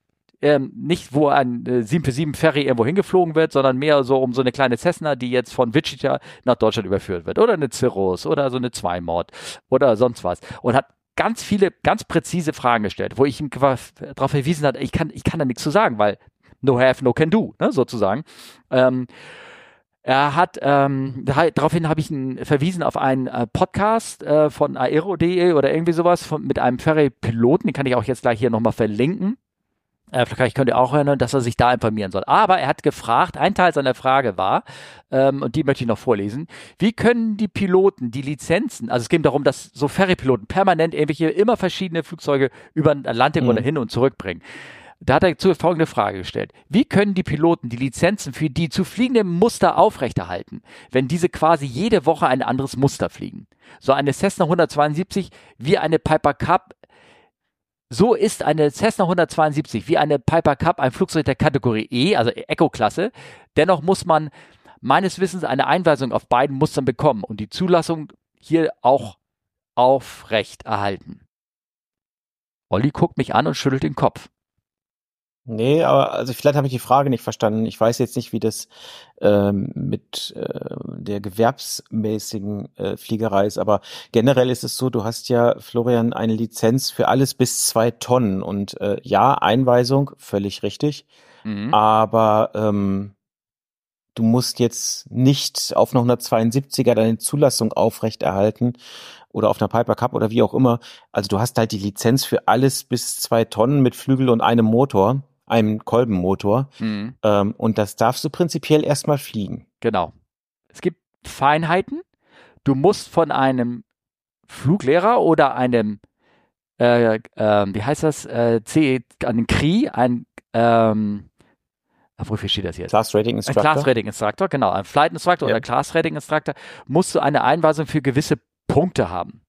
ähm, nicht, wo ein äh, 747 Ferry irgendwo hingeflogen wird, sondern mehr so um so eine kleine Cessna, die jetzt von Wichita nach Deutschland überführt wird. Oder eine Cirrus oder so eine Zweimord oder sonst was. Und hat ganz viele, ganz präzise Fragen gestellt, wo ich ihm darauf verwiesen hat, ich kann, ich kann da nichts zu sagen, weil no have, no can do, ne, sozusagen. Ähm, er hat, ähm, daraufhin habe ich ihn verwiesen auf einen äh, Podcast äh, von aero.de oder irgendwie sowas von, mit einem Ferry-Piloten, den kann ich auch jetzt gleich hier nochmal verlinken. Äh, vielleicht könnt ihr auch hören, dass er sich da informieren soll. Aber er hat gefragt, ein Teil seiner Frage war, ähm, und die möchte ich noch vorlesen, wie können die Piloten die Lizenzen, also es geht darum, dass so Ferrypiloten permanent irgendwelche immer verschiedene Flugzeuge über den Atlantik mhm. oder hin und zurück bringen. Da hat er zu folgende Frage gestellt. Wie können die Piloten die Lizenzen für die zu fliegenden Muster aufrechterhalten, wenn diese quasi jede Woche ein anderes Muster fliegen? So eine Cessna 172 wie eine Piper Cup so ist eine Cessna 172 wie eine Piper Cup ein Flugzeug der Kategorie E, also Eco-Klasse. Dennoch muss man meines Wissens eine Einweisung auf beiden Mustern bekommen und die Zulassung hier auch aufrecht erhalten. Olli guckt mich an und schüttelt den Kopf. Nee, aber also vielleicht habe ich die Frage nicht verstanden. Ich weiß jetzt nicht, wie das ähm, mit äh, der gewerbsmäßigen äh, Fliegerei ist, aber generell ist es so, du hast ja, Florian, eine Lizenz für alles bis zwei Tonnen und äh, ja, Einweisung, völlig richtig, mhm. aber ähm, du musst jetzt nicht auf einer 172er deine Zulassung aufrechterhalten oder auf einer Piper Cup oder wie auch immer. Also du hast halt die Lizenz für alles bis zwei Tonnen mit Flügel und einem Motor einem Kolbenmotor. Mhm. Ähm, und das darfst du prinzipiell erstmal fliegen. Genau. Es gibt Feinheiten. Du musst von einem Fluglehrer oder einem, äh, äh, wie heißt das, äh, C, einem CRI, ein, ähm, wofür steht das jetzt? Class Rating Instructor. Ein Class Rating Instructor, genau. Ein Flight Instructor ja. oder Class Rating Instructor musst du eine Einweisung für gewisse Punkte haben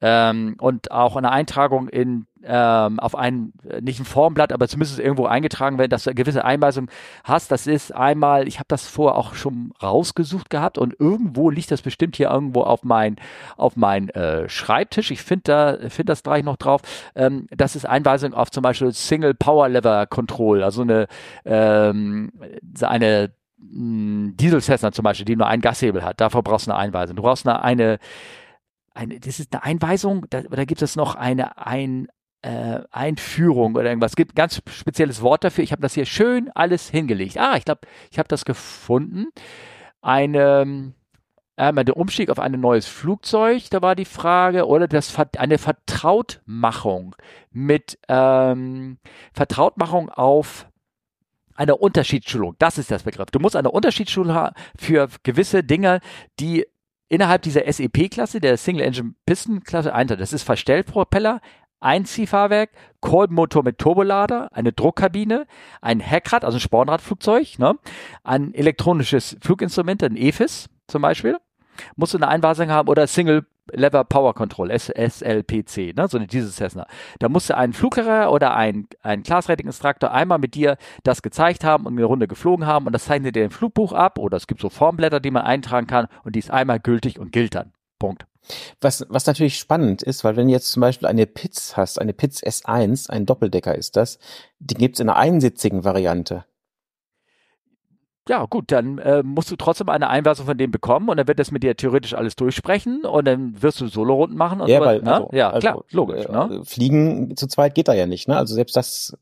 ähm, und auch eine Eintragung in ähm, auf ein, nicht ein Formblatt, aber zumindest irgendwo eingetragen werden, dass du eine gewisse Einweisung hast. Das ist einmal, ich habe das vorher auch schon rausgesucht gehabt und irgendwo liegt das bestimmt hier irgendwo auf mein, auf mein äh, Schreibtisch. Ich finde da, finde das gleich noch drauf. Ähm, das ist Einweisung auf zum Beispiel Single Power Lever Control, also eine, ähm, eine hm, Diesel Cessna zum Beispiel, die nur einen Gashebel hat. Dafür brauchst du eine Einweisung. Du brauchst eine, eine eine, das ist eine Einweisung, da, da gibt es noch eine ein, äh, Einführung oder irgendwas. Es gibt ein ganz spezielles Wort dafür. Ich habe das hier schön alles hingelegt. Ah, ich glaube, ich habe das gefunden. Eine, einmal der Umstieg auf ein neues Flugzeug, da war die Frage, oder das, eine Vertrautmachung mit ähm, Vertrautmachung auf eine Unterschiedsschulung. Das ist das Begriff. Du musst eine Unterschiedsschulung haben für gewisse Dinge, die innerhalb dieser SEP-Klasse, der Single Engine Piston Klasse, ein, das ist Verstellpropeller, Einziehfahrwerk, Kolbenmotor mit Turbolader, eine Druckkabine, ein Heckrad, also ein Spornradflugzeug, ne? ein elektronisches Fluginstrument, ein EFIS zum Beispiel, musst du eine Einweisung haben oder Single Lever Power Control, SLPC, ne, so eine diese Cessna. Da musste ein Fluglehrer oder ein, ein Class Rating Instructor einmal mit dir das gezeigt haben und eine Runde geflogen haben und das zeichnet dir ein Flugbuch ab oder es gibt so Formblätter, die man eintragen kann und die ist einmal gültig und gilt dann. Punkt. Was, was natürlich spannend ist, weil wenn du jetzt zum Beispiel eine Pitz hast, eine Pitz S1, ein Doppeldecker ist das, die gibt's in einer einsitzigen Variante ja, gut, dann äh, musst du trotzdem eine Einweisung von dem bekommen und dann wird das mit dir theoretisch alles durchsprechen und dann wirst du Solo-Runden machen und ja, so weil, ne? also, Ja, also, klar, logisch. Äh, ne? Fliegen zu zweit geht da ja nicht, ne? Also selbst das.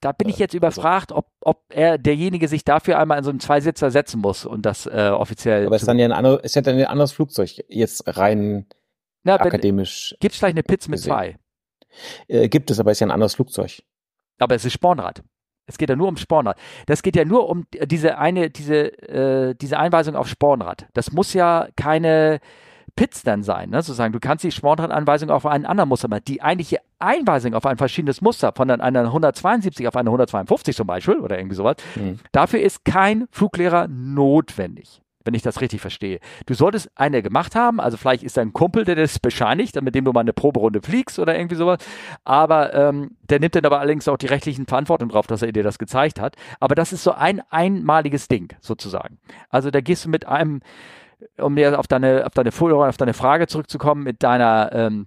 Da bin ich jetzt überfragt, ob, ob er derjenige sich dafür einmal in so einen Zweisitzer setzen muss und das äh, offiziell. Aber es ist dann ja ein anderes, ist ja dann ein anderes Flugzeug, jetzt rein Na, akademisch. Gibt es vielleicht eine Pitz mit zwei? Äh, gibt es, aber ist ja ein anderes Flugzeug. Aber es ist Spornrad. Es geht ja nur um Spornrad. Das geht ja nur um diese eine, diese, äh, diese Einweisung auf Spornrad. Das muss ja keine Pits dann sein, ne? sozusagen. Du kannst die Spornradanweisung auf einen anderen Muster machen. Die eigentliche Einweisung auf ein verschiedenes Muster von einer 172 auf eine 152 zum Beispiel oder irgendwie sowas, mhm. dafür ist kein Fluglehrer notwendig. Wenn ich das richtig verstehe. Du solltest eine gemacht haben, also vielleicht ist dein Kumpel, der das bescheinigt, mit dem du mal eine Proberunde fliegst oder irgendwie sowas. Aber ähm, der nimmt dann aber allerdings auch die rechtlichen Verantwortung drauf, dass er dir das gezeigt hat. Aber das ist so ein einmaliges Ding sozusagen. Also da gehst du mit einem, um dir auf deine, auf deine, auf deine Frage zurückzukommen, mit deiner ähm,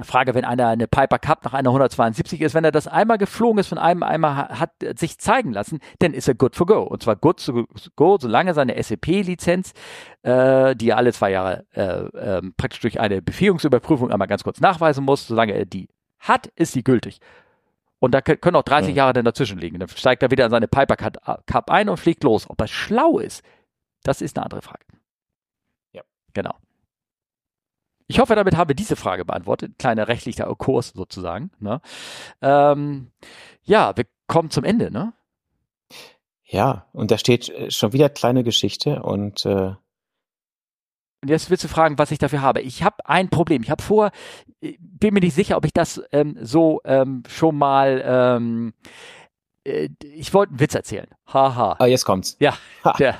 Frage, wenn einer eine Piper Cup nach einer 172 ist, wenn er das einmal geflogen ist, von einem einmal hat sich zeigen lassen, dann ist er good for go. Und zwar good to go, solange seine SEP-Lizenz, äh, die er alle zwei Jahre äh, äh, praktisch durch eine Befähigungsüberprüfung einmal ganz kurz nachweisen muss, solange er die hat, ist sie gültig. Und da können auch 30 ja. Jahre dann dazwischen liegen. Dann steigt er wieder in seine Piper Cup ein und fliegt los. Ob er schlau ist, das ist eine andere Frage. Ja. Genau. Ich hoffe, damit haben wir diese Frage beantwortet. Kleiner rechtlicher Kurs sozusagen. Ne? Ähm, ja, wir kommen zum Ende, ne? Ja, und da steht äh, schon wieder kleine Geschichte und äh und jetzt willst du fragen, was ich dafür habe. Ich habe ein Problem. Ich habe vor, bin mir nicht sicher, ob ich das ähm, so ähm, schon mal ähm, äh, ich wollte einen Witz erzählen. Haha. Ah, jetzt kommt's. Ja, der,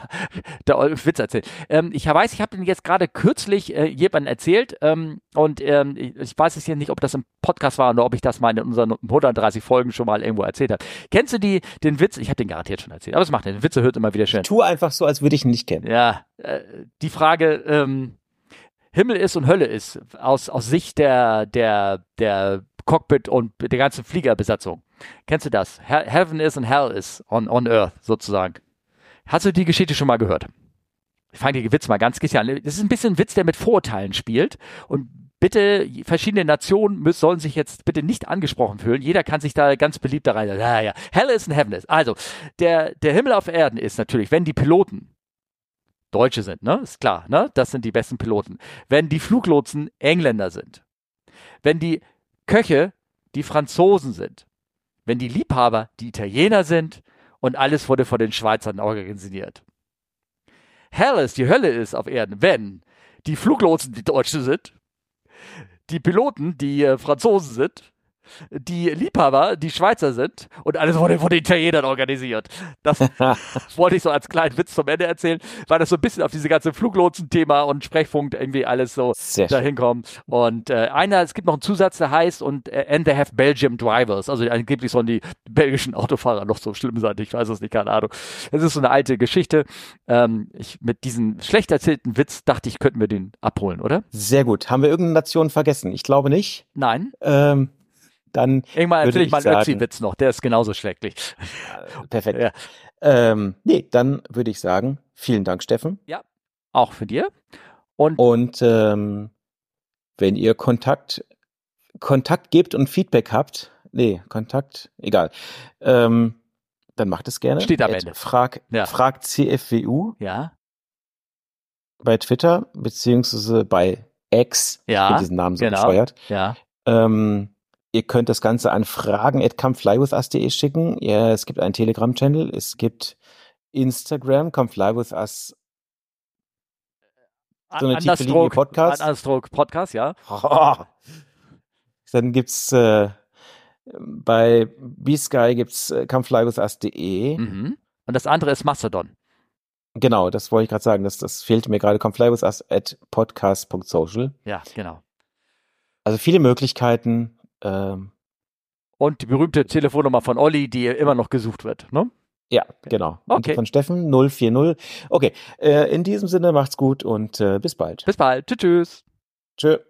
der Witz erzählt. Ähm, ich weiß, ich habe den jetzt gerade kürzlich äh, jemandem erzählt ähm, und ähm, ich weiß es jetzt nicht, ob das im Podcast war oder ob ich das mal in unseren 130 Folgen schon mal irgendwo erzählt habe. Kennst du die, den Witz? Ich habe den garantiert schon erzählt, aber es macht den Witze hört immer wieder schön. Ich tue einfach so, als würde ich ihn nicht kennen. Ja, äh, die Frage, ähm, Himmel ist und Hölle ist, aus, aus Sicht der, der, der Cockpit und der ganzen Fliegerbesatzung. Kennst du das? Heaven is and Hell is on, on Earth sozusagen. Hast du die Geschichte schon mal gehört? Ich fange den Witz mal ganz gerne an. Das ist ein bisschen ein Witz, der mit Vorurteilen spielt. Und bitte, verschiedene Nationen müssen, sollen sich jetzt bitte nicht angesprochen fühlen. Jeder kann sich da ganz beliebt da rein. Ja, ja. Hell is and Heaven is. Also, der, der Himmel auf Erden ist natürlich, wenn die Piloten Deutsche sind, ne? Ist klar, ne? Das sind die besten Piloten. Wenn die Fluglotsen Engländer sind. Wenn die Köche die Franzosen sind, wenn die Liebhaber die Italiener sind und alles wurde von den Schweizern organisiert. Hell ist, die Hölle ist auf Erden, wenn die Fluglotsen die Deutschen sind, die Piloten die äh, Franzosen sind die Liebhaber, die Schweizer sind und alles wurde von den Italienern organisiert. Das wollte ich so als kleinen Witz zum Ende erzählen, weil das so ein bisschen auf diese ganze Fluglotsen-Thema und Sprechfunk irgendwie alles so dahin kommt. Und äh, einer, es gibt noch einen Zusatz, der heißt und äh, and they have Belgium drivers. Also angeblich sollen die belgischen Autofahrer noch so schlimm sein. Ich weiß es nicht, keine Ahnung. Das ist so eine alte Geschichte. Ähm, ich, mit diesem schlecht erzählten Witz dachte ich, könnten wir den abholen, oder? Sehr gut. Haben wir irgendeine Nation vergessen? Ich glaube nicht. Nein. Ähm, dann. Irgendwann erzähle ich mal einen Ötzi-Witz noch, der ist genauso schrecklich. Perfekt. Ja. Ähm, nee, dann würde ich sagen, vielen Dank, Steffen. Ja, auch für dir. Und, und ähm, wenn ihr Kontakt, Kontakt gebt und Feedback habt, nee, Kontakt, egal, ähm, dann macht es gerne. Steht am Ende. Frag, ja. frag CFWU. Ja. Bei Twitter, beziehungsweise bei X. Ja. Ich diesen Namen so genau. bescheuert. Ja. Ähm, Ihr könnt das Ganze an fragen.comeflywithus.de schicken. Ja, es gibt einen Telegram-Channel, es gibt Instagram, comeflywithus. So eine tiefe Podcast. Understroke Podcast, ja. Oh. Dann gibt's äh, bei B-Sky gibt's äh, comeflywithus.de. Mhm. Und das andere ist Mastodon. Genau, das wollte ich gerade sagen. Das, das fehlte mir gerade. Comeflywithus at podcast.social. Ja, genau. Also viele Möglichkeiten. Ähm, und die berühmte Telefonnummer von Olli, die immer noch gesucht wird, ne? Ja, genau. Okay. Und von Steffen 040. Okay, äh, in diesem Sinne macht's gut und äh, bis bald. Bis bald. Tschüss. Tschüss.